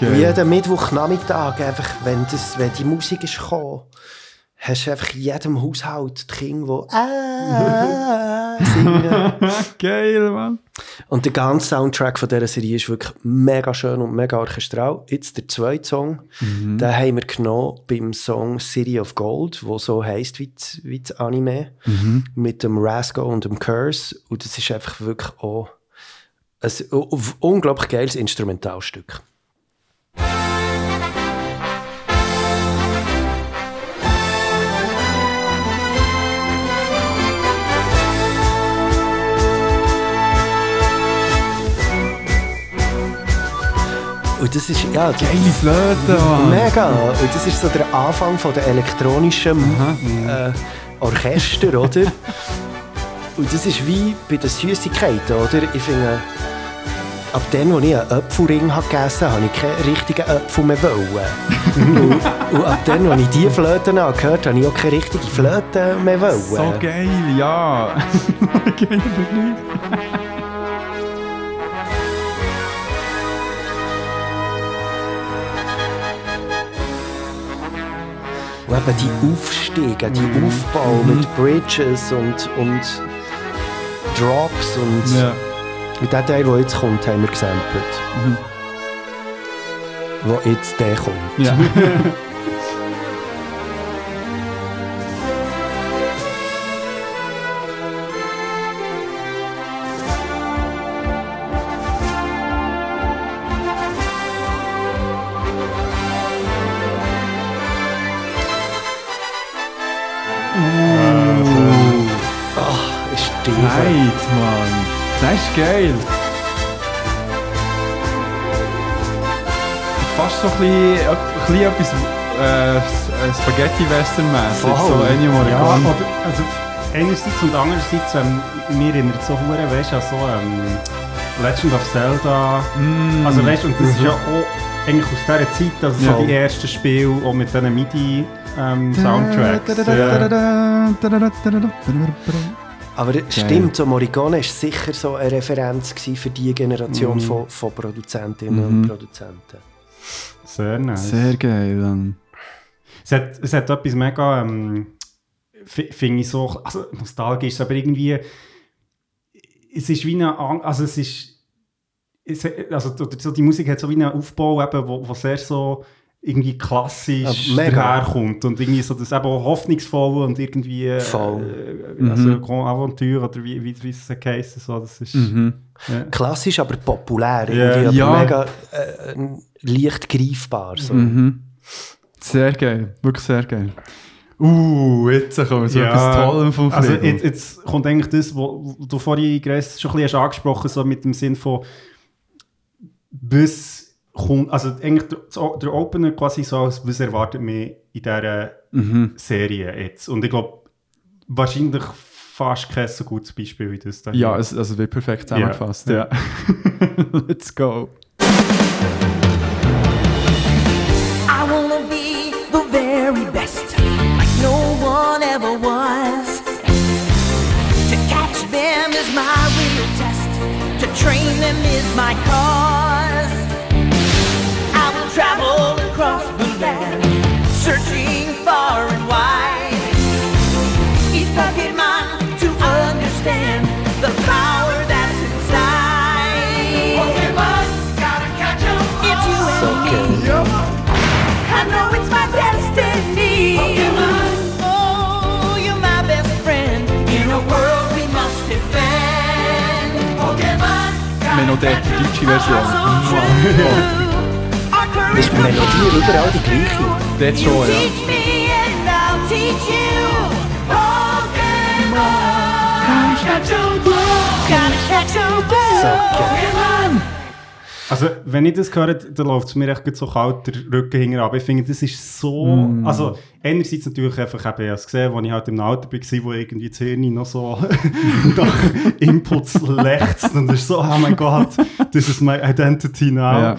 Geil. jeden Mittwochnachmittag, einfach, wenn, das, wenn die Musik ist gekommen, hast du einfach in jedem Haushalt die Kinder, die ah, [laughs] singen. Geil, Mann. Und der ganze Soundtrack von dieser Serie ist wirklich mega schön und mega orchestral. Jetzt der zweite Song, den haben wir genommen beim Song City of Gold, wo so heisst wie das, wie das Anime, mit dem Rasco und dem Curse. Und das ist einfach wirklich auch ein unglaublich geiles Instrumentalstück. Und das ist, ja, das, Geile Flöte, Mann. mega. Und das ist so der Anfang von der elektronischen äh, Orchester, oder? [laughs] Und das ist wie bei den Süßigkeiten, oder? Ich finde, ab dem, als ich einen Apfelring habe gegessen habe, ich keinen richtigen Apfel mehr wollen. [laughs] und, und ab dem, als ich diese Flöten habe gehört habe, habe ich auch keine richtige Flöte mehr wollen. So geil, ja. [laughs] Geil, Und eben die Aufstiege, die Aufbau mit Bridges und, und Drops und, Ja. und der Teil, der jetzt kommt, haben wir gesampelt. Wo jetzt der kommt. Ja. [laughs] geil. Fast so ein bisschen, ein bisschen etwas äh, Spaghetti-Western-mäßig. Voll. So Ennio Ja, Morricone. oder, also einerseits und andererseits, ähm, mir erinnert so hure, weißt du, so ähm, Legend of Zelda. Mm. Also weißt du, und das ist ja auch eigentlich aus dieser Zeit, also Ja. so die ersten Spiele, auch mit diesen MIDI-Soundtracks. Aber es stimmt, so Morricone war sicher so eine Referenz für die Generation von, von Produzentinnen und Produzenten. Sehr nice. Sehr geil. Dann. Es hat, es hat etwas mega, ähm, fi- finde ich so, also nostalgisch, aber irgendwie, es ist wie eine, also es ist, es, also die Musik hat so wie einen Aufbau, eben, wo, wo sehr so irgendwie klassisch Ja, mega. daherkommt und irgendwie so das eben hoffnungsvoll und irgendwie, äh, Voll. äh, also Grand Aventure oder wie, wie, wie es geheißen so, das ist, Mhm. ja. Klassisch, aber populär. Ja. Irgendwie, Ja. aber mega äh, leicht greifbar. So. Mhm. Sehr geil. Wirklich sehr geil. Uh, jetzt kommen wir zu etwas Tollem vom Also Friedel. jetzt, jetzt kommt eigentlich das, wo wo du vorhin schon ein bisschen hast angesprochen so mit dem Sinn von was kommt, also eigentlich der, der Opener quasi so als was erwartet mich in dieser Mhm. Serie jetzt. Und ich glaube, wahrscheinlich fast kein so gutes Beispiel wie das da. Ja, es, also wird perfekt zusammengefasst. Ja. [laughs] Let's go. I wanna be the very best, like no one ever was. To catch them is my real test, to train them is my noch die deutsche Version. Ist die Melodie überall die gleiche? Dort schon, ja. So geil. Also, wenn ich das höre, dann läuft es mir echt so kalt der Rücken hinterher. Aber ich finde, das ist so. Mm. Also, einerseits natürlich einfach, eben, ich habe es gesehen, als ich halt im Alter war, wo irgendwie das Hirn noch so [laughs] nach Inputs lechzt. Und ist so, oh mein Gott, this is my identity now. Ja.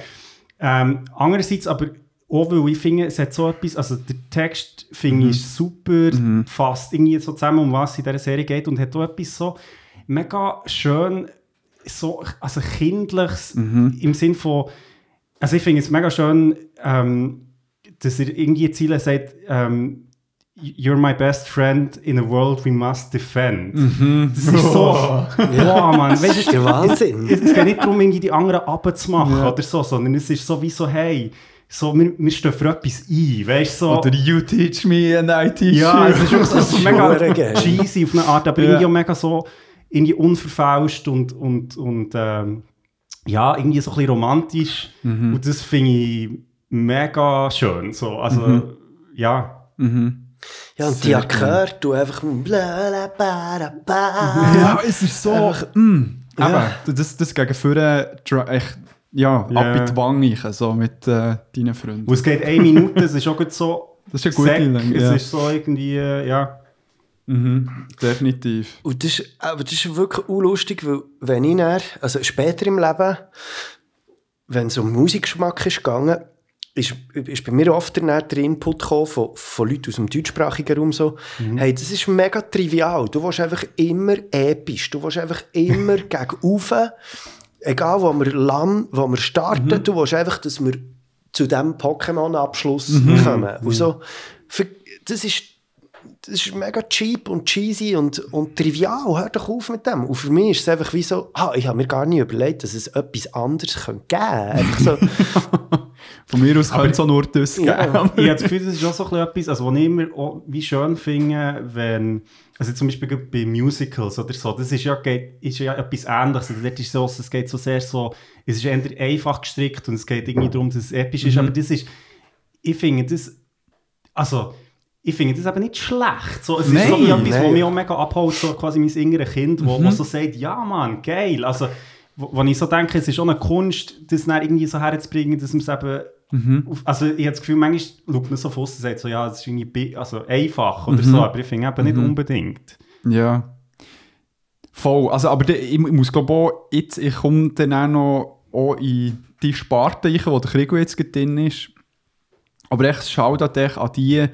Ähm, andererseits aber auch, weil ich finde, es hat so etwas, also der Text finde ich ist super, fasst irgendwie so zusammen, um was es in dieser Serie geht und hat auch etwas so mega schön, so, also kindliches, im Sinn von, also ich finde es mega schön, ähm, dass er irgendwie Ziele sagt, ähm, You're my best friend in a world we must defend. Das ist so, wow, [laughs] man. Weißt, Das ist der Wahnsinn. es, es geht nicht darum, irgendwie die anderen abzumachen oder so, sondern es ist so wie so, hey, so, wir, wir stehen für etwas ein, weißt du? So, Oder You teach me and I teach ja, you. es ist, wirklich so- ist mega cheesy auf eine Art, aber Ja. irgendwie auch mega so irgendwie unverfälscht und, und, und ähm, ja, irgendwie so ein bisschen romantisch. Mhm. Und das finde ich mega schön. So. Also, ja. Ja, und die Akkorde, du einfach bla bla bla bla bla. Ja, es ist so. Einfach- mm, Ja. eben, das, das gegen vorne echt, ja, Ja. ab in die Wange, so mit äh, deinen Freunden. Und es geht eine Minute, es ist auch gut so. Das ist eine gute Sack, Länge, Es ja. ist so irgendwie, äh, ja. Mhm, definitiv. Und das, ist- aber das ist wirklich unlustig, weil wenn ich dann, also später im Leben, wenn es um Musikgeschmack ist gegangen, ist, ist bei mir oft der Input gekommen von, von Leuten aus dem deutschsprachigen Raum so, hey, das ist mega trivial, du willst einfach immer episch, du willst einfach immer [laughs] gegen Ufe, egal wo wir landen, wo wir starten, du willst einfach, dass wir zu diesem Pokémon-Abschluss kommen. Und so, für, das ist das ist mega cheap und cheesy und, und trivial. Hör doch auf mit dem. Und für mich ist es einfach wie so, ah, ich habe mir gar nicht überlegt, dass es etwas anderes könnte geben könnte. Einfach so, [laughs] Von mir aus könnte es auch nur das geben. Ja. ich habe das Gefühl, das ist auch so ein bisschen etwas, also, was ich immer auch wie schön finde, wenn, also zum Beispiel bei Musicals oder so, das ist ja, geht, ist ja etwas Ähnliches. Also dort ist so, es geht so sehr so, es ist eher einfach gestrickt und es geht irgendwie darum, dass es episch ist, aber das ist, ich finde das, also, ich finde das eben nicht schlecht. So, es Nein, ist so etwas, was nein. mich auch mega abholt, so quasi mein inneres Kind, wo, wo so sagt, ja Mann, geil. Also, wo, wo ich so denke, es ist auch eine Kunst, das dann irgendwie so herzubringen, dass man es eben auf, also ich habe das Gefühl, manchmal schaut man so von außen und sagt so, ja, es ist irgendwie also einfach oder so, aber ich finde eben nicht unbedingt. Ja. Voll. Also, aber der, ich, ich muss glaube auch, jetzt, ich komme dann auch noch auch in die Sparte rein, wo der Krieg jetzt gerade drin ist. Aber echt, schau da an die,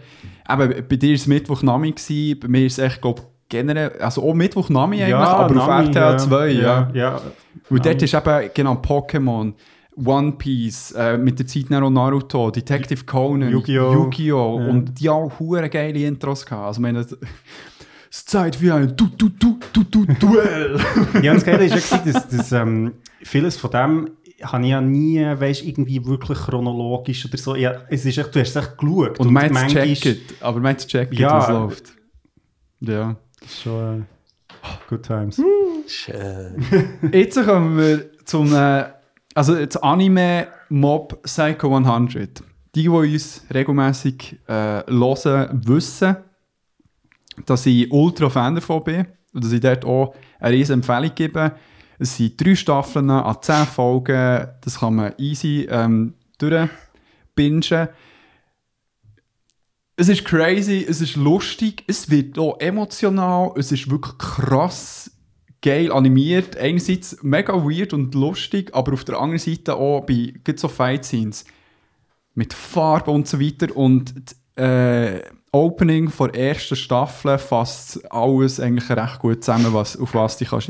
eben, bei dir war es Mittwochnami, bei mir ist es echt, glaube generell, also auch Mittwochnami eigentlich, aber Nami, auf RTL 2, ja. ja. ja. Und dort ist eben, genau, Pokémon, One Piece, äh, mit der Zeit auch Naruto, Detective Conan, Yu-Gi-Oh! Yu-Gi-Oh! Ja. und die haben hure geile Intros gehabt. Also, meine, es ist Zeit für ein du du du du du Duell. Ja, und das Geile ist ja, dass, dass ähm, vieles von dem habe ich ja nie, weißt, irgendwie wirklich chronologisch oder so. Ja, es ist echt, du hast es echt geschaut. Und man manchmal- checkt, aber man checkt, Ja. was läuft. Ja. Schon äh, good times. Schön. Jetzt kommen wir zum, äh, also das Anime Mob Psycho 100. Die, die uns regelmäßig äh, hören, wissen, dass ich ultra Fan davon bin und dass ich dort auch eine riesen Empfehlung gebe. Es sind drei Staffeln an zehn Folgen, das kann man easy ähm, durchbingen. Es ist crazy, es ist lustig, es wird auch emotional, es ist wirklich krass geil animiert. Einerseits mega weird und lustig, aber auf der anderen Seite auch bei so Fight Scenes mit Farbe und so weiter und die, äh, Opening der ersten Staffel fasst alles eigentlich recht gut zusammen, was, auf was du dich kannst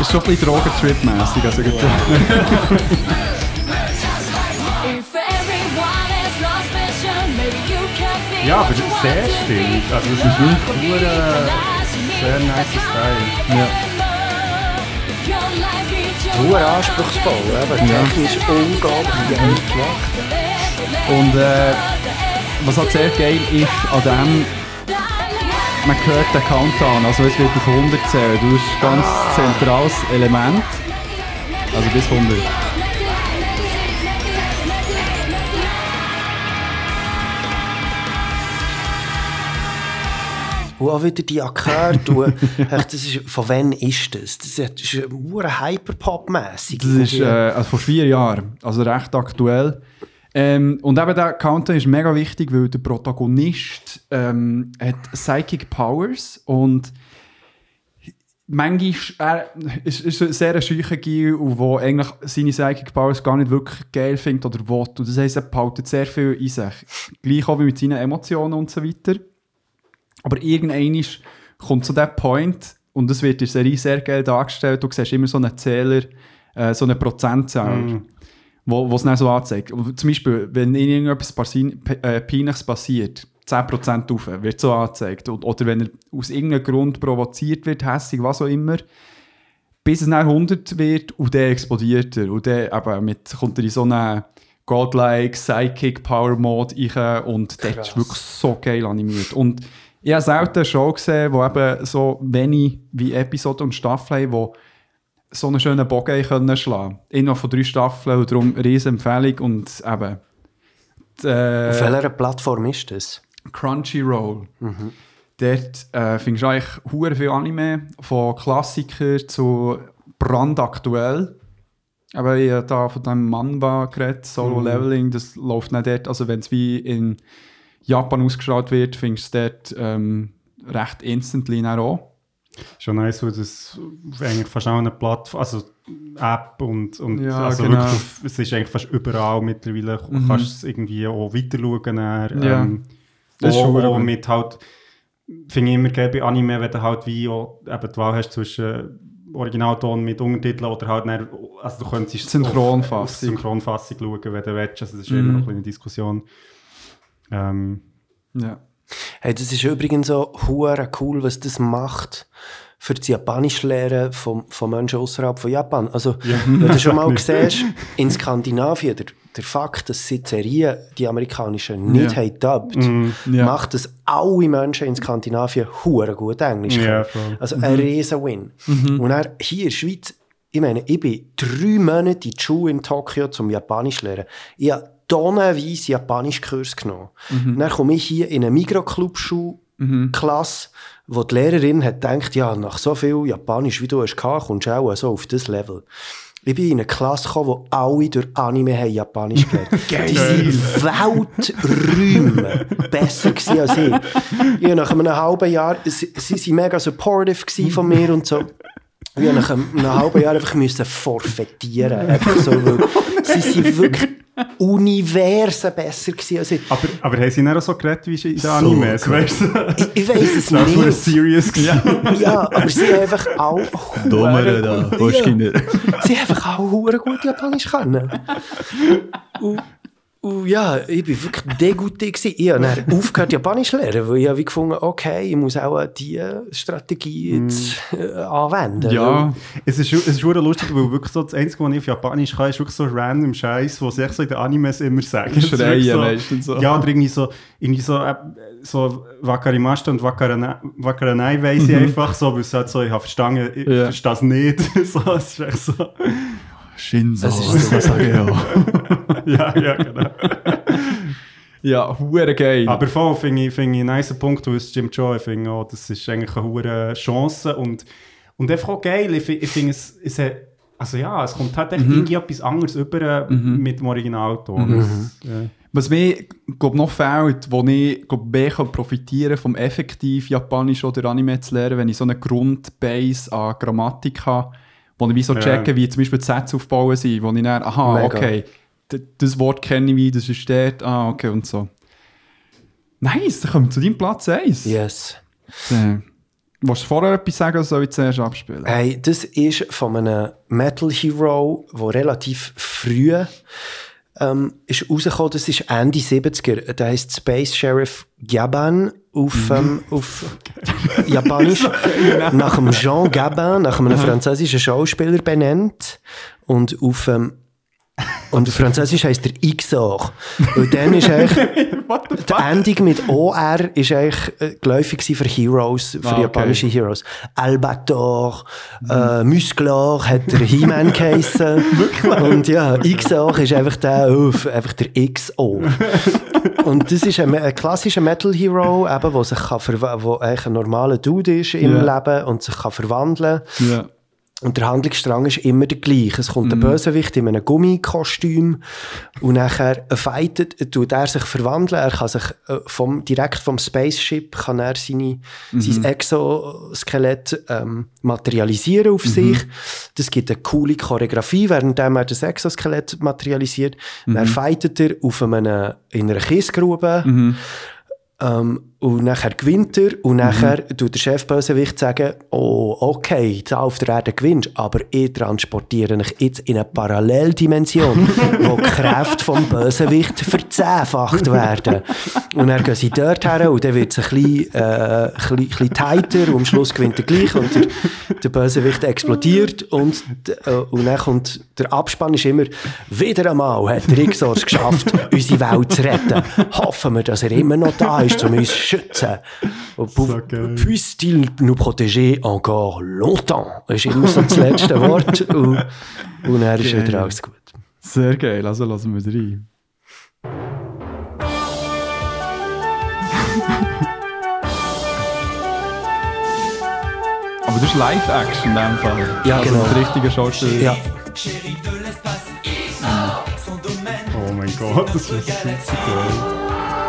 Ist schon ein bisschen Drogentrip-mässig. Also, be Ja, aber sehr stimmig. Also, es ist wirklich äh, sehr nice Style. ja. Nur anspruchsvoll, eben. Technisch unglaublich geil gemacht. Und äh, was halt sehr geil ist an dem, man hört den Countdown, also es wird auf 100 zählen. Das ist ein ganz zentrales Element. Also bis 100. Und auch wieder die [laughs] echt, das ist, von wann ist das? Das ist, hure Hyperpop-mässig. Das ist äh, also vor vier Jahren, also recht aktuell. Ähm, und eben der Countdown ist mega wichtig, weil der Protagonist ähm, hat Psychic Powers und manchmal er ist, ist ein sehr scheucher Gil, wo eigentlich seine Psychic Powers gar nicht wirklich geil findet oder will. Und das heisst, er behaltet sehr viel in sich. Gleich auch wie mit seinen Emotionen und so weiter. Aber irgendwann kommt zu dem Point, und das wird in der Serie sehr geil dargestellt, du siehst immer so einen Zähler, äh, so eine Prozentzahl, Mm. wo es dann so anzeigt. Und zum Beispiel, wenn irgendetwas passi äh, Peinliches passiert, 10% rauf, wird so angezeigt. Oder wenn er aus irgendeinem Grund provoziert wird, hässig, was auch immer, bis es dann 100 wird und dann explodiert er. Und dann eben mit, kommt er in so einen Godlike Psychic Power Mode rein und das ist wirklich so geil animiert. Und ich habe selten eine Show gesehen, wo eben so wenig wie Episoden und Staffeln haben, wo so einen schönen Bogen können schlagen können. Innerhalb von drei Staffeln und darum riesen Empfehlung und eben die, äh, Auf welcher Plattform ist das? Crunchyroll. Dort äh, findest du eigentlich hure viel Anime, von Klassikern zu brandaktuell. Aber ich habe da von dem Manba geredet, Solo Leveling, das läuft nicht dort. Also wenn es wie in Japan ausgestrahlt wird, findest du dort ähm, recht instantly auch. Schon nice, weil das eigentlich fast auch eine Plattform, also App und, und Ja, also genau. wirklich, es ist eigentlich fast überall mittlerweile, Mhm. kannst es irgendwie auch weiter schauen. Ja. ähm, Das ist auch, verdammt auch gut. mit halt, finde ich immer geil bei Anime, wenn du halt wie auch eben die Wahl hast zwischen Originalton mit Untertiteln oder halt dann, also du könntest Synchronfassung. auf- auf Synchronfassung schauen, wenn du willst, also das ist Mhm. immer noch eine kleine Diskussion. Ähm, Ja. Hey, das ist übrigens so hure cool, was das macht für das Japanisch lernen von, von Menschen außerhalb von Japan. Also, wenn du schon mal [laughs] siehst, in Skandinavien, der, der Fakt, dass sie die amerikanischen, nicht Ja. haben dubbed, Mhm. Ja. macht, dass alle Menschen in Skandinavien hure gut Englisch können. Ja, also ein riesen Win. Und dann hier in der Schweiz, ich meine, ich bin drei Monate in die Schule in Tokio zum Japanisch lernen. Ich habe tonnenweise Japanischkurs genommen. Dann komme ich hier in eine Mikroclub-Schulklasse, wo die Lehrerin hat gedacht, ja, nach so viel Japanisch, wie du hast gehabt, kommst du auch so auf das Level. Ich bin in eine Klasse gekommen, wo alle durch Anime haben Japanisch gelernt. [laughs] Die sind Welträume besser gewesen als ich. Ja, nach einem halben Jahr, sie, sie waren mega supportive von mir und so. Ich musste nach einem, halben Jahr einfach müssen forfeitieren. Einfach so, weil sie sind wirklich Universen besser gewesen als ich. aber, aber haben sie dann auch so geredet wie in den Animes, weißt du? Ich, ich weiss es [laughs] Das war nicht. serious. gewesen. Ja, aber sie haben einfach auch Dummere da, ja. Sie haben einfach auch hure gut Japanisch können. Und, [laughs] und ja, ich bin wirklich degoutiert gewesen. Ich habe dann aufgehört Japanisch zu lernen, weil ich habe gefunden, okay, ich muss auch diese Strategie jetzt äh, anwenden. Ja, Es ist, es ist schon lustig, weil wirklich so das Einzige, was ich auf Japanisch kann, ist wirklich so random Scheiß, was echt so in den Animes immer ist Schreien so, meistens so. Ja, oder irgendwie so, irgendwie so, äh, so Wakarimashita und Wakaranai, Wakaranai weiss Mhm. ich einfach so, weil es halt so, ich habe verstanden, ich Ja. verstehe es nicht. [laughs] so, es ist echt so. Shinzo. Das ist. Sageo. [laughs] ja, ja, genau. Ja, hure geil. Aber voll finde ich, finde ich einen nice Punkt, weil es Jim Joy finde auch, das ist eigentlich eine hohe Chance und, und einfach auch geil. Ich, ich finde es, es hat, also ja, es kommt halt echt irgendwie etwas anderes über äh, mit dem Originalton. Das, ja. Was mir glaub, noch fehlt, wo ich glaub, mehr kann profitieren vom effektiv Japanisch oder Anime zu lernen, wenn ich so eine Grundbase an Grammatik habe, wo ich wie so Ja. checke, wie zum Beispiel die Sätze aufbauen sind, wo ich dann, aha, Mega. okay, das Wort kenne ich wie, das ist dort, ah, okay, und so. Nice, dann kommen wir zu deinem Platz 1. Yes. Äh, willst du vorher etwas sagen, oder soll ich zuerst abspielen? Hey, das ist von einem Metal Hero, der relativ früh ähm, ist rausgekommen. Das ist Ende 70er. Der heißt Space Sheriff Gabin auf, ähm, auf Japanisch. [laughs] nach dem Jean Gabin, nach einem französischen Schauspieler benannt. Und auf ähm, und Französisch heisst er Ixor. Und dann ist eigentlich [laughs] die Endung mit OR ist eigentlich äh, geläufig für Heroes, für Ah, okay. japanische Heroes. Albator, äh, Musclor hat der He-Man [laughs] geheissen. Und ja, Ixor ist einfach der, uff, einfach der XO. Und das ist ein, ein klassischer Metal-Hero, eben, der sich kann wo eigentlich ein normaler Dude ist im Ja. Leben und sich kann verwandeln Ja. Und der Handlungsstrang ist immer der gleiche. Es kommt ein Bösewicht in einem Gummikostüm und nachher fightet, tut er sich verwandeln. Er kann sich äh, vom, direkt vom Spaceship kann er seine, sein Exoskelett ähm, materialisieren auf sich. Das gibt eine coole Choreografie, während er das Exoskelett materialisiert. Dann fightet er auf einem, in einer Kiesgrube. Ähm, und nachher gewinnt er und nachher tut der Chefbösewicht sagen, oh, okay, da auf der Erde gewinnst, aber ich transportiere dich jetzt in eine Paralleldimension, wo die Kräfte vom Bösewicht verzehnfacht werden. Und dann gehen sie dort her und dann wird es ein bisschen, äh, ein bisschen, ein bisschen tighter und am Schluss gewinnt er gleich und der, der Bösewicht explodiert und, äh, und dann kommt der Abspann ist immer, wieder einmal hat der Xor es geschafft, unsere Welt zu retten. Hoffen wir, dass er immer noch da ist, um uns [laughs] So geil. Puisse-t-il nous protéger encore longtemps? Das ist immer so das letzte Wort. [laughs] Und, und dann ist Geil. wieder alles gut. Sehr geil, also lassen wir rein. [laughs] Aber das ist Live-Action in dem Fall. Ja, also genau. Mit richtigen Schauspielern. Ja. Oh mein Gott, das ist richtig geil.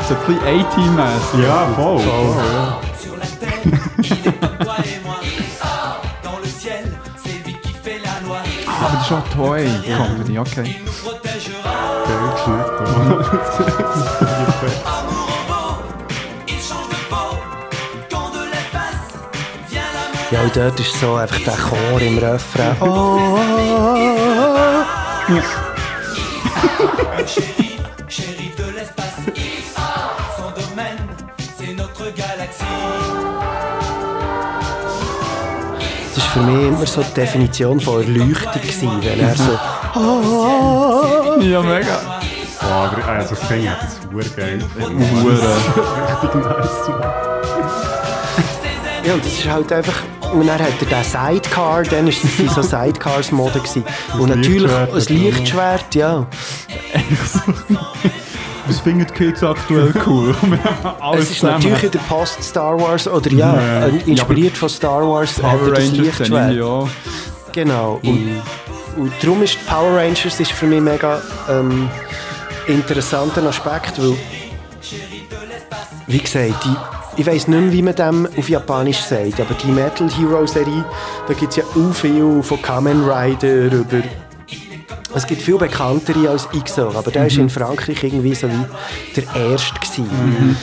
So ein bisschen A-Team-mässig. Ja, voll. voll ja. [laughs] ah, aber das ist auch Toy Comedy, okay. Geil geschnitten. Ja, und dort ist so einfach der Chor im Refrain. Oh, oh, oh, oh. Ja. Für mich immer so die Definition von Erleuchtung, gewesen, wenn er so. Oh, Ja, mega. Boah, aber also das Ding hat das Hure geil. Richtig nice. Ja, und das ist halt einfach. Und dann hat er den Sidecar, dann ist es so Sidecars-Mode. [laughs] Und natürlich Lichtschwert ein er. Lichtschwert, ja. [laughs] Was finden die Kids aktuell cool? [laughs] Es ist zusammen. natürlich in der Post-Star Wars, oder ja, Ja. äh, inspiriert von Star Wars, hat Power er das Rangers kennen Lichtschwert. ja. Genau. Und, und darum ist Power Rangers ist für mich mega ähm, interessanter Aspekt, weil, wie gesagt, die, ich weiß nicht mehr, wie man dem auf Japanisch sagt, aber die Metal Hero Serie, da gibt es ja auch viel von Kamen Rider über. Es gibt viel bekanntere als XO, aber der ist in Frankreich irgendwie so wie der erste gewesen.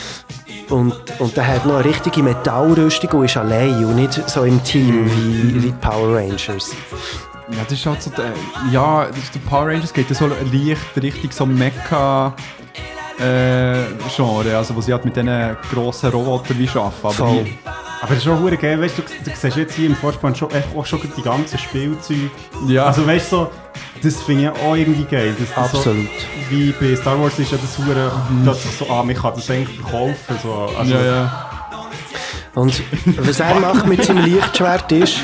Und, und der hat noch eine richtige Metallrüstung und ist allein und nicht so im Team wie, wie die Power Rangers. Ja, das ist halt so der, ja, der Power Rangers geht ja so leicht Richtung so Mecha äh, Genre, also wo sie halt mit diesen grossen Robotern wie arbeiten. Aber Voll. die, Aber das ist schon geil, weißt du, du, siehst jetzt hier im Vorspann schon, auch schon die ganzen Spielzeuge. Ja. Also weißt du, so, das finde ich auch irgendwie geil. Absolut. So, wie bei Star Wars ist ja das hure plötzlich so, ah, man kann das eigentlich verkaufen. So. Also, ja, ja. Und was er macht mit seinem Lichtschwert ist,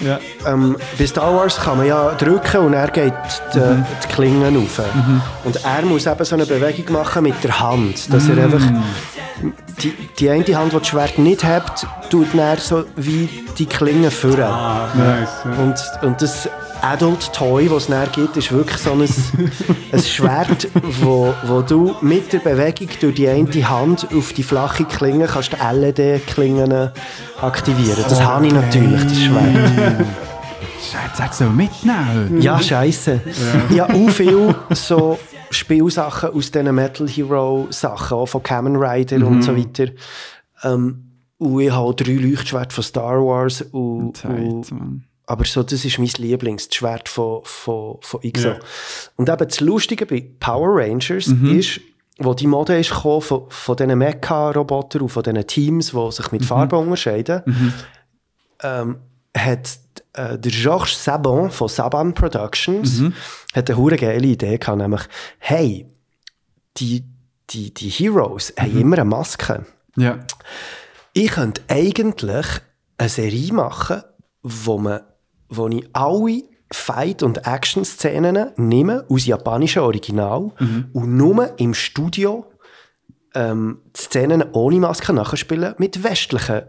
Ja. ähm, bei Star Wars kann man ja drücken und er geht die, die Klingen auf. Und er muss eben so eine Bewegung machen mit der Hand, dass er einfach die, die eine Hand, die das Schwert nicht hat, tut dann so wie die Klinge führen. Ah, nice. Ja. Und, und das Adult Toy, das es dann gibt, ist wirklich so ein, ein Schwert, wo, wo du mit der Bewegung durch die eine Hand auf die flache Klinge kannst die LED-Klingen aktivieren. Das habe ich natürlich, das Schwert. Scheiße, jetzt soll mitnehmen. Ja, scheiße. Ich habe auch viele so Spielsachen aus diesen Metal Hero Sachen, auch von Kamen Rider und so weiter. Ähm, und ich habe drei Leuchtschwerte von Star Wars. Und, und. Aber so, das ist mein Lieblings, das Schwert von, von, von XO. Ja. Und eben das Lustige bei Power Rangers ist, wo die Mode ist gekommen von, von diesen Mecha-Robotern und von diesen Teams, die sich mit Farben unterscheiden, ähm, hat äh, der Georges Saban von Saban Productions hat eine hure geile Idee gehabt, nämlich, hey, die, die, die Heroes haben immer eine Maske. Ja. Ich könnte eigentlich eine Serie machen, wo, man, wo ich alle Fight- und Action-Szenen nehme aus japanischen Original und nur im Studio ähm, Szenen ohne Maske nachspielen mit westlichen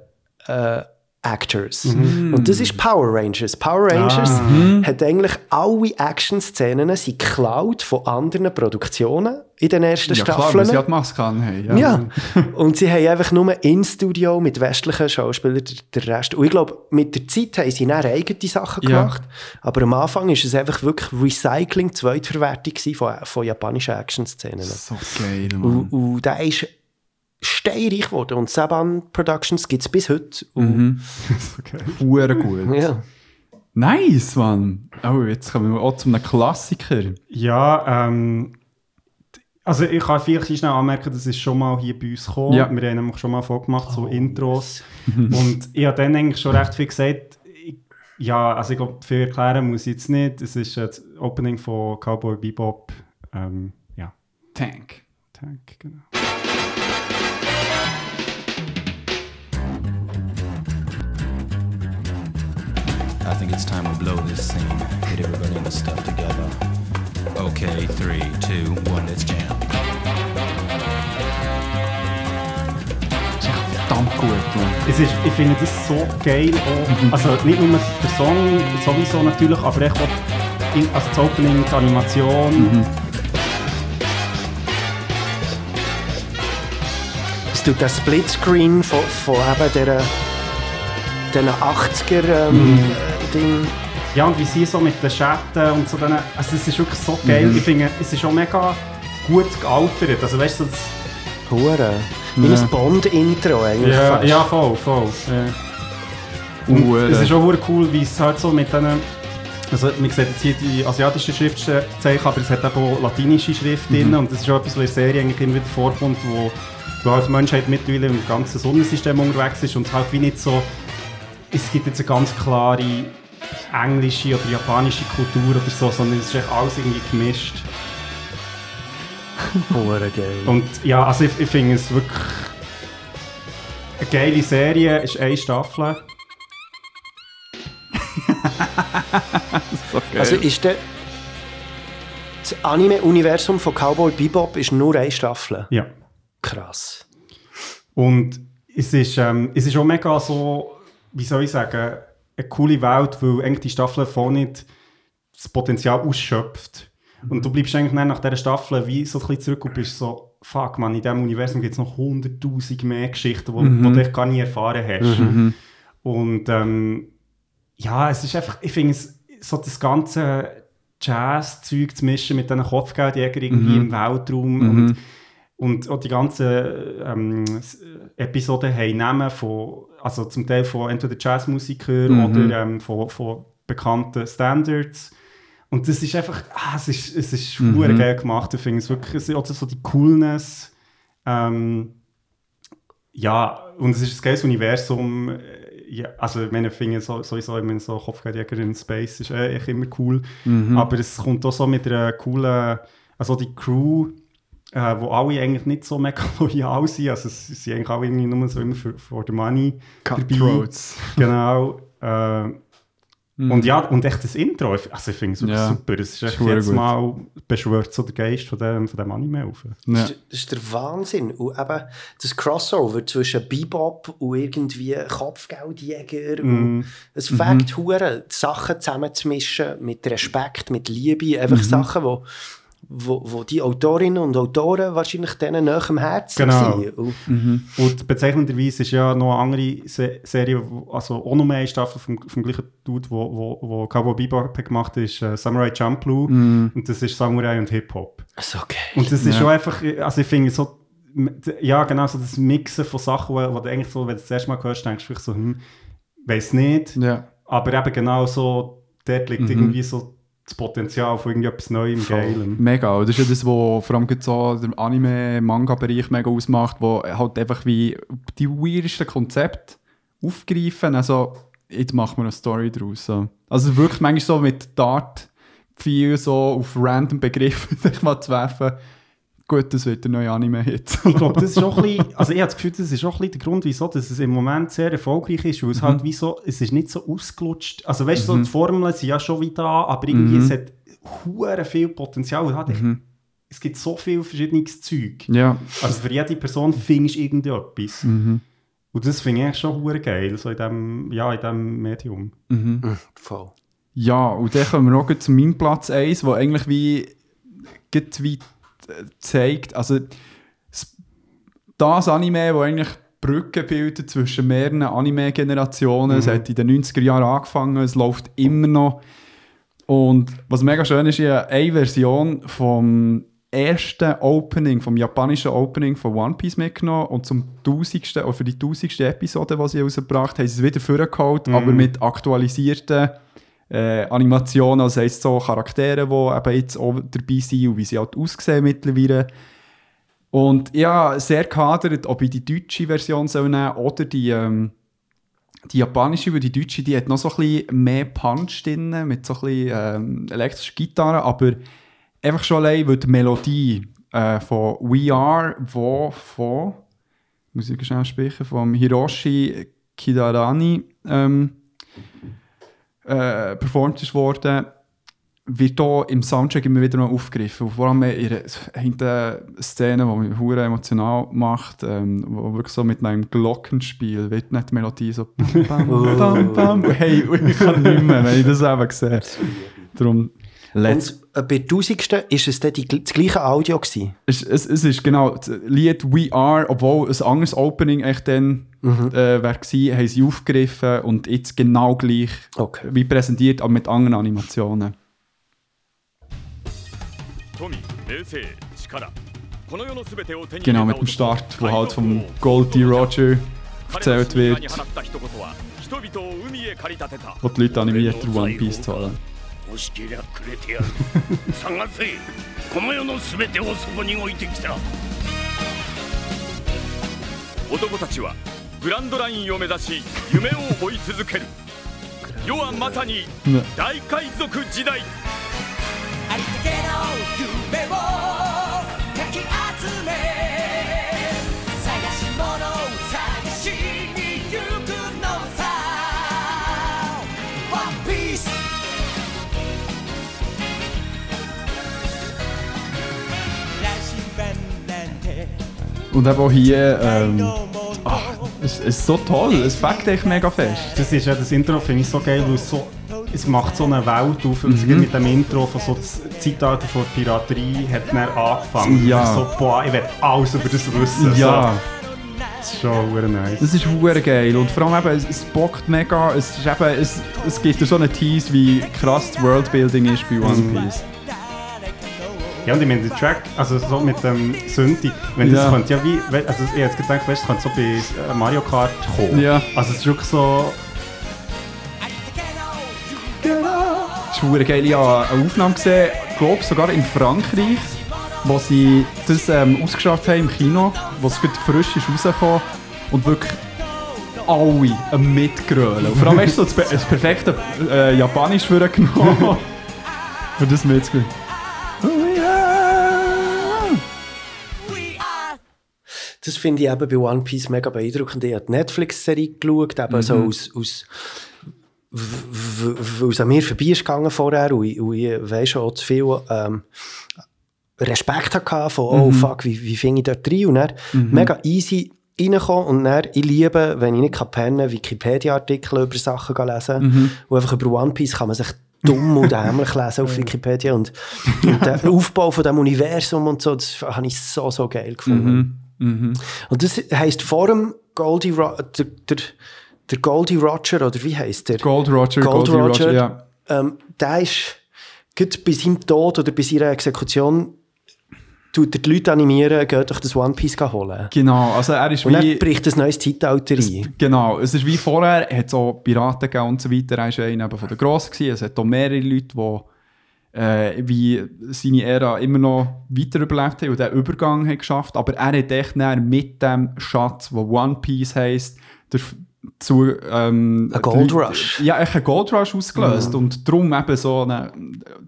äh, Actors. Und das ist Power Rangers. Power Rangers hat eigentlich alle Action-Szenen sind geklaut von anderen Produktionen in den ersten Ja, klar, weil Staffeln. sie halt Maske haben. Ja. Ja, und sie haben einfach nur in Studio mit westlichen Schauspielern den Rest. Und ich glaube, mit der Zeit haben sie dann eigene Sachen Ja. gemacht. Aber am Anfang war es einfach wirklich Recycling, Zweitverwertung von, von japanischen Action-Szenen. So geil, Mann. Und, und der ist steinreich geworden. Und Saban Productions gibt es bis heute. Und, [laughs] Hure gut. ja. Nice, Mann. Oh, jetzt kommen wir auch zu einem Klassiker. Ja, ähm, also ich kann vielleicht schnell anmerken, das ist schon mal hier bei uns gekommen. Ja. Wir haben nämlich schon mal vorgemacht, so Intros. Und ich habe dann eigentlich schon recht viel gesagt. Ich, ja, also ich glaube, viel erklären muss ich jetzt nicht. Es ist das Opening von Cowboy Bebop. Ähm, ja, Tank. Tank, genau. I think it's time we blow this scene. Get everybody in the stuff together. Okay, three, two, one, let's jam. Verdammt gut, Mann. Es ist, ich finde das so geil. Auch, also nicht nur der Song sowieso natürlich, aber echt auch in, also das Opening, die Animation. Es tut das Splitscreen von, von eben dieser, diesen 80er ähm, Mhm. Ding. ja, und wie sie so mit den Schatten und so, dann, also es ist wirklich so geil. Mhm. Ich finde, es ist auch mega gut gealtert. Also weißt du, so das, Hure. Wie Ja. ein Bond-Intro eigentlich ja, fast. ja, voll, voll. Ja. Und Hure. es ist auch cool, wie es halt so mit diesen, also man sieht jetzt hier die asiatischen Schriftzeichen, aber es hat auch latinische Schrift drin und das ist auch etwas, was in der Serie eigentlich immer wieder vorkommt, wo du als Menschheit mittlerweile im ganzen Sonnensystem unterwegs ist und es halt wie nicht so, es gibt jetzt eine ganz klare englische oder japanische Kultur oder so, sondern es ist echt alles irgendwie gemischt. Hure geil. Und ja, also ich, ich finde es wirklich eine geile Serie, es ist eine Staffel. [laughs] so. Also ist der das Anime-Universum von Cowboy Bebop ist nur eine Staffel? Ja. Krass. Und es ist, ähm, es ist auch mega so, wie soll ich sagen, eine coole Welt, weil eigentlich die Staffel voll nicht das Potenzial ausschöpft. Und du bleibst eigentlich nach dieser Staffel wie so ein bisschen zurück und bist so, fuck man, in diesem Universum gibt es noch hunderttausend mehr Geschichten, die Mhm. du echt gar nie erfahren hast. Mhm. Und ähm, ja, es ist einfach, ich finde es, so das ganze Jazz-Zeug zu mischen mit diesen Kopfgeldjägern irgendwie Mhm. im Weltraum Mhm. und, und auch die ganzen ähm, Episoden haben Namen von, also zum Teil von entweder Jazzmusikern Mhm. oder ähm, von, von bekannten Standards. Und das ist einfach, ah, es ist, es ist Mhm. geil gemacht. Ich finde es wirklich, es ist so die Coolness. Ähm, ja, und es ist ein geiles Universum. Ja, also, ich meine, finde so, sowieso, ich meine, so Kopfgeldjäger in Space ist äh, echt immer cool. Mhm. Aber es kommt auch so mit einer coolen, also die Crew, äh, wo alle eigentlich nicht so mega [laughs] loyal sind. Also, sie sind eigentlich alle irgendwie nur so immer für, für the money Cutthroats. Genau. Äh, Mhm. Und ja, und echt das Intro, ich- also ich finde es Ja, super. Es ist echt jetzt gut. mal beschwört so der Geist von dem, von dem Anime auf. Das, ist, das ist der Wahnsinn. Und eben das Crossover zwischen Bebop und irgendwie Kopfgeldjäger. Mhm. Und es Mhm. fängt hure die Sachen zusammenzumischen mit Respekt, mit Liebe. Einfach Mhm. Sachen, wo, wo, wo die Autorinnen und Autoren wahrscheinlich denen näher am Herzen Genau. sind. Und Und bezeichnenderweise ist ja noch eine andere Se Serie, also auch noch mehr eine Staffel vom, vom gleichen Dude, wo, wo, wo Cowboy Bebop gemacht hat, ist äh, Samurai Champloo. Mhm. Und das ist Samurai und Hip-Hop. So geil. Und das ist Ja. schon einfach, also ich finde so, ja genau, so das Mixen von Sachen, wo, wo du eigentlich so, wenn du das erste Mal hörst, denkst du vielleicht so, hm, weiß nicht. Ja. Aber eben genau so, dort liegt Mhm. irgendwie so das Potenzial von irgendetwas Neuem, Geilem. Mega. Das ist ja das, was vor allem so der Anime-Manga-Bereich mega ausmacht, wo halt einfach wie die weirdesten Konzepte aufgreifen. Also, jetzt machen wir eine Story draus. So. Also wirklich manchmal so mit Dart viel so auf random Begriffe [laughs] sich mal zu werfen. Gut, das wird der neue Anime-Hit. Ich glaube, das ist auch ein bisschen, also ich habe das Gefühl, das ist auch ein bisschen der Grund, wieso dass es im Moment sehr erfolgreich ist, weil es halt wie so, es ist nicht so ausgelutscht. Also weißt du, so Mhm. die Formeln sind ja schon wieder da, aber irgendwie Mhm. es hat hure viel Potenzial. Und halt echt- Mhm. Es gibt so viel verschiedenes Zeug. Ja. Also für jede Person findest du irgendetwas. Mhm. Und das finde ich schon hure geil, so in dem, ja, in dem Medium. Mhm. Voll. Ja, und dann kommen wir auch zu meinem Platz 1, wo eigentlich wie, geht wie zeigt, also das Anime, wo eigentlich Brücke bildet zwischen mehreren Anime-Generationen. Es Mhm. hat in den 90er Jahren angefangen, es läuft immer noch. Und was mega schön ist, ich habe eine Version vom ersten Opening, vom japanischen Opening von One Piece mitgenommen und zum tausendsten, oder für die tausendste Episode, die sie rausgebracht haben sie es wieder vorgeholt, Mhm. aber mit aktualisierten äh, Animationen, also heisst so Charaktere, die eben jetzt auch dabei sind und wie sie halt aussehen mittlerweile. Und ja, sehr gehadert, ob ich die deutsche Version soll nehmen oder die, ähm, die japanische, weil die deutsche, die hat noch so ein bisschen mehr Punch drin, mit so ein bisschen ähm, elektrischer Gitarre, aber einfach schon allein, weil die Melodie äh, von We Are, wo von, muss ich schnell sprechen, vom Hiroshi Kidarani ähm, äh, performt ist worden, wird hier im Soundtrack immer wieder mal aufgegriffen. Vor allem in einer Szene, die mich hure emotional macht, ähm, wo wirklich so mit einem Glockenspiel wird nicht die Melodie so [laughs] bam, bam, bam, bam. Hey, ich kann nicht mehr, wenn ich das eben sehe. Darum, Let's. Und äh, bei Tausendsten ist es dann die, das gleiche Audio gewesen. Es, es, es ist genau, das Lied We Are, obwohl ein anderes Opening echt dann mhm. äh, war, haben sie aufgegriffen und jetzt genau gleich okay. wie präsentiert, aber mit anderen Animationen. Genau, mit dem Start, wo halt vom Gold D. Roger erzählt wird. Wo die Leute animiert, One Piece zu holen. 欲しけりゃくれてやる。[laughs] 探せ。この世の全てをそこに置いてきた。男たちはグランドラインを目指し夢を追い続ける。世はまさにね大海賊時代。ありったけの夢を Und eben auch hier, ähm, ach, es, es ist so toll, es fängt echt mega fest. Das ist ja das Intro finde ich so geil, weil es so es macht so eine Welt auf. Und Mhm. mit dem Intro von so das Zeitalter von Piraterie hat dann angefangen. Ja. So, boah, ich will alles über das wissen. Ja. So. Das ist schon nice. Das ist hure geil und vor allem eben, es, es bockt mega, es, ist eben, es, es gibt so einen Tease, wie krass das Worldbuilding ist bei One Mhm. Ja, und ich meine, der Track, also so mit dem Synthi, wenn das Ja. könnte ja wie, also ich hab jetzt gedacht, weißt, das könnte so bei äh, Mario Kart kommen. Ja. Also es ist wirklich so, Das ist geil. Ich habe eine Aufnahme gesehen, glaube sogar in Frankreich, wo sie das ähm, ausgeschafft haben im Kino, wo es frisch ist rausgekommen und wirklich alle mitgrölen. Vor allem hast du so das, das perfekte äh, Japanisch für genommen, [laughs] für das mitzugrölen. Das finde ich eben bei One Piece mega beeindruckend. Ich habe die Netflix-Serie geschaut, eben Mhm. so aus, aus weil es an mir vorbei ist gegangen vorher und ich, und ich weiss schon auch zu viel ähm, Respekt hatte von, oh Mhm. fuck, wie, wie finde ich dort rein? Und dann Mhm. mega easy reinkommen und dann, ich liebe, wenn ich nicht pennen Wikipedia-Artikel über Sachen lesen Mhm. und einfach über One Piece kann man sich dumm und dämlich [laughs] lesen auf Wikipedia und, [laughs] und der Aufbau von dem Universum und so, das habe ich so, so geil gefunden. Mhm. Und das heisst vor dem Goldie Ro der, der, der Goldie Roger, oder wie heisst der? Gold Roger, Gold Goldie Roger. Roger, ja. Ähm, der ist, gerade bei seinem Tod oder bei seiner Exekution, tut er die Leute animieren, geht euch das One Piece holen. Genau, also er ist Und wie... dann bricht ein neues Zeitalter ein. Genau, es ist wie vorher, es hat auch Piraten gegeben und so weiter, er war einer von den Grossen, es hat auch mehrere Leute, die äh, wie seine Ära immer noch weiter überlebt haben und den Übergang haben geschafft, aber er hat echt mit dem Schatz, der One Piece heisst, dazu... Ähm, Ein Gold Rush. Ja, echt einen Gold Rush ausgelöst Mhm. und darum eben so eine,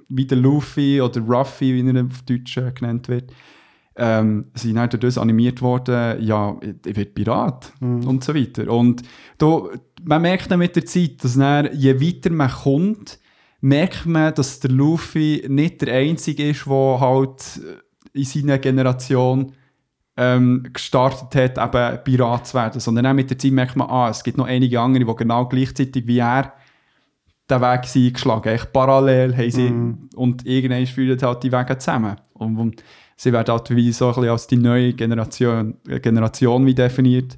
wie der Luffy oder Ruffy, wie er auf Deutsch äh, genannt wird, ähm, sind dann durch das animiert worden, ja, ich, werde Pirat und so weiter. Und da, man merkt dann mit der Zeit, dass dann, je weiter man kommt, merkt man, dass der Luffy nicht der Einzige ist, der halt in seiner Generation ähm, gestartet hat, eben Pirat zu werden, sondern auch mit der Zeit merkt man, ah, es gibt noch einige andere, die genau gleichzeitig wie er den Weg sind eingeschlagen. Echt parallel haben sie, und irgendwann führen halt die Wege zusammen. Und, und sie werden halt wie so ein bisschen als die neue Generation, äh, Generation wie definiert.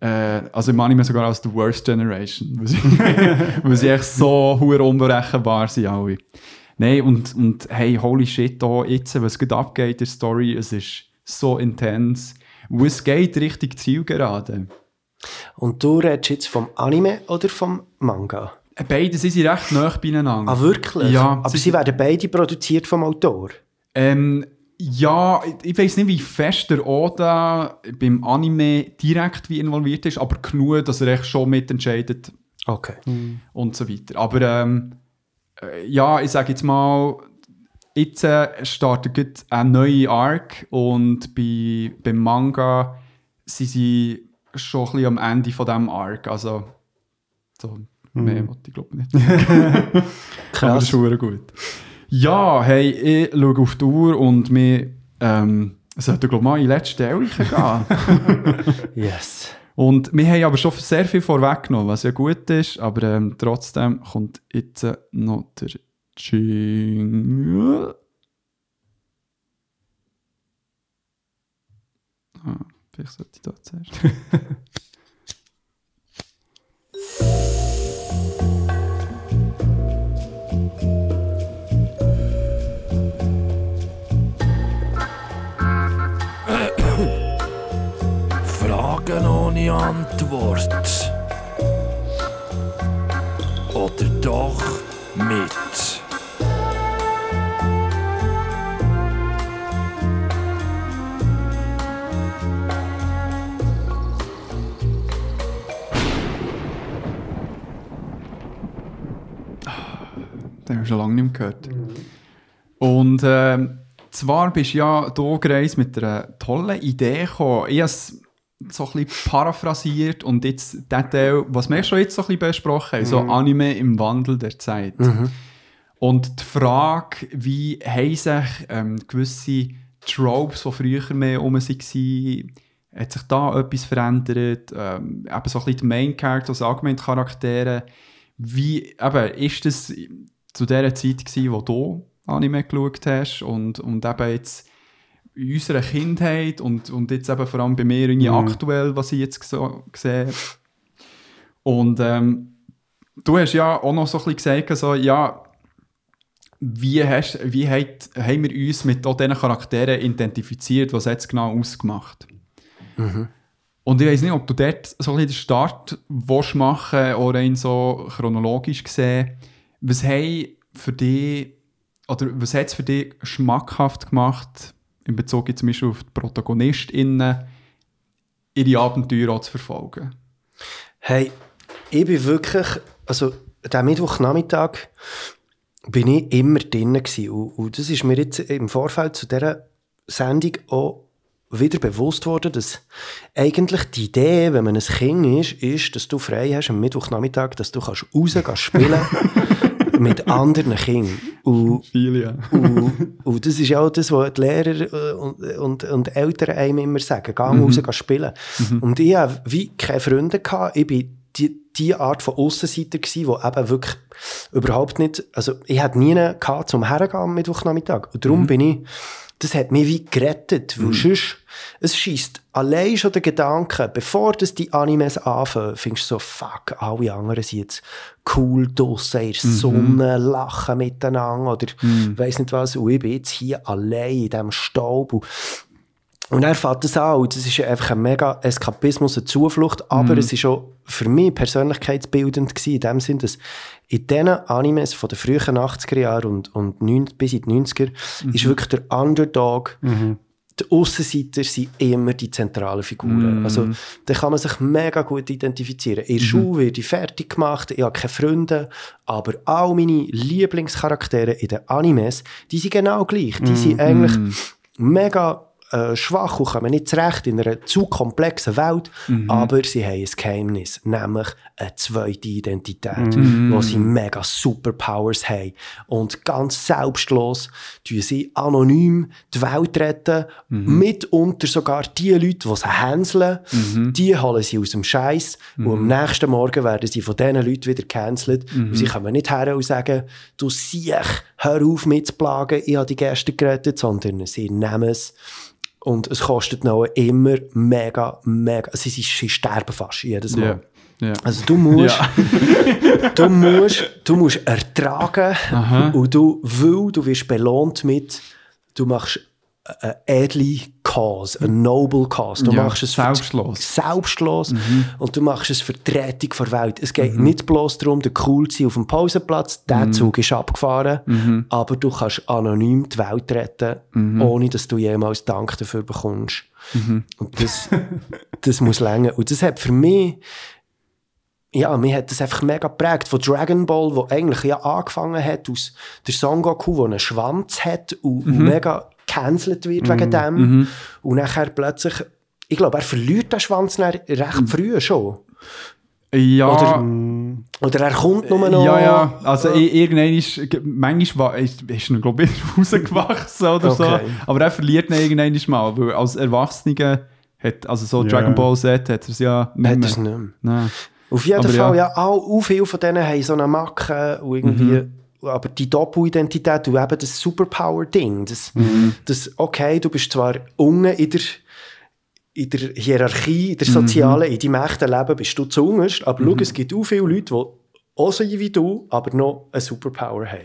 Äh, also im Anime sogar als die Worst Generation, weil sie, [laughs] sie echt so hure unberechenbar sind alle. Nein, und, und hey, holy shit, da jetzt, was gerade abgeht in der Story, es ist so intens. Und es geht richtig Zielgerade. Und du redest jetzt vom Anime oder vom Manga? Beide sind sie recht nah beieinander. Ah, wirklich? Ja. Aber sie werden beide produziert vom Autor? Ähm, ja, ich, ich weiß nicht, wie fest der Oda beim Anime direkt wie involviert ist, aber genug, dass er echt schon mitentscheidet Okay. und so weiter. Aber ähm, äh, ja, ich sage jetzt mal, jetzt äh, startet gerade eine neue Arc und bei, beim Manga sind sie schon ein bisschen am Ende von diesem Arc. Also, so mehr Mhm. wollte ich glaube nicht. [laughs] Aber das ist schon gut. Ja, hey, ich schaue auf die Uhr und wir ähm, sollten glaube ich mal in die letzte Stelle gehen. [laughs] Yes. Und wir haben aber schon sehr viel vorweggenommen, was ja gut ist, aber ähm, trotzdem kommt jetzt äh, noch der Jingle. Ah, vielleicht sollte ich da zuerst. [laughs] Fragen ohne Antwort. Oder doch mit. Den haben wir schon lange nicht mehr gehört. Und ähm, zwar bist du ja hier mit einer tollen Idee gekommen. Ich so ein bisschen paraphrasiert und jetzt der Teil, was wir schon jetzt so ein bisschen besprochen haben, so Mhm. Anime im Wandel der Zeit. Mhm. Und die Frage, wie haben sich ähm, gewisse Tropes, die früher mehr rum waren, hat sich da etwas verändert? Ähm, eben so ein bisschen die Main Characters, allgemein die Charaktere. Wie, eben, ist das zu der Zeit gewesen, wo du Anime geschaut hast und, und eben jetzt in unserer Kindheit und, und jetzt eben vor allem bei mir irgendwie Mhm. aktuell, was ich jetzt so sehe. Und ähm, du hast ja auch noch so ein bisschen gesagt, so, ja, wie, hast, wie hat, haben wir uns mit all diesen Charakteren identifiziert, was hat es genau ausgemacht? Mhm. Und ich weiß nicht, ob du dort so ein bisschen den Start willst machen oder rein so chronologisch gesehen. Was haben für dich, oder was hat es für dich schmackhaft gemacht, in Bezug jetzt zum Beispiel auf die ProtagonistInnen, ihre Abenteuer auch zu verfolgen? Hey, ich bin wirklich, also der Mittwochnachmittag bin ich immer drinnen gewesen. Und, und das ist mir jetzt im Vorfeld zu dieser Sendung auch wieder bewusst worden, dass eigentlich die Idee, wenn man ein Kind ist, ist, dass du frei hast am Mittwochnachmittag, dass du kannst rausgehen kannst [laughs] spielen mit anderen Kindern. Und, Viele, ja. und, und das ist ja auch das, was die Lehrer äh, und, und, und Eltern einem immer sagen, geh Mhm. raus, geh spielen. Mhm. Und ich hatte wie keine Freunde. Gehabt. Ich bin die, die Art von Aussenseiter gsi, wo eben wirklich überhaupt nicht, also ich hatte nie einen gehabt zum Hergehen am Mittwochnachmittag. Und darum Mhm. bin ich, das hat mich wie gerettet, weil Mhm. sonst, es schießt allein schon der Gedanke, bevor das die Animes anfangen, findest du so, fuck, alle anderen sind jetzt cool draussen in der Mhm. Sonne, lachen miteinander oder Mhm. weiss nicht was, und ich bin jetzt hier allein in diesem Staub und und er fängt das an, und das ist einfach ein mega Eskapismus, eine Zuflucht, aber Mhm. es ist auch für mich persönlichkeitsbildend gewesen, in dem Sinn, dass in diesen Animes von den frühen 80er Jahren und, und 90, bis in die 90er Mhm. ist wirklich der Underdog, Mhm. die Aussenseiter sind immer die zentralen Figuren. Mhm. Also, da kann man sich mega gut identifizieren. In der Mhm. Schule werde ich fertig gemacht, ich habe keine Freunde, aber all meine Lieblingscharaktere in den Animes, die sind genau gleich. Die sind Mhm. eigentlich mega äh, schwach und kommen nicht zurecht in einer zu komplexen Welt, Mhm. aber sie haben ein Geheimnis, nämlich eine zweite Identität, Mhm. wo sie mega Superpowers haben. Und ganz selbstlos tun sie anonym die Welt retten, Mhm. mitunter sogar die Leute, die sie hänseln, Mhm. die holen sie aus dem Scheiß und am nächsten Morgen werden sie von diesen Leuten wieder gecancelt Mhm. und sie kommen nicht her und sagen, du Siech, hör auf mitzuplagen, ich habe die Gäste gerettet, sondern sie nehmen es und es kostet noch immer mega, mega, sie, sie, sie sterben fast jedes Mal. Ja. Ja. Also du musst, Ja. [laughs] du musst, du musst ertragen Aha. und du, weil du wirst belohnt mit, du machst eine edle Cause, eine noble Cause. Du Ja, machst es selbstlos. selbstlos Mhm. und du machst es für die Rettung der Welt. Es geht nicht bloß darum, der cool zu sein auf dem Pausenplatz, der Mhm. Zug ist abgefahren, Mhm. aber du kannst anonym die Welt retten, Mhm. ohne dass du jemals Dank dafür bekommst. Mhm. Und das, das muss länger. Und das hat für mich, ja, mir hat das einfach mega geprägt. Von Dragon Ball, wo eigentlich ja angefangen hat aus der Son Goku, der einen Schwanz hat und Mhm. mega gecancelt wird wegen Mhm. dem. Mhm. Und nachher plötzlich, ich glaube, er verliert den Schwanz recht früh schon. Ja. Oder, oder er kommt nur noch... Ja, ja. Also i- irgendwann ist, manchmal war, ist, ist er, glaube ich, [laughs] rausgewachsen oder so. Okay. Aber er verliert ihn irgendwann mal, weil als Erwachsener hat, also so Ja. Dragon Ball Z hat er es ja nicht Hat mehr. er es nicht mehr. Nein. Auf jeden Aber Fall, ja. ja, auch, auch viele von denen haben so eine Macke und irgendwie, Mhm. Aber die Doppelidentität und eben das Superpower-Ding, das, Mhm. das, okay, du bist zwar unten in der, in der Hierarchie, in der Mhm. sozialen, in deinem echten Leben bist du zu unterst, aber schau, Mhm. es gibt auch viele Leute, die auch so wie du, aber noch eine Superpower haben.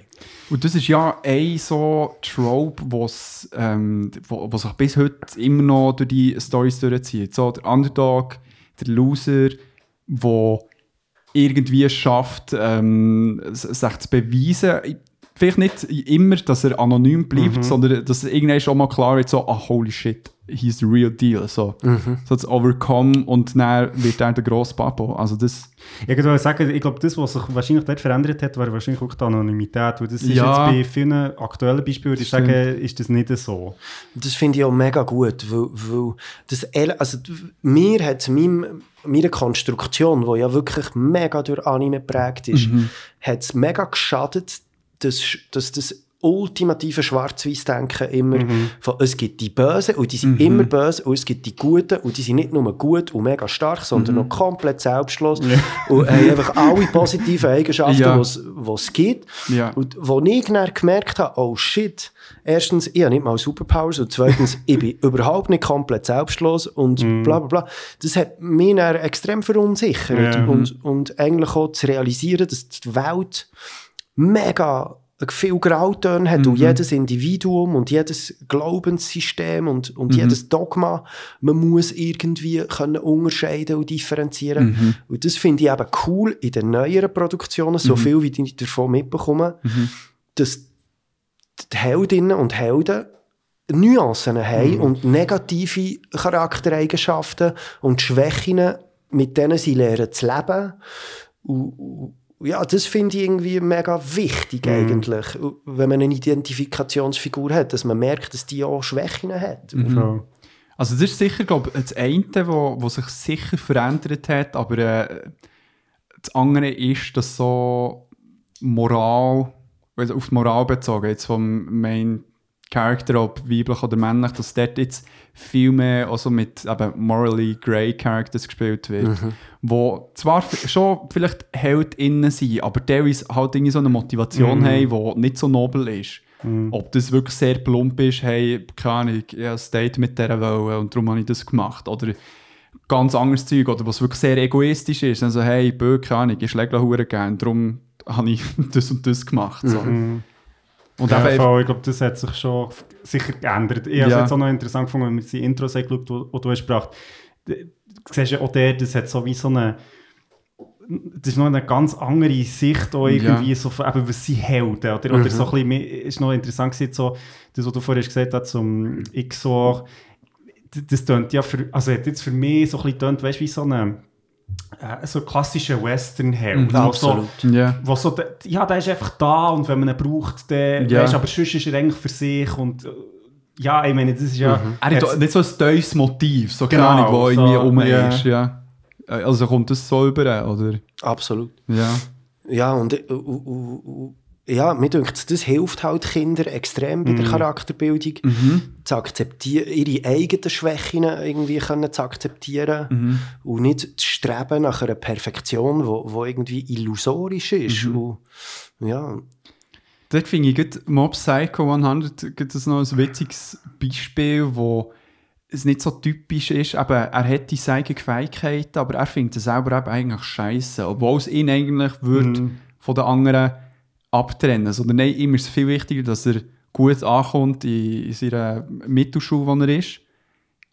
Und das ist ja ein so Trope, wo's, ähm, wo, wo sich bis heute immer noch durch die Storys durchzieht. So der Underdog, der Loser, der irgendwie es schafft, ähm, sich zu beweisen. Vielleicht nicht immer, dass er anonym bleibt, Mhm. sondern dass er irgendwann schon mal klar wird, so, ah, holy shit, he's the real deal. So, Mhm. so das Overcome und dann wird er der grosse Papo. Also das... Ich würde sagen, ich glaube, das, was sich wahrscheinlich dort verändert hat, war wahrscheinlich auch die Anonymität. Weil das ist Ja. jetzt bei vielen aktuellen Beispielen, würde ich Stimmt. sagen, ist das nicht so. Das finde ich auch mega gut, weil, weil das, also mir hat meinem, meiner Konstruktion, die ja wirklich mega durch Anime geprägt ist, Mhm. hat es mega geschadet, dass, dass das ultimative Schwarz-Weiß-Denken immer Mhm. von es gibt die Bösen und die sind Mhm. immer böse und es gibt die Guten und die sind nicht nur gut und mega stark, sondern Mhm. noch komplett selbstlos und haben einfach alle positiven [laughs] Eigenschaften, Ja. die es- gibt. Ja. Und wo ich dann gemerkt habe, oh shit, erstens, ich habe nicht mal Superpowers und zweitens, ich bin [laughs] überhaupt nicht komplett selbstlos und Mhm. bla bla bla. Das hat mich dann extrem verunsichert Ja. und, und eigentlich auch zu realisieren, dass die Welt mega viel Grautöne hat und Mhm. jedes Individuum und jedes Glaubenssystem und, und Mhm. jedes Dogma, man muss irgendwie können unterscheiden und differenzieren. Mhm. Und das finde ich eben cool in den neueren Produktionen, so Mhm. viel wie ich davon mitbekomme, Mhm. dass die Heldinnen und Helden Nuancen haben Mhm. und negative Charaktereigenschaften und Schwächen, mit denen sie lernen zu leben. Und, und ja, das finde ich irgendwie mega wichtig Mhm. eigentlich, wenn man eine Identifikationsfigur hat, dass man merkt, dass die auch Schwächen hat. Mhm. Also das ist sicher, glaube ich, das eine, wo, wo sich sicher verändert hat, aber äh, das andere ist, dass so Moral, also auf die Moral bezogen, jetzt vom Main Character, ob weiblich oder männlich, dass dort jetzt viel mehr also mit eben morally grey Characters gespielt wird, Mhm. wo zwar schon vielleicht HeldInnen sind, aber teilweise halt irgendwie so eine Motivation Mhm. haben, die nicht so nobel ist. Mhm. Ob das wirklich sehr plump ist, hey, keine Ahnung, ich habe ein Date mit dieser Welle und darum habe ich das gemacht. Oder ganz anderes Zeug, oder was wirklich sehr egoistisch ist. Also, hey, bö, keine Ahnung, ich schläge gerne, darum habe ich [laughs] das und das gemacht. So. Mhm. Und ja, eben, voll, ich glaube, das hat sich schon sicher geändert. Ich habe es Ja. jetzt auch noch interessant gefunden, wenn man die Intros angeschaut wo, wo du hast gebracht. Du siehst ja auch der, das hat so wie so eine das ist noch eine ganz andere Sicht auch irgendwie Ja. so von, eben, was sie Helden oder, oder Mhm. so ein bisschen, mehr- ist noch interessant gewesen, so, das, was du vorhin gesagt hast zum XOR, das, das tönt ja für, also hat jetzt für mich so ein bisschen tönt, weißt du, wie so eine äh, so klassischer Western-Held. Mhm, wo so, absolut. Ja. wo so, der- ja, der ist einfach da und wenn man ihn braucht, der, Ja. weißt, aber sonst ist er eigentlich für sich und äh, ja, ich meine, das ist ja... er hat nicht so ein teures Motiv, so keine Genau, Ahnung, wo irgendwie so, rum ja. ist. Ja. Also kommt das so über, oder? Absolut. Ja. Ja, und, äh, und, und, und ja, mir denkt, das hilft halt Kindern extrem bei der Mhm. Charakterbildung, Mhm. zu akzeptieren, ihre eigenen Schwächen irgendwie können zu akzeptieren Mhm. und nicht zu streben nach einer Perfektion, wo, wo irgendwie illusorisch ist. Mhm. Und, ja, Dort finde ich gut, Mob Psycho 100 gibt es noch ein witziges Beispiel, wo es nicht so typisch ist. Eben, er hat die Fähigkeiten, aber er findet es selber eben eigentlich scheiße, obwohl es ihn eigentlich würde Mhm. von den anderen abtrennen. Sondern nein, ihm ist es viel wichtiger, dass er gut ankommt in, in seiner Mittelschule, wo er ist.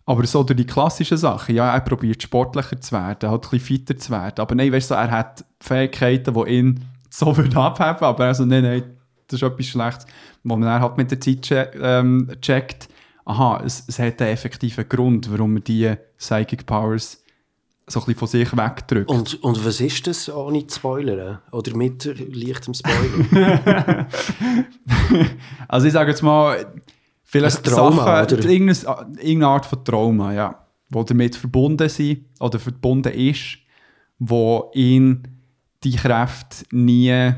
Aber so durch die klassischen Sachen, ja, er probiert sportlicher zu werden, halt ein bisschen fitter zu werden. Aber nein, weißt du, er hat Fähigkeiten, die ihn [laughs] so würden abheben, aber also nein, nein, das ist etwas Schlechtes. Wo man dann halt mit der Zeit che ähm, checkt, aha, es, es hat einen effektiven Grund, warum man diese Psychic Powers so ein bisschen von sich wegdrückt. und, und was ist das, ohne zu spoilern? Oder mit leichtem Spoiler? [laughs] Also ich sage jetzt mal, vielleicht Ein Trauma, Sachen, oder? irgendeine, irgendeine Art von Trauma, ja, wo damit verbunden sind oder verbunden ist, wo ihn die Kräfte nie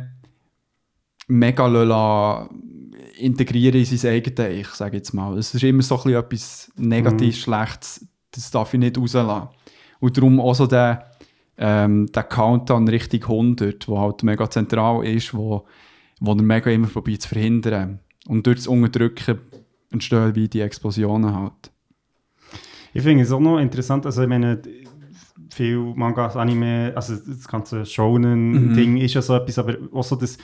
mega lassen, integrieren in sein eigenes Ich, sage jetzt mal. Es ist immer so ein bisschen etwas negativ Mhm. Schlechtes, das darf ich nicht rauslassen. Und darum auch so der, ähm, der Countdown Richtung 100, wo halt mega zentral ist, wo, wo er mega immer probiert zu verhindern. Und durch das Unterdrücken entstehen wie die Explosionen halt. Ich finde es auch noch interessant, also ich meine, viel Mangas, Anime, also das ganze Shonen-Ding ist ja so etwas, aber auch so das,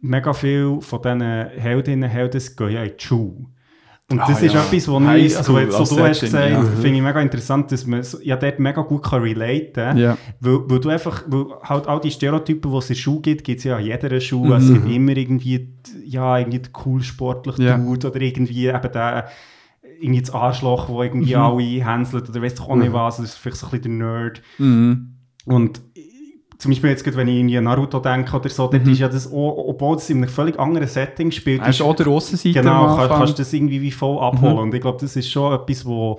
mega viel von diesen Heldinnen und Helden gehen ja in die Schule. Und Ah, das ist ja. etwas, was ich, Highschool also jetzt, so du hast Setting, gesagt, ja. finde ich mega interessant, dass man ja dort mega gut kann relaten Ja. weil, weil du einfach, weil halt all die Stereotypen, die es in der Schule gibt, gibt es ja an jeder Schule. Also Es Mhm. gibt immer irgendwie, ja, irgendwie den cool sportlichen Ja. Dude oder irgendwie eben der, irgendwie das Arschloch, wo irgendwie Mhm. alle hänselt oder weißt du auch nicht Mhm. was, das ist vielleicht so ein bisschen der Nerd. Mhm. Und zum Beispiel jetzt, wenn ich an Naruto denke oder so, dort Mhm. ist ja das, obwohl es in einem völlig anderen Setting spielt, Er ist auch der Aussenseiter Genau, am kannst, du das irgendwie wie voll abholen. Mhm. Und ich glaube, das ist schon etwas, wo,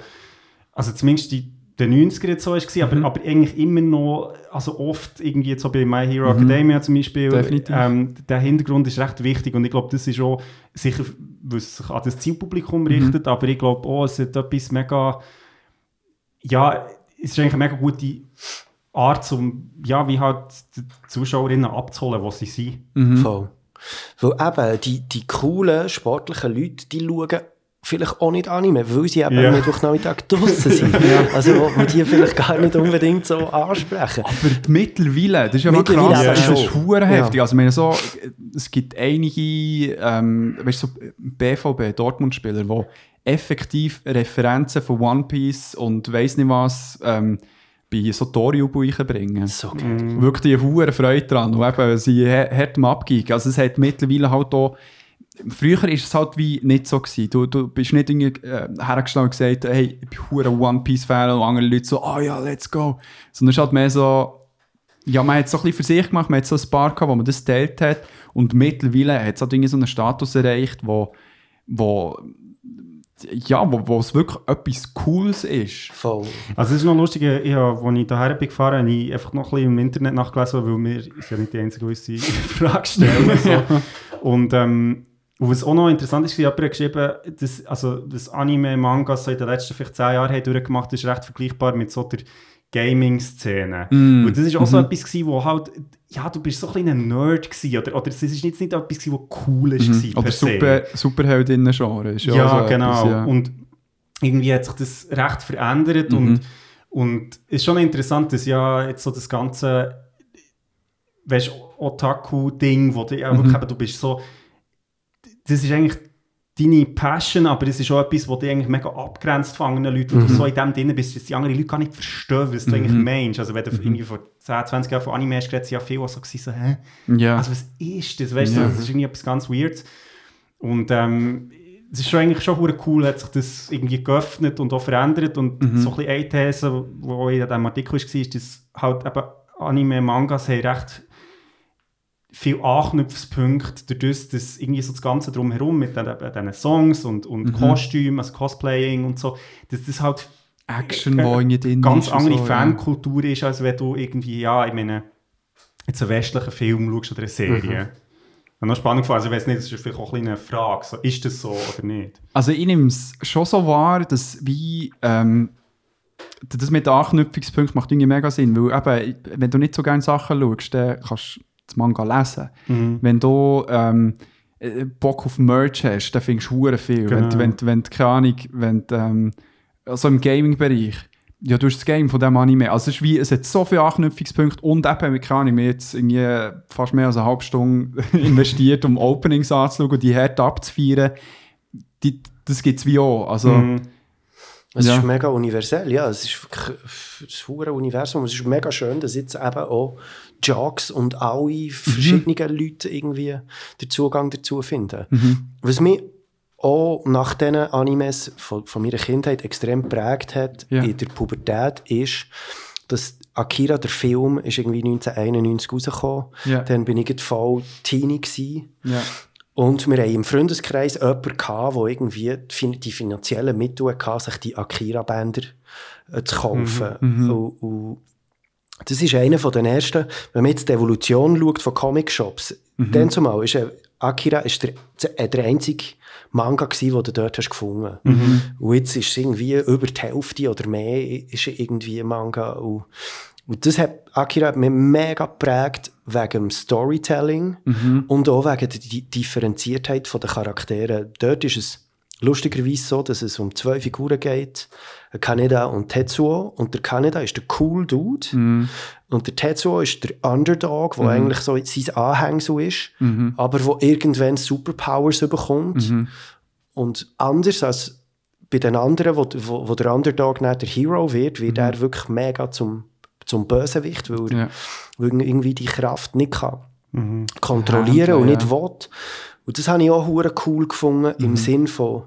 also zumindest in den 90er jetzt so war, Mhm. aber, aber eigentlich immer noch, also oft irgendwie jetzt so bei My Hero Mhm. Academia zum Beispiel, ähm, der Hintergrund ist recht wichtig und ich glaube, das ist auch sicher, weil es sich an das Zielpublikum Mhm. richtet, aber ich glaube auch, es hat etwas mega, ja, es ist eigentlich eine mega gute Art, um, ja, wie halt die Zuschauerinnen abzuholen, wo sie sind. Mhm. Voll. Weil eben die, die coolen, sportlichen Leute, die schauen vielleicht auch nicht Anime, weil sie eben Ja. am Mittwochnachmittag draussen sind. [laughs] Also wo man die vielleicht gar nicht unbedingt so ansprechen. Aber die mittlerweile, das ist ja wirklich Mittlerweile krass, eben das ist schon. hure heftig. Ja. Also, meine, so, es gibt einige, ähm, weißt du, so BVB, Dortmund-Spieler, die effektiv Referenzen von One Piece und weiss nicht was ähm, bei so Tori-Buchen bringen. So Mhm. Wirklich die hure Freude dran und eben sie ha- hart am Abgeigen. Also, es hat mittlerweile halt auch Früher war es halt wie nicht so. Gewesen. Du, du bist nicht irgendwie, äh, hergestellt und gesagt, hey, ich bin hure One Piece-Fan und andere Leute so, oh ja, let's go. Sondern es ist halt mehr so, ja, man hat es so ein bisschen für sich gemacht, man hat so ein paar gehabt, wo man das geteilt hat und mittlerweile hat es halt irgendwie so einen Status erreicht, wo, wo ja, wo, wo es wirklich etwas Cooles ist. Voll. Also es ist noch lustig, ich habe, als ich hierher bin gefahren, habe ich einfach noch ein bisschen im Internet nachgelesen, weil wir ist ja nicht die einzige, die [laughs] Frage stellen. so. Und ähm, und was auch noch interessant ist, jemand hat geschrieben, dass, also, das Anime, Mangas so in den letzten vielleicht zehn Jahren haben durchgemacht ist recht vergleichbar mit so der Gaming-Szene. Mm. Und das ist auch so Mhm. etwas gewesen, wo halt, ja, du bist so ein bisschen ein Nerd gewesen, oder, oder es ist jetzt nicht etwas was cool ist, Mhm. Oder. Super, Superheldinnen-Genre ist ja, Ja, so genau. etwas, ja. Und irgendwie hat sich das recht verändert Mhm. und, und es ist schon interessant, dass ja jetzt so das ganze weißt, Otaku-Ding, wo du ja Mhm. wirklich du bist so, das ist eigentlich deine Passion, aber es ist auch etwas, was dich eigentlich mega abgrenzt von anderen Leuten, wo Mhm. du so in dem drin bist, dass die anderen Leute gar nicht verstehen, was du Mhm. eigentlich meinst. Also wenn du Mhm. irgendwie vor 10, 20 Jahren von Anime hast geredet, ja viele auch so gewesen, so, hä? Ja. Also was ist das? Weißt Ja. du, das ist irgendwie etwas ganz Weirdes. Und ähm, es ist schon eigentlich schon cool, hat sich das irgendwie geöffnet und auch verändert. Und Mhm. so ein bisschen eine These, die in diesem Artikel war, ist, dass halt eben Anime-Mangas haben recht viele Anknüpfungspunkte dadurch, dass irgendwie so das Ganze drumherum mit diesen Songs und, und Mhm. Kostümen, also Cosplaying und so, dass das halt Action, wo irgendwie drin ganz andere so, ja. Fankultur ist, als wenn du irgendwie, ja, ich meine, jetzt einen westlichen Film schaust oder eine Serie. Mhm. Und noch spannend gefunden, also ich weiß nicht, das ist vielleicht auch ein eine Frage, so, ist das so oder nicht? Also ich nehme es schon so wahr, dass wie ähm, das mit den Anknüpfungspunkten macht irgendwie mega Sinn, weil eben, wenn du nicht so gerne Sachen schaust, dann kannst du das Manga lesen. Mhm. Wenn du ähm, äh, Bock auf Merch hast, dann findest du viel. Wenn, Genau. du- wenn, wenn, du, keine Ahnung, wenn du, ähm, also im Gaming-Bereich, ja, du hast das Game von dem Anime. Also es ist wie, es hat so viele Anknüpfungspunkte und eben, keine Ahnung, wir haben jetzt irgendwie fast mehr als eine halbe Stunde [laughs] investiert, um Openings anzuschauen und die hart abzufeiern. Die, das gibt es wie auch. Also, Mhm. Es Ja. ist mega universell, ja. Es ist wirklich das hure Universum. Es ist mega schön, dass jetzt eben auch Jocks und Mhm. alle verschiedenen Leute irgendwie den Zugang dazu finden. Mhm. Was mich auch nach diesen Animes von, von meiner Kindheit extrem geprägt hat Ja. in der Pubertät, ist, dass Akira, der Film, ist irgendwie 1991 rausgekommen. Ja. Dann bin ich voll Teenie gewesen. ja. Und wir haben im Freundeskreis jemanden gehabt, der irgendwie die finanziellen Mittel hatte, sich die Akira-Bänder äh, zu kaufen. Mhm, mhm. Und, und das ist einer von den ersten, wenn man jetzt die Evolution schaut von Comic-Shops, Mhm. dann zumal ist Akira ist der, der einzige Manga gewesen, den du dort hast gefunden. Mhm. Und jetzt ist es irgendwie über die Hälfte oder mehr ist irgendwie Manga. Und, Und das hat Akira hat mich mega geprägt wegen dem Storytelling Mhm. und auch wegen der Di- Differenziertheit der Charaktere. Dort ist es lustigerweise so, dass es um zwei Figuren geht. Kaneda und Tetsuo. Und der Kaneda ist der cool Dude. Mhm. Und der Tetsuo ist der Underdog, der Mhm. eigentlich so sein Anhängsel ist, Mhm. aber wo irgendwann Superpowers bekommt. Mhm. Und anders als bei den anderen, wo, wo, wo der Underdog nicht der Hero wird, wird Mhm. er wirklich mega zum, zum Bösewicht, weil er Ja. weil irgendwie die Kraft nicht kann Mhm. kontrollieren Handeln, und nicht ja. will. Und das habe ich auch cool gefunden im Mhm. Sinn von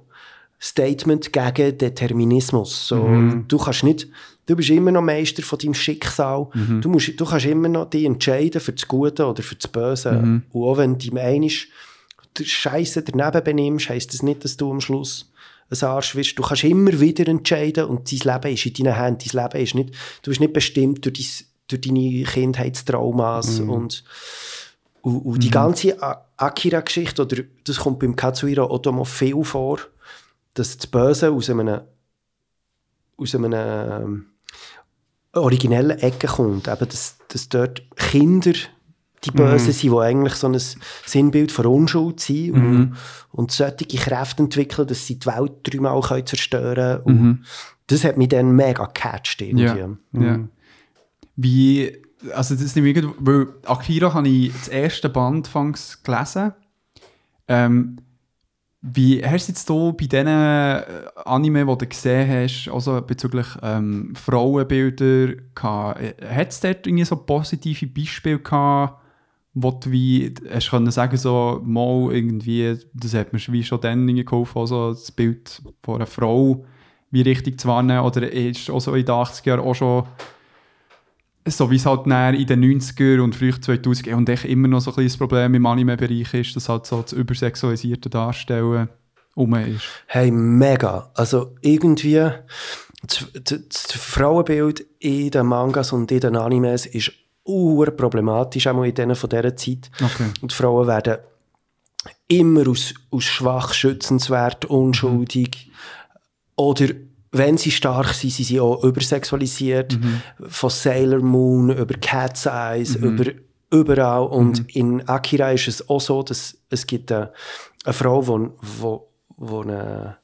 Statement gegen Determinismus. So, Mhm. Du kannst nicht, du bist immer noch Meister von deinem Schicksal. Mhm. Du, musst, du kannst immer noch dich entscheiden für das Gute oder für das Böse. Mhm. Und auch wenn du der Scheiße daneben benimmst, heisst das nicht, dass du am Schluss ein Arsch wirst. Du kannst immer wieder entscheiden und dein Leben ist in deinen Händen. Dein Leben ist nicht, du bist nicht bestimmt durch, dein, durch deine Kindheitstraumas Mhm. und, und, und die Mhm. ganze Akira-Geschichte, oder das kommt beim Katsuhiro Otomo viel vor, dass das Böse aus einem, aus einem ähm, originellen Ecke kommt. Eben, dass, dass dort Kinder die Bösen Mhm. sind, die eigentlich so ein Sinnbild von Unschuld sind und, Mhm. und solche Kräfte entwickeln, dass sie die Welt dreimal können zerstören können. Mhm. Das hat mich dann mega gecatcht irgendwie. Ja. ja. Wie, also das ist nämlich, irgendwie- weil Akira habe ich das erste Band fangs gelesen. Ähm, wie hast du jetzt hier bei diesen äh, Anime, die du gesehen hast, also bezüglich ähm, Frauenbilder, gehabt, äh, hat es dort irgendwie so positive Beispiele gehabt, wo du wie, hast können sagen, so, mal irgendwie, das hat mir wie schon dann geholfen, also das Bild von einer Frau wie richtig zu wahrnehmen, oder ist auch so in den 80er Jahren auch schon so wie es halt näher in den 90er und früh 2000 und echt immer noch so ein kleines Problem im Anime-Bereich ist, dass halt so das übersexualisierte Darstellen um ist. Hey, mega. Also irgendwie, das, das, das Frauenbild in den Mangas und in den Animes ist urproblematisch, auch in denen von dieser Zeit. Okay. Und die Frauen werden immer aus, aus schwach, schützenswert, unschuldig. Oder wenn sie stark sind, sind sie auch übersexualisiert. Von Sailor Moon über Cat's Eyes, Mhm. über überall. Und in Akira ist es auch so, dass es gibt eine, eine Frau, die wo, wo, eine,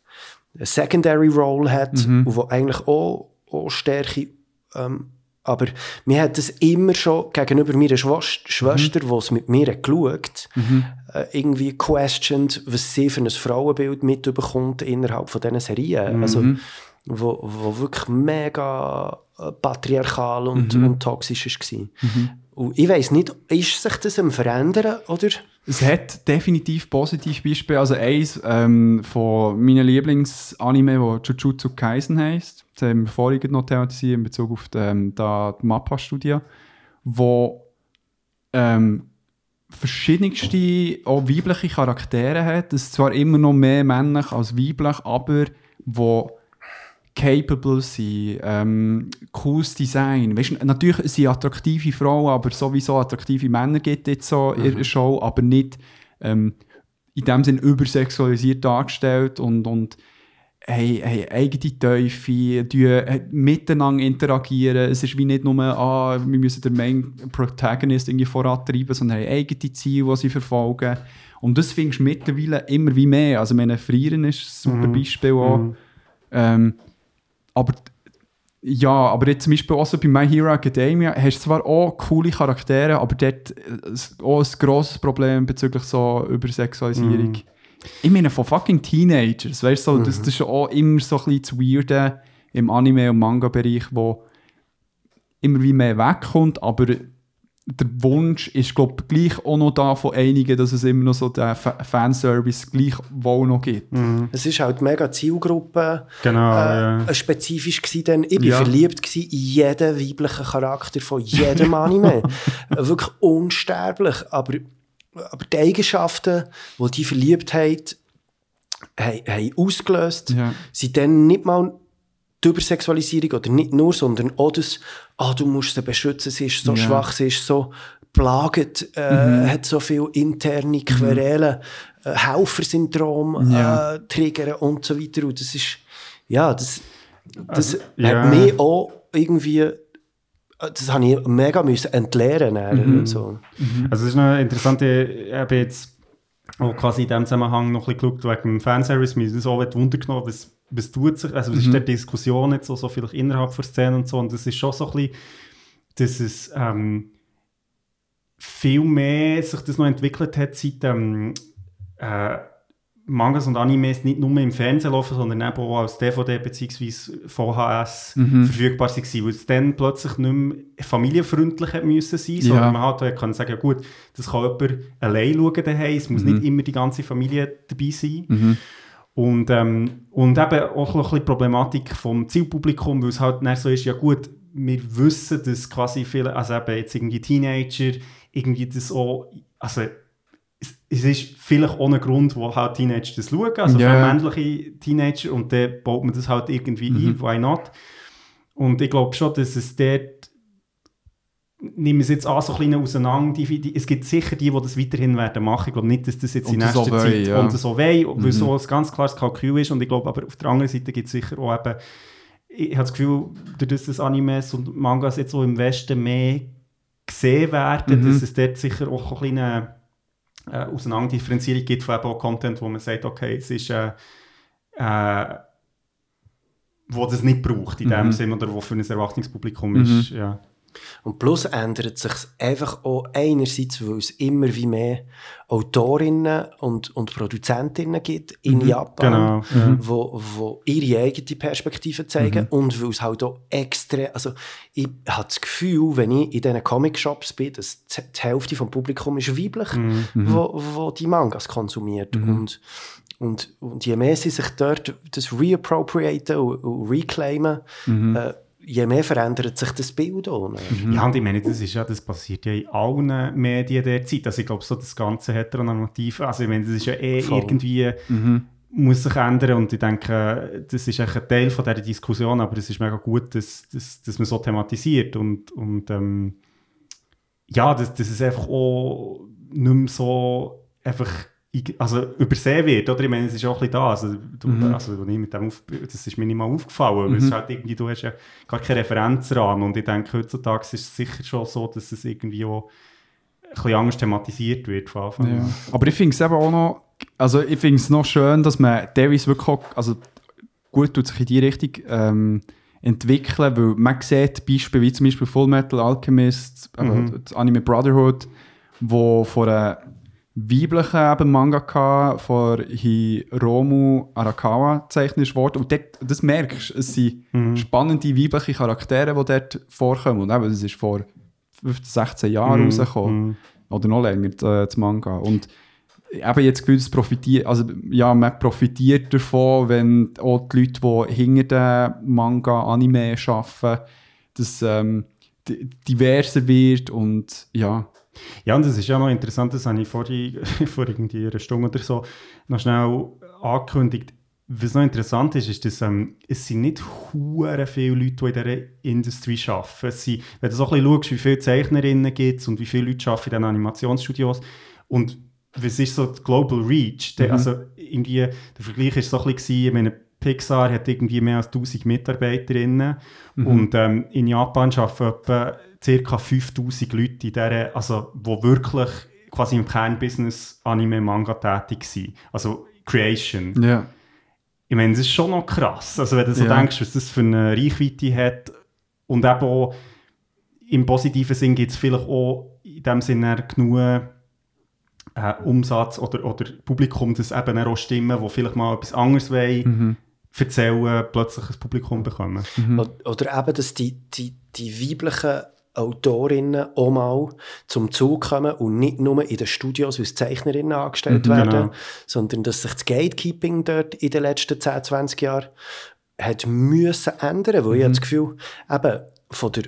eine Secondary Role hat Mhm. und die eigentlich auch, auch Stärke ähm, aber mir hat das immer schon gegenüber meiner Schwast- Schwester, die es mit mir hat geschaut Mhm. äh, irgendwie questioned, was sie für ein Frauenbild mitbekommt innerhalb von diesen Serien. Mhm. Also, wo, wo wirklich mega äh, patriarchal und, Mhm. und toxisch war. Mhm. Und ich weiss nicht, ist sich das am Verändern, oder? Es hat definitiv positive Beispiele. Also eins ähm, von meinen Lieblingsanime, wo Jujutsu Kaisen heisst. Das haben wir vorhin noch thematisiert in Bezug auf die, ähm, die Mappa-Studie, wo ähm, verschiedenste, auch weibliche Charaktere hat. Es ist zwar immer noch mehr männlich als weiblich, aber wo capable sind, ähm, cooles Design. Weißt, natürlich sind attraktive Frauen, aber sowieso attraktive Männer gibt es so in der Show, aber nicht ähm, in dem Sinne übersexualisiert dargestellt und, und haben, haben eigene Teufel, die äh, miteinander interagieren. Es ist wie nicht nur, ah, wir müssen den Main Protagonist irgendwie vorantreiben, sondern haben eigene Ziele, die sie verfolgen. Und das findest du mittlerweile immer wie mehr. Also, meine Frieren ist ein super Mhm. Beispiel auch. Mhm. Ähm, aber ja, aber jetzt zum Beispiel auch so bei My Hero Academia hast du zwar auch coole Charaktere, aber dort äh, auch ein grosses Problem bezüglich so Übersexualisierung. Mhm. Ich meine, von fucking Teenagers, weißt du, so, das, das ist auch immer so ein bisschen das Weirde im Anime- und Manga-Bereich, wo immer wie mehr wegkommt, aber der Wunsch ist, glaube ich, gleich auch noch da von einigen, dass es immer noch so den Fa- Fanservice gleich wohl noch gibt. Es ist halt mega Zielgruppe Genau, äh, ja. spezifisch gewesen, denn ich bin Ja. verliebt gewesen in jeden weiblichen Charakter von jedem Anime. Äh, [laughs] Wirklich unsterblich, aber, aber die Eigenschaften, die die Verliebtheit haben, haben ausgelöst, Ja. sind dann nicht mal die Übersexualisierung oder nicht nur, sondern auch das, ah, du musst sie beschützen, sie ist so Ja. schwach, sie ist so plagend, äh, Mhm. hat so viele interne Querelen, äh, Helfersyndrom Ja. äh, triggern und so weiter. Und das ist, ja, das, das Also, ja. hat mich auch irgendwie das habe ich mega müssen entleeren Mhm. mhm. so. Also es ist noch interessant, ich habe jetzt auch quasi in diesem Zusammenhang noch ein bisschen geschaut, wegen dem Fanservice, mir ist das auch Wunder genommen, was, was tut sich, also ist Mhm. der Diskussion jetzt so, so vielleicht innerhalb der Szene und so, und das ist schon so ein bisschen, dass es ähm, viel mehr sich das noch entwickelt hat, seit ähm, äh, Mangas und Animes nicht nur im Fernsehen laufen, sondern eben auch als DVD bzw. VHS Mhm. verfügbar waren, weil es dann plötzlich nicht mehr familienfreundlich hat müssen sein, Ja. sondern man halt kann sagen, ja gut, das kann jemand allein schauen daheim, es muss Mhm. nicht immer die ganze Familie dabei sein. Mhm. Und, ähm, und eben auch ein bisschen die Problematik vom Zielpublikum, weil es halt dann so ist, ja gut, wir wissen, dass quasi viele, also eben jetzt irgendwie Teenager, irgendwie das auch, also es, es ist vielleicht ein Grund, wo halt Teenager das schauen, also allem männliche Teenager, und dann baut man das halt irgendwie Mhm. ein, why not? Und ich glaube schon, dass es dort nehmen wir es jetzt an, so ein bisschen auseinander. Die, die, es gibt sicher die, die das weiterhin werden machen. Ich glaube nicht, dass das jetzt in Und das nächster wollen, Zeit ja. und so wollen, weil Mhm. so ein ganz klares Kalkül ist. Und ich glaube, aber auf der anderen Seite gibt es sicher auch eben, ich habe das Gefühl, dadurch, dass Animes und Mangas jetzt so im Westen mehr gesehen werden, Mhm. dass es dort sicher auch ein kleine äh, Auseinanderdifferenzierung gibt von eben auch Content, wo man sagt, okay, es ist äh, äh, wo das nicht braucht in dem Mhm. Sinn oder wo für ein Erwachungspublikum Mhm. ist. Ja. Und plus ändert sich einfach auch einerseits, weil es immer wie mehr Autorinnen und, und Produzentinnen gibt in Mhm, Japan, genau, ja. wo, wo ihre eigene Perspektive zeigen Mhm. und weil es halt auch extrem, also ich habe das Gefühl, wenn ich in diesen Comic-Shops bin, dass die Hälfte vom Publikum ist weiblich, Mhm. wo, wo die Mangas konsumiert Mhm. und und, und je mehr sie sich dort das reappropriaten und, und reclaimen, Mhm. äh, je mehr verändert sich das Bild auch. ne? Ja, und ich meine, das, ist ja, das passiert ja in allen Medien derzeit. Also ich glaube, so das ganze Heteronormative, also ich meine, das ist ja eh Voll. irgendwie, Mhm. muss sich ändern und ich denke, das ist eigentlich ein Teil von dieser Diskussion, aber es ist mega gut, dass, dass, dass man so thematisiert und, und ähm, ja, dass, dass es einfach auch nicht mehr so einfach also übersehen wird, oder? Ich meine, es ist auch ein bisschen da, also, du, Mhm. also als ich mit dem auf, das ist mir nicht mal aufgefallen, weil Mhm. es ist halt irgendwie, du hast ja gar keinen Referenzrahmen und ich denke, heutzutage ist es sicher schon so, dass es irgendwie auch ein bisschen anders thematisiert wird von Anfang Ja. an. Aber ich finde es eben auch noch, also ich finde es noch schön, dass man Davis wirklich auch, also gut tut sich in die Richtung ähm, entwickeln, weil man sieht Beispiele wie zum Beispiel Full Metal Alchemist, Mhm. das Anime Brotherhood, wo von einer weiblichen eben Mangaka von Hiromu Arakawa gezeichnet wurde. Und dort, das merkst du, es sind Mhm. spannende weibliche Charaktere, die dort vorkommen. Und eben, das ist vor 15, 16 Jahren Mhm. rausgekommen. Mhm. Oder noch länger, äh, das Manga. Und eben jetzt Gefühl, es profitiert, also ja, man profitiert davon, wenn auch die Leute, die hinter den Manga, Anime arbeiten, dass ähm, di- diverser wird und ja. Ja, und das ist ja noch interessant, das habe ich vor, [laughs] vor irgendwie einer Stunde oder so noch schnell angekündigt. Was noch interessant ist, ist, dass ähm, es sind nicht hure viele Leute, die in dieser Industrie arbeiten. Es sind, wenn du so ein bisschen schaust, wie viele Zeichnerinnen gibt es und wie viele Leute arbeiten in Animationsstudios und was ist so die Global Reach? Der, Mhm. Also irgendwie, der Vergleich war so ein bisschen, ich meine, Pixar hat irgendwie mehr als 1000 Mitarbeiterinnen Mhm. und ähm, in Japan arbeiten etwa ca. 5000 Leute, in der, also, die wirklich quasi im Kernbusiness Anime-Manga tätig sind. Also Creation. Ja. Ich meine, das ist schon noch krass. Also wenn du so Ja. denkst, was das für eine Reichweite hat und eben auch im positiven Sinn gibt es vielleicht auch in dem Sinne genug äh, Umsatz oder, oder Publikum, das eben auch Stimmen, die vielleicht mal etwas anderes wollen, Mhm. erzählen, plötzlich ein Publikum bekommen. Oder- Oder eben, dass die, die, die weiblichen Autorinnen auch mal zum Zug kommen und nicht nur in den Studios als Zeichnerinnen angestellt Mhm, werden, genau. sondern dass sich das Gatekeeping dort in den letzten 10, 20 Jahren hat müssen ändern, weil ich habe das Gefühl, eben von der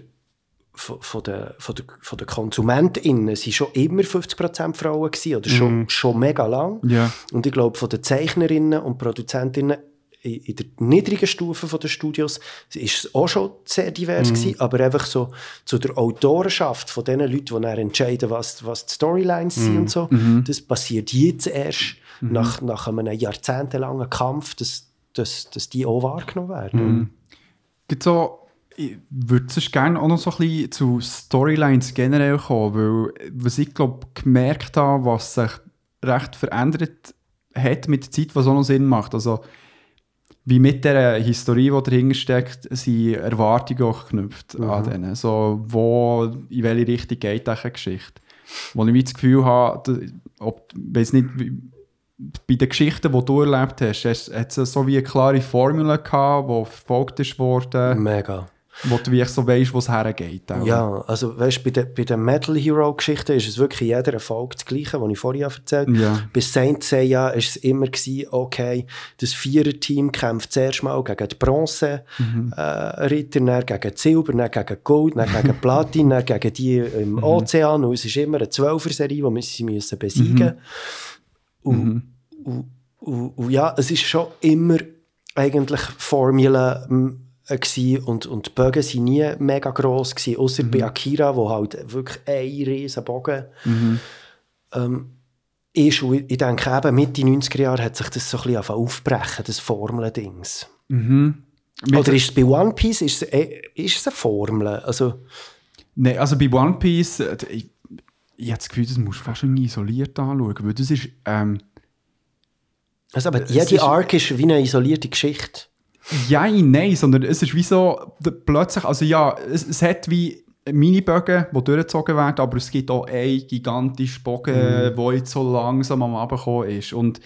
von, von der, von der, von der KonsumentInnen sind schon immer 50% Frauen gewesen, oder schon, Mhm. schon mega lang. Ja. Und ich glaube, von den Zeichnerinnen und Produzentinnen in, der niedrigen Stufe der Studios ist es auch schon sehr divers Mhm. gewesen, aber einfach so zu der Autorenschaft von den Leuten, die dann entscheiden, was, was die Storylines sind Mhm. und so, Mhm. das passiert jetzt erst Mhm. nach, nach einem jahrzehntelangen Kampf, dass, dass, dass die auch wahrgenommen werden. Mhm. Gibt so Ich würde sonst gerne auch noch so ein bisschen zu Storylines generell kommen, weil was ich glaube gemerkt habe, was sich recht verändert hat mit der Zeit, was auch noch Sinn macht. Also wie mit der Historie, die dahinter steckt, sind Erwartungen auch geknüpft an Mhm. denen. So, wo, in welche Richtung geht diese Geschichte. Wo ich das Gefühl habe, ob, weiß nicht, bei den Geschichten, die du erlebt hast, hast- hat es so wie eine klare Formel gehabt, die verfolgt ist worden. Mega. Wo du wie so weißt, wo es hergeht. auch. Ja, also weißt, bei den bei der Metal Hero Geschichten ist es wirklich in jeder Erfolg das Gleiche, was ich vorhin erzählt habe. Ja. Bei Saint Seiya war es immer, gewesen, okay, das Vierer-Team kämpft zuerst mal gegen die Bronze, Mhm. äh, Ritter, dann gegen Silber, dann gegen Gold, dann gegen Platin, dann gegen die im Mhm. Ozean. Und es ist immer eine Zwölfer-Serie, die wir sie müssen besiegen und, Mhm. und, und, und ja, es ist schon immer eigentlich Formel und, und die Bögen waren nie mega gross, gewesen, außer bei Akira, wo halt wirklich ein riesen Bogen Mhm. ähm, ist. Und ich denke eben, Mitte 90er Jahre hat sich das so ein bisschen aufbrechen, das Formeln-Dings. Mhm. Oder ist es bei One Piece ist es, äh, ist es eine Formel? Also, Nein, also bei One Piece, äh, ich, ich habe das Gefühl, das musst du fast irgendwie isoliert anschauen, weil das ist, ähm, also aber jede ist- Arc ist wie eine isolierte Geschichte. Ja, nein, sondern es ist wie so, plötzlich, also ja, es, es hat wie Mini-Bögen, die durchgezogen werden, aber es gibt auch einen gigantischen Bogen, Mhm. der jetzt so langsam am Abkommen ist und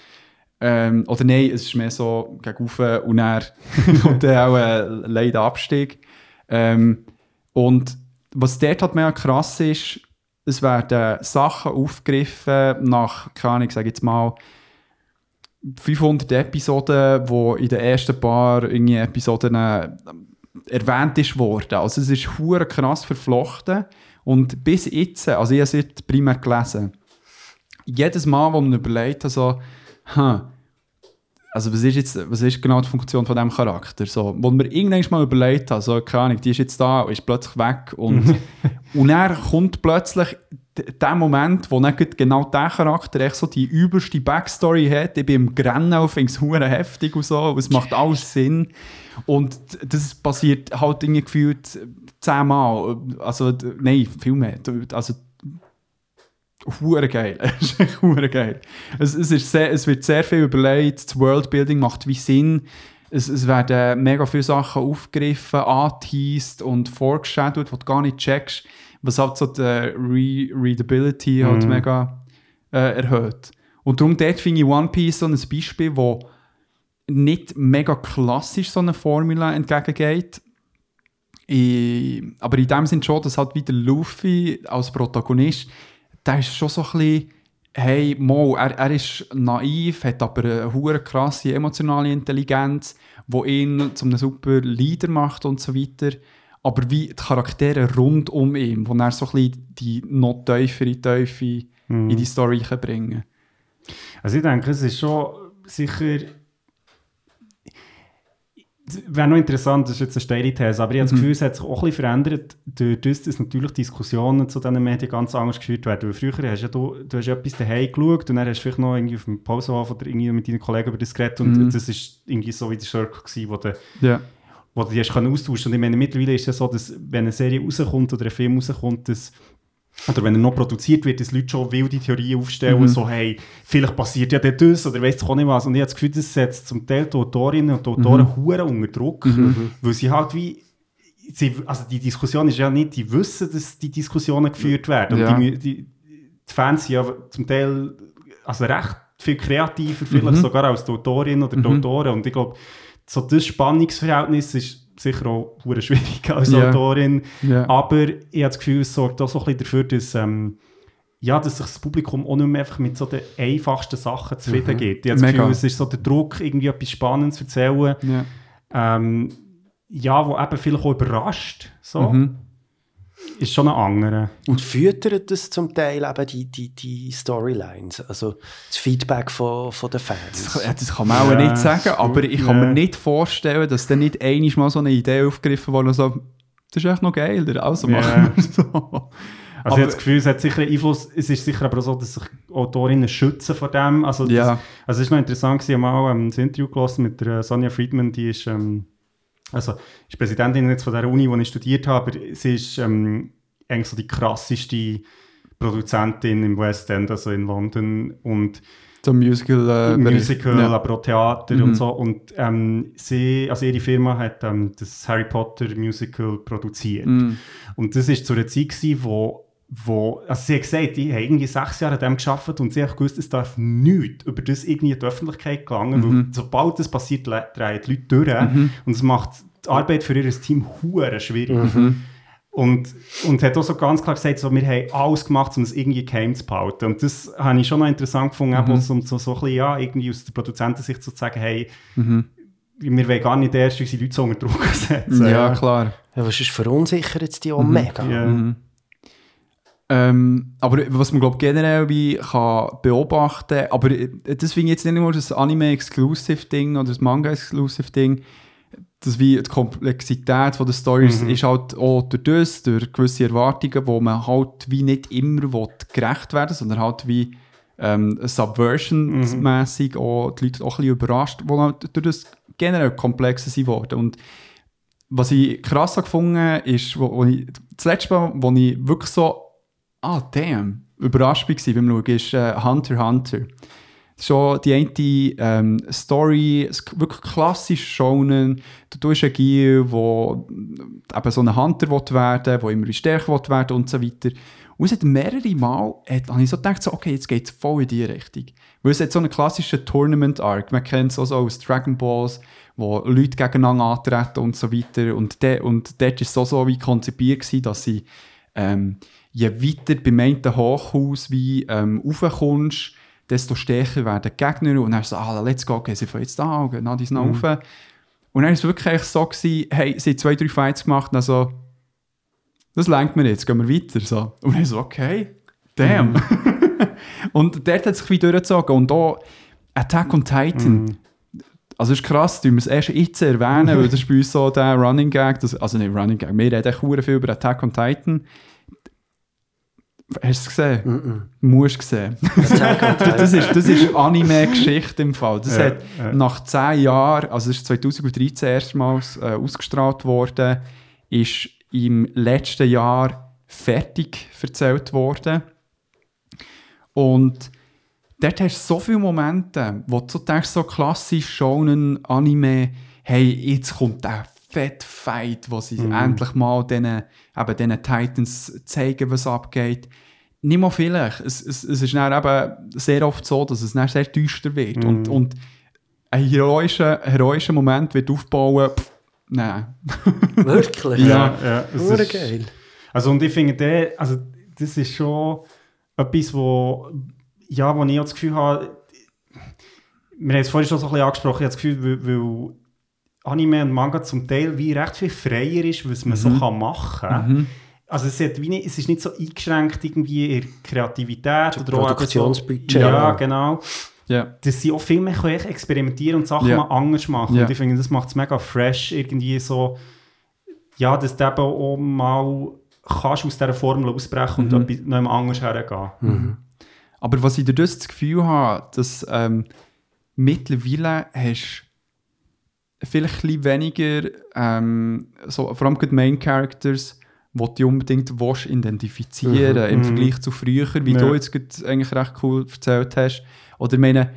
ähm, oder nein, es ist mehr so gegen rauf und dann [laughs] kommt dann auch ein leider Abstieg. Ähm, und was dort halt mega krass ist, es werden Sachen aufgegriffen nach, keine Ahnung, ich sage jetzt mal, 500 Episoden, wo in den ersten paar irgendwie Episoden äh, erwähnt ist worden. Also es ist hure krass verflochten und bis jetzt, also ich habe es jetzt primär gelesen, jedes Mal, wo man überlegt, also, hm, also was ist jetzt, was ist genau die Funktion von diesem Charakter? So, wo man irgendwann mal überlegt hat, so, keine Ahnung, die ist jetzt da und ist plötzlich weg und, [laughs] und dann kommt plötzlich der Moment, wo dann genau der Charakter echt so die übelste Backstory hat. Ich bin im Grennen und finde es heftig und so, und es macht alles Sinn. Und das passiert halt irgendwie gefühlt zehnmal. Also, nein, viel mehr. Also, Hure geil. [laughs] Es hure geil. Es, es, ist sehr, es wird sehr viel überlegt. Das Worldbuilding macht wie Sinn. Es, es werden mega viele Sachen aufgegriffen, angeteased und vorgestellt, die du gar nicht checkst, was halt so die Re Readability halt Mhm. mega äh, erhöht. Und darum dort finde ich One Piece so ein Beispiel, wo nicht mega klassisch so eine Formel entgegengeht, ich, aber in dem Sinn schon, dass halt wieder Luffy als Protagonist, der ist schon so ein bisschen, hey, Mo, er, er ist naiv, hat aber eine hure krasse emotionale Intelligenz, wo ihn zu einem super Leader macht und so weiter. Aber wie die Charaktere rund um ihn, wo er so ein bisschen die noch tiefere Tiefe Mhm. in die Story bringen Also ich denke, es ist schon sicher... Wäre noch interessant, das ist jetzt eine steile These, aber ich habe das Mhm. Gefühl, es hat sich auch ein bisschen verändert, durch das, dass natürlich Diskussionen zu diesen Medien ganz anders geführt werden. Weil früher hast ja du, du hast ja etwas daheim geschaut und dann hast du vielleicht noch irgendwie auf dem Pausenhof oder irgendwie mit deinen Kollegen über das geredet und Mhm. das ist irgendwie so wie der Circle gewesen, wo du, Ja. Wo du die hast austauschen Und ich meine, mittlerweile ist es ja so, dass wenn eine Serie rauskommt oder ein Film rauskommt, dass oder wenn er noch produziert wird, dass Leute schon wilde Theorien aufstellen, Mhm. so, hey, vielleicht passiert ja dort das oder weiss ich auch nicht was. Und ich habe das Gefühl, das setzt zum Teil die Autorinnen und die Autoren Mhm. unter Druck, Mhm. weil sie halt wie, sie, also die Diskussion ist ja nicht, die wissen, dass die Diskussionen geführt werden. Und Ja. die, mü- die, die Fans sind ja zum Teil also recht viel kreativer, vielleicht Mhm. sogar als die Autorin oder die Mhm. Autoren. Und ich glaube, so das Spannungsverhältnis ist sicher auch schwierig als Ja. Autorin. Ja. Aber ich habe das Gefühl, es sorgt auch so ein bisschen dafür, dass, ähm, ja, dass sich das Publikum auch nicht mehr einfach mit so den einfachsten Sachen zufrieden Mhm. gibt. Ich habe das Mega. Gefühl, es ist so der Druck, irgendwie etwas Spannendes zu erzählen. Ja. Ähm, ja, wo eben vielleicht auch überrascht. So. Mhm. Ist schon ein anderer. Und füttert das zum Teil eben die, die, die Storylines, also das Feedback von, von den Fans? Das, das kann man auch Ja, nicht sagen, ist aber ich kann ja. mir nicht vorstellen, dass dann nicht einmal mal so eine Idee aufgegriffen wurde, so, das ist echt noch geiler, also Ja. machen wir so. Also ich habe das Gefühl, es hat sicher einen Einfluss. Es ist sicher aber auch so, dass sich Autorinnen schützen vor dem. Also, das, Ja. also es ist noch interessant, ich habe mal ähm, ein Interview gelesen mit der äh, Sonja Friedman, die ist, ähm, also ist Präsidentin jetzt von der Uni, wo ich studiert habe, aber sie ist ähm, eigentlich so die krasseste Produzentin im West End, also in London und So Musical. Äh, Musical, Ja. aber auch Theater Mhm. und so. Und ähm, sie, also ihre Firma hat ähm, das Harry Potter Musical produziert. Mhm. Und das war zu einer Zeit, gewesen, wo, wo also sie hat gesagt, ich habe irgendwie sechs Jahre an dem gearbeitet und sie hat gewusst, es darf nichts über das irgendwie in die Öffentlichkeit gelangen, Mhm. weil sobald das passiert, drehen die Leute durch Mhm. und es macht die Arbeit für ihr Team hure schwierig. Mhm. Und, und hat auch so ganz klar gesagt, so, wir haben alles gemacht, um es irgendwie geheim zu behalten. Und das habe ich schon noch interessant gefunden, Mhm. eben so, so, so ein bisschen, ja, irgendwie aus der Produzentensicht zu sagen, hey, Mhm. wir wollen gar nicht erst unsere Leute so unter Druck setzen. Ja, klar. Ja, was ist verunsichert jetzt die auch mega? Ja. Mhm. Ähm, aber was man glaube generell wie kann beobachten, aber äh, das finde ich jetzt nicht nur das Anime-Exclusive-Ding oder das Manga-Exclusive-Ding, das wie die Komplexität von der Stories Mhm. ist halt auch durch das, durch gewisse Erwartungen, wo man halt wie nicht immer will gerecht werden sondern halt wie ähm, Subversion-mässig auch die Leute auch ein bisschen überrascht, wo halt durch das generell komplexer sind worden. Und was ich krass gefunden ist, wo, wo ich, das letzte Mal, wo ich wirklich so, ah, damn, überrascht war beim Schauen, ist äh, Hunter Hunter. Schon die eine ähm, Story, wirklich klassisch Shonen. Du tust einen Gil, der eben so ein Hunter will werden der immer stärker will werden und so weiter. Und es hat mehrere Mal, hat, habe ich so gedacht, so, okay, jetzt geht es voll in die Richtung. Weil es hat so einen klassischen Tournament-Arc, man kennt es auch so aus Dragon Balls, wo Leute gegeneinander antreten und so weiter. Und, de, und dort war es so, so wie konzipiert, gewesen, dass sie, ähm, je weiter beim einen Hochhaus wie ähm, raufkommst, desto stärker werden die Gegner. Und dann so, ah, let's go, okay, sie fangen jetzt da, gehen nach diesen Mhm. rauf. Und dann war es wirklich so, gewesen, hey, sie haben zwei, drei Fights gemacht, dann so, das lenkt mir jetzt, gehen wir weiter. So. Und ich so, okay, damn. [laughs] und dort hat es sich wieder durchgezogen. Und auch Attack on Titan. Also es ist krass, dass wir es erst jetzt erwähnen, weil das ist bei uns so der Running Gag, das, also nicht Running Gag, wir reden verdammt viel über Attack on Titan. Hast du es gesehen? Du musst es sehen. Attack on Titan. das ist, das ist Anime-Geschichte im Fall. Das Ja, hat ja. nach 10 Jahren, also es ist 2013 erstmals äh, ausgestrahlt worden, ist im letzten Jahr fertig erzählt worden. Und dort hast du so viele Momente, wo du so denkst, so klassisch Shonen Anime, hey, jetzt kommt der fette Fight, wo sie Mhm. endlich mal diesen, eben diesen Titans zeigen, was abgeht. Nicht mal vielleicht. Es, es, es ist dann eben sehr oft so, dass es dann sehr düster wird. Mhm. Und, und ein heroischer, heroischer Moment wird aufbauen, pff, nein. [laughs] Wirklich? ja. ja es ist- geil. Also und ich finde, der, also das ist schon etwas, wo, ja, wo ich das Gefühl habe, wir haben es vorhin schon so ein bisschen angesprochen, ich habe das Gefühl, weil, weil Anime und Manga zum Teil wie recht viel freier ist, was man so Mhm. kann machen kann. Mhm. Also es, hat wie nicht, es ist nicht so eingeschränkt irgendwie in Kreativität oder Produktionsbudget. So, ja, genau. Ja. Dass sie auch viel mehr können experimentieren und Sachen Ja. mal anders machen. Ja. Und ich finde, das macht es mega fresh, irgendwie so, ja, dass du eben auch mal kannst aus dieser Formel ausbrechen Mhm. und etwas noch anders hergehen. Aber was ich durch das Gefühl habe, dass ähm, mittlerweile hast du vielleicht ein weniger, ähm, so, vor allem die Main Characters, die du unbedingt willst identifizieren Mhm, im mhm. Vergleich zu früher, wie Ja. du jetzt eigentlich recht cool erzählt hast. Oder ich meine,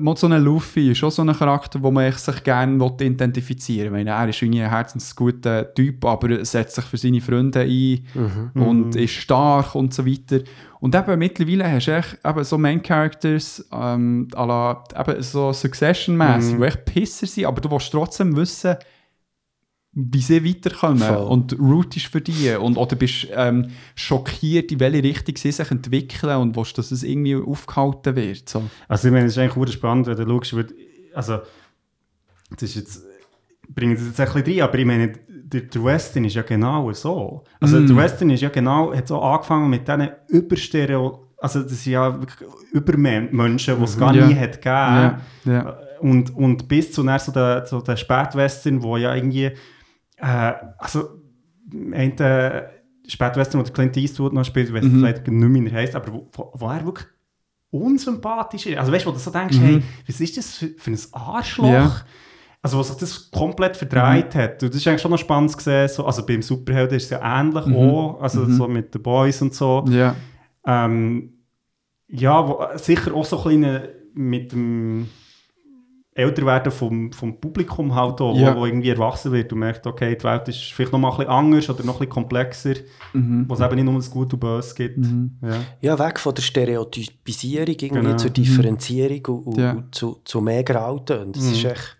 mal so ein Luffy ist schon so ein Charakter, wo man sich gerne identifizieren will. Ich meine, er ist irgendwie ein herzensguter Typ, aber er setzt sich für seine Freunde ein Mhm. und Mhm. ist stark und so weiter. Und eben mittlerweile hast du echt eben so Main Characters, ähm, à la, eben so Succession-mässig, Mhm. die echt Pisser sind, aber du willst trotzdem wissen, wie sie weiterkommen Voll. und routest für die und oder bist ähm, schockiert, in welche Richtung sie sich entwickeln und willst, dass es irgendwie aufgehalten wird. So. Also ich meine, es ist eigentlich spannend, wenn du schaust, also das ist jetzt, ich bringe das jetzt ein bisschen rein, aber ich meine, der, der Western ist ja genau so. Also Mm. der Western ist ja genau, hat so angefangen mit diesen Überstereo, also das sind ja wirklich Übermenschen, die es gar Ja. nie hat gegeben. Ja, ja. Und, und bis zu so der, so der Spätwestern, wo ja irgendwie, äh, also ein der Spätwestern, wo der Clint Eastwood noch spielt, ich weiß Mhm. vielleicht nicht mehr, wie er aber wo, wo, wo er wirklich unsympathisch ist. Also weißt du, wo du so denkst, Mhm. hey, was ist das für, für ein Arschloch? Ja. also was sich das komplett verdreht hat. Und das ist eigentlich schon noch spannend gesehen. So, also beim Superhelden ist es ja ähnlich Mhm. auch, also Mhm. so mit den Boys und so. Ja. Ähm, ja, wo, sicher auch so ein bisschen mit dem Älterwerden vom, vom Publikum halt auch, Ja. wo, wo irgendwie erwachsen wird und merkt, okay, die Welt ist vielleicht noch mal ein bisschen anders oder noch ein bisschen komplexer, Mhm. wo es eben nicht nur das Gut und Böse gibt. Mhm. Ja. Ja, weg von der Stereotypisierung irgendwie Genau. zur Differenzierung und, und, Ja. zu, zu mehr Grautönen. Das Mhm. ist echt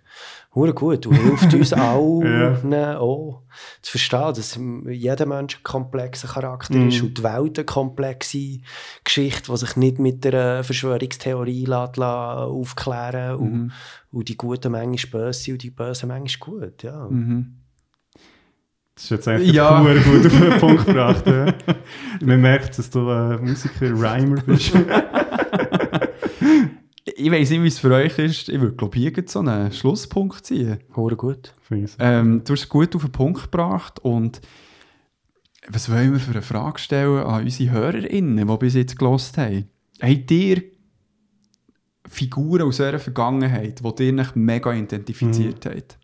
hure gut und hilft uns [laughs] allen auch zu verstehen, dass jeder Mensch ein komplexer Charakter Mhm. ist und die Welt eine komplexe Geschichte, die sich nicht mit einer Verschwörungstheorie lässt, lässt aufklären und, Mhm. und die Guten manchmal böse und die Bösen manchmal gut. Ja. Mhm. Das ist jetzt eigentlich Ja. ja. gut auf den Punkt gebracht. Ja. Man merkt, dass du ein Musiker, Rhymer bist. [laughs] Ich weiß nicht, wie es für euch ist. Ich würde, glaube ich, hier so einen Schlusspunkt ziehen. Hure gut. Ähm, du hast es gut auf den Punkt gebracht und was wollen wir für eine Frage stellen an unsere HörerInnen, die bis jetzt gelost haben? Habt ihr Figuren aus eurer Vergangenheit, die ihr euch mega identifiziert habt?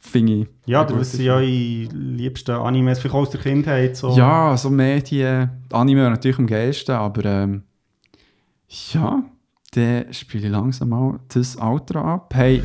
Finde ich. Ja, was sind ja eure liebsten Animes, vielleicht aus der Kindheit. So. Ja, so Medien, Anime natürlich am geilsten, aber ähm, ja, dann spiele ich langsam mal das Outro ab. Hey,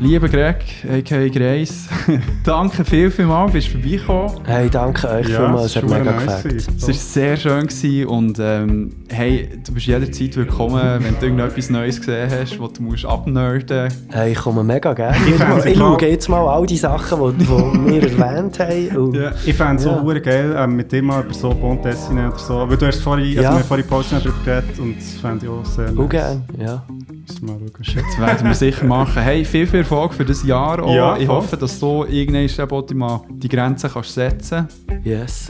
lieber Greg, a.k.a. Grace, [laughs] danke viel, viel mal, bist du vorbeigekommen. Hey, danke euch Ja, vielmals, es es hat mega nice gefällt. Es war sehr schön gewesen und ähm, hey, du bist jederzeit willkommen, wenn du irgendetwas Neues gesehen hast, was du musst abnerden Hey, ich komme mega gerne. Ich Ich, schaue jetzt mal all die Sachen, die, die [laughs] wir erwähnt haben. Und, Ja, ich fände es Ja. auch geil, ähm, mit dem mal über so Bond-Dessine oder so. Weil du hast vorhin, also Ja. wir haben vorhin Posten darüber geredet und das fände ich auch sehr Auch gern, ja. Müssen wir mal schauen. Das werden wir sicher machen. Hey, viel, viel Erfolg für das Jahr auch. Ja, ich hoffe, dass du irgendwann die mal die Grenzen kannst setzen Yes.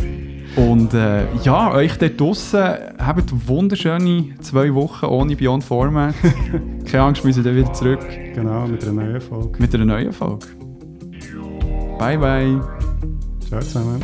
Und äh, ja, euch dort draussen habt wunderschöne zwei Wochen ohne Beyond Format. [laughs] Keine Angst, wir sind dann wieder zurück. Genau, mit einer neuen Folge. Mit einer neuen Folge. Bye, bye. Ciao zusammen.